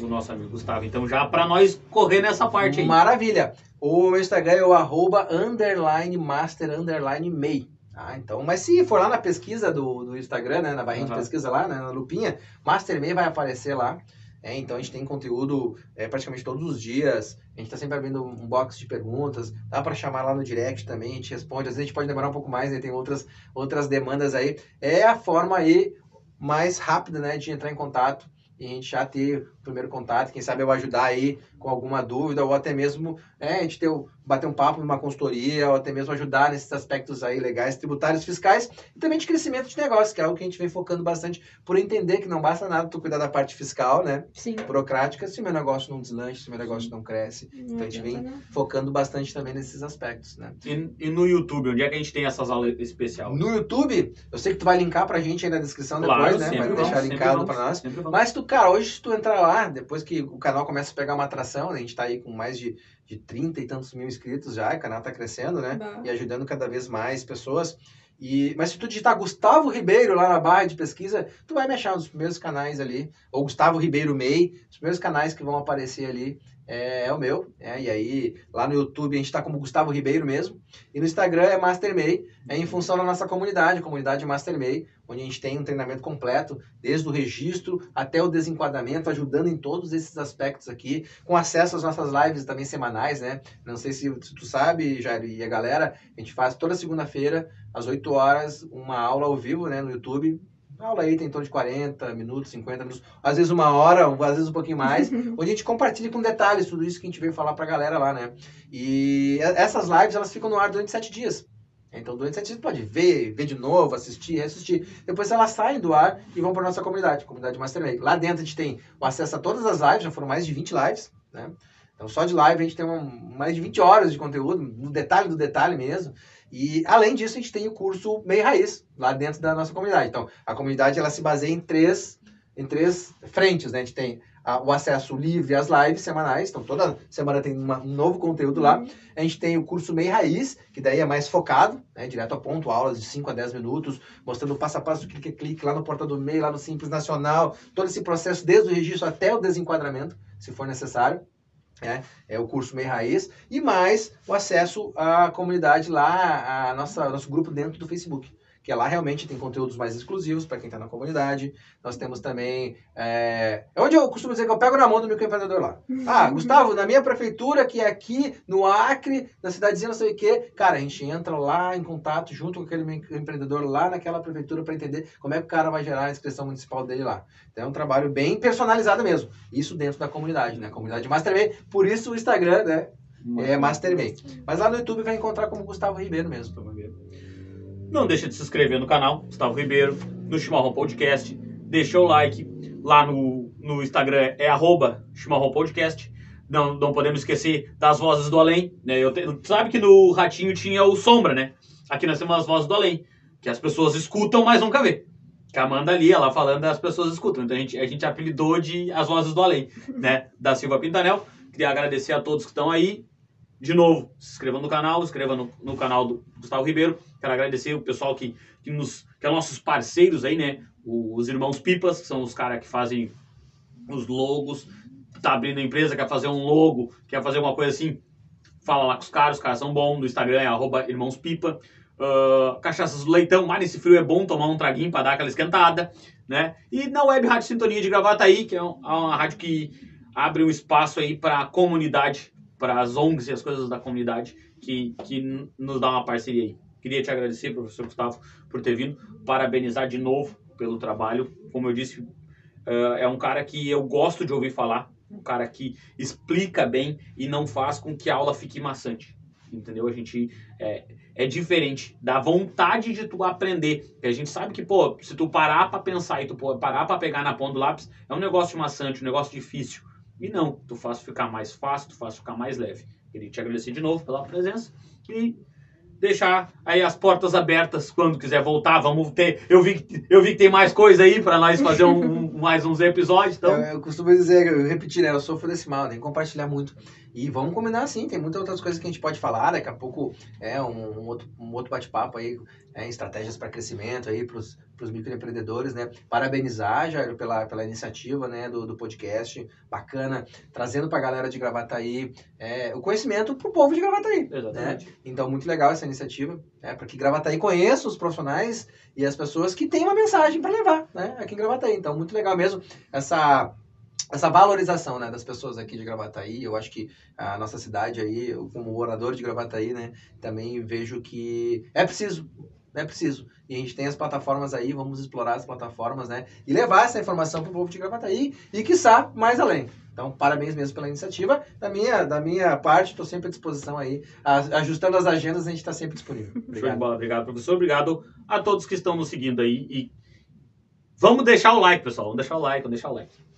o nosso amigo Gustavo? Então, já para nós correr nessa parte aí. Maravilha! O meu Instagram é o arroba underline master underline mei. Ah, então, mas se for lá na pesquisa do, do Instagram, né, na barrinha de Aham. pesquisa lá, né, na lupinha, Master Mei vai aparecer lá. É, então a gente tem conteúdo é, praticamente todos os dias. A gente está sempre abrindo um box de perguntas. Dá para chamar lá no direct também, a gente responde. Às vezes a gente pode demorar um pouco mais, né? Tem outras, outras demandas aí. É a forma aí mais rápida, né, de entrar em contato e a gente já ter primeiro contato. Quem sabe eu ajudar aí com alguma dúvida ou até mesmo é, a gente ter, bater um papo numa consultoria ou até mesmo ajudar nesses aspectos aí legais, tributários, fiscais e também de crescimento de negócio, que é algo que a gente vem focando bastante por entender que não basta nada tu cuidar da parte fiscal, né, Sim. burocrática, se o meu negócio não deslanche, se o meu negócio não cresce. Não a gente vem- não. Focando bastante também nesses aspectos, né. E, e no YouTube, onde é que a gente tem essas aulas especiais? No YouTube, eu sei que tu vai linkar pra gente aí na descrição depois, né, vai sempre deixar vamos, linkado pra vamos, nós. vamos. Mas tu, cara, hoje se tu entrar lá, depois que o canal começa a pegar uma atração, né? A gente tá aí com mais de, de 30 e tantos mil inscritos já, o canal tá crescendo, né? Bah. E ajudando cada vez mais pessoas. E, mas se tu digitar Gustavo Ribeiro lá na barra de pesquisa, tu vai me achar dos primeiros canais ali, ou Gustavo Ribeiro MEI, os primeiros canais que vão aparecer ali é, é o meu, é, e aí lá no YouTube a gente tá como Gustavo Ribeiro mesmo, e no Instagram é Master MEI, é em função da nossa comunidade, comunidade Master MEI, onde a gente tem um treinamento completo, desde o registro até o desenquadramento, ajudando em todos esses aspectos aqui, com acesso às nossas lives também semanais, né? Não sei se, se tu sabe, Jair, e a galera, a gente faz toda segunda-feira, às 8 horas, uma aula ao vivo, né, no YouTube. A aula aí tem em torno de 40 minutos, 50 minutos, às vezes uma hora, às vezes um pouquinho mais, onde a gente compartilha com detalhes tudo isso que a gente veio falar pra galera lá, né? E essas lives, elas ficam no ar durante sete dias. Então, durante sete dias, pode ver, ver de novo, assistir, reassistir. Depois elas saem do ar e vão para nossa comunidade, comunidade Mastermake. Lá dentro a gente tem o acesso a todas as lives, já foram mais de 20 lives, né? Então, só de live a gente tem uma- mais de 20 horas de conteúdo, no detalhe do detalhe mesmo. E, além disso, a gente tem o curso Meio Raiz, lá dentro da nossa comunidade. Então, a comunidade, ela se baseia em três, em três frentes, né? A gente tem a- o acesso livre às lives semanais, então toda semana tem uma- um novo conteúdo lá. A gente tem o curso Meio Raiz, que daí é mais focado, né, direto a ponto, aulas de 5 a 10 minutos, mostrando passo a passo clique a clique lá no portal do MEI, lá no Simples Nacional, todo esse processo desde o registro até o desenquadramento, se for necessário. É, é o curso Meio Raiz e mais o acesso à comunidade lá, a nossa nosso grupo dentro do Facebook, que é lá realmente tem conteúdos mais exclusivos para quem está na comunidade. Nós temos também é, é onde eu costumo dizer que eu pego na mão do microempreendedor lá. Ah, Gustavo, na minha prefeitura, que é aqui no Acre, na cidadezinha, não sei o quê, cara, a gente entra lá em contato junto com aquele empreendedor lá naquela prefeitura para entender como é que o cara vai gerar a inscrição municipal dele lá. Então é um trabalho bem personalizado mesmo. Isso dentro da comunidade, né? Comunidade Mastermay. Por isso o Instagram, né? É Mastermay. Mas lá no YouTube vai encontrar como Gustavo Ribeiro mesmo. Não deixa de se inscrever no canal, Gustavo Ribeiro, no Chimarrão Podcast. Deixa o like. Lá no, no Instagram é arroba Chimarrão Podcast. Não, não podemos esquecer das vozes do além. Né? Eu te- sabe que no Ratinho tinha o Sombra, né? Aqui nós temos as vozes do além. Que as pessoas escutam, mas nunca vê. Que a Amanda ali, ela falando, as pessoas escutam. Então a gente, a gente apelidou de as vozes do além, né? Da Silva Pintanel. Queria agradecer a todos que estão aí. De novo, se inscreva no canal, se inscreva no, no canal do Gustavo Ribeiro. Quero agradecer o pessoal que, que, nos, que é nossos parceiros aí, né? Os irmãos Pipas, que são os caras que fazem os logos. Tá abrindo a empresa, quer fazer um logo, quer fazer uma coisa assim. Fala lá com os caras, os caras são bons. No Instagram é arroba irmãos Pipa. Ah, cachaças do leitão, mas nesse frio é bom tomar um traguinho para dar aquela esquentada, né? E na Web Rádio Sintonia de Gravataí, que é é uma rádio que abre um espaço aí para a comunidade, para as ONGs e as coisas da comunidade, que, que nos dá uma parceria aí. Queria te agradecer, professor Gustavo, por ter vindo, parabenizar de novo pelo trabalho. Como eu disse, ah, é um cara que eu gosto de ouvir falar, um cara que explica bem e não faz com que a aula fique maçante. Entendeu? A gente é, é diferente, dá vontade de tu aprender. E a gente sabe que, pô, se tu parar pra pensar e tu parar pra pegar na ponta do lápis, é um negócio maçante, um negócio difícil. E não, tu faz ficar mais fácil, tu faz ficar mais leve. Queria te agradecer de novo pela presença e deixar aí as portas abertas quando quiser voltar. Vamos ter. Eu vi, eu vi que tem mais coisa aí pra nós fazer um, um- mais uns episódios, então. Eu, eu costumo dizer, eu repetir, né? Eu sofro desse mal, compartilhar muito. E vamos combinar sim, tem muitas outras coisas que a gente pode falar. Daqui a pouco é um, um outro, um outro bate-papo aí, é, estratégias para crescimento aí para os microempreendedores, né? Parabenizar, Jairo, pela, pela iniciativa né, do, do podcast, bacana, trazendo para a galera de Gravataí é, o conhecimento para o povo de Gravataí. Exatamente. Então, muito legal essa iniciativa, né? Para que Gravataí conheça os profissionais e as pessoas que têm uma mensagem para levar, né? Aqui em Gravataí. Então, muito legal mesmo essa essa valorização, né, das pessoas aqui de Gravataí. Eu acho que a nossa cidade aí, eu, como morador de Gravataí, né, também vejo que é preciso é preciso. E a gente tem as plataformas aí, vamos explorar as plataformas, né? E levar essa informação para o povo de Gravataí e, quiçá, mais além. Então, parabéns mesmo pela iniciativa. Da minha, da minha parte, estou sempre à disposição aí. Ajustando as agendas, a gente está sempre disponível. Obrigado. Obrigado, professor. Obrigado a todos que estão nos seguindo aí. E vamos deixar o like, pessoal. Vamos deixar o like, vamos deixar o like.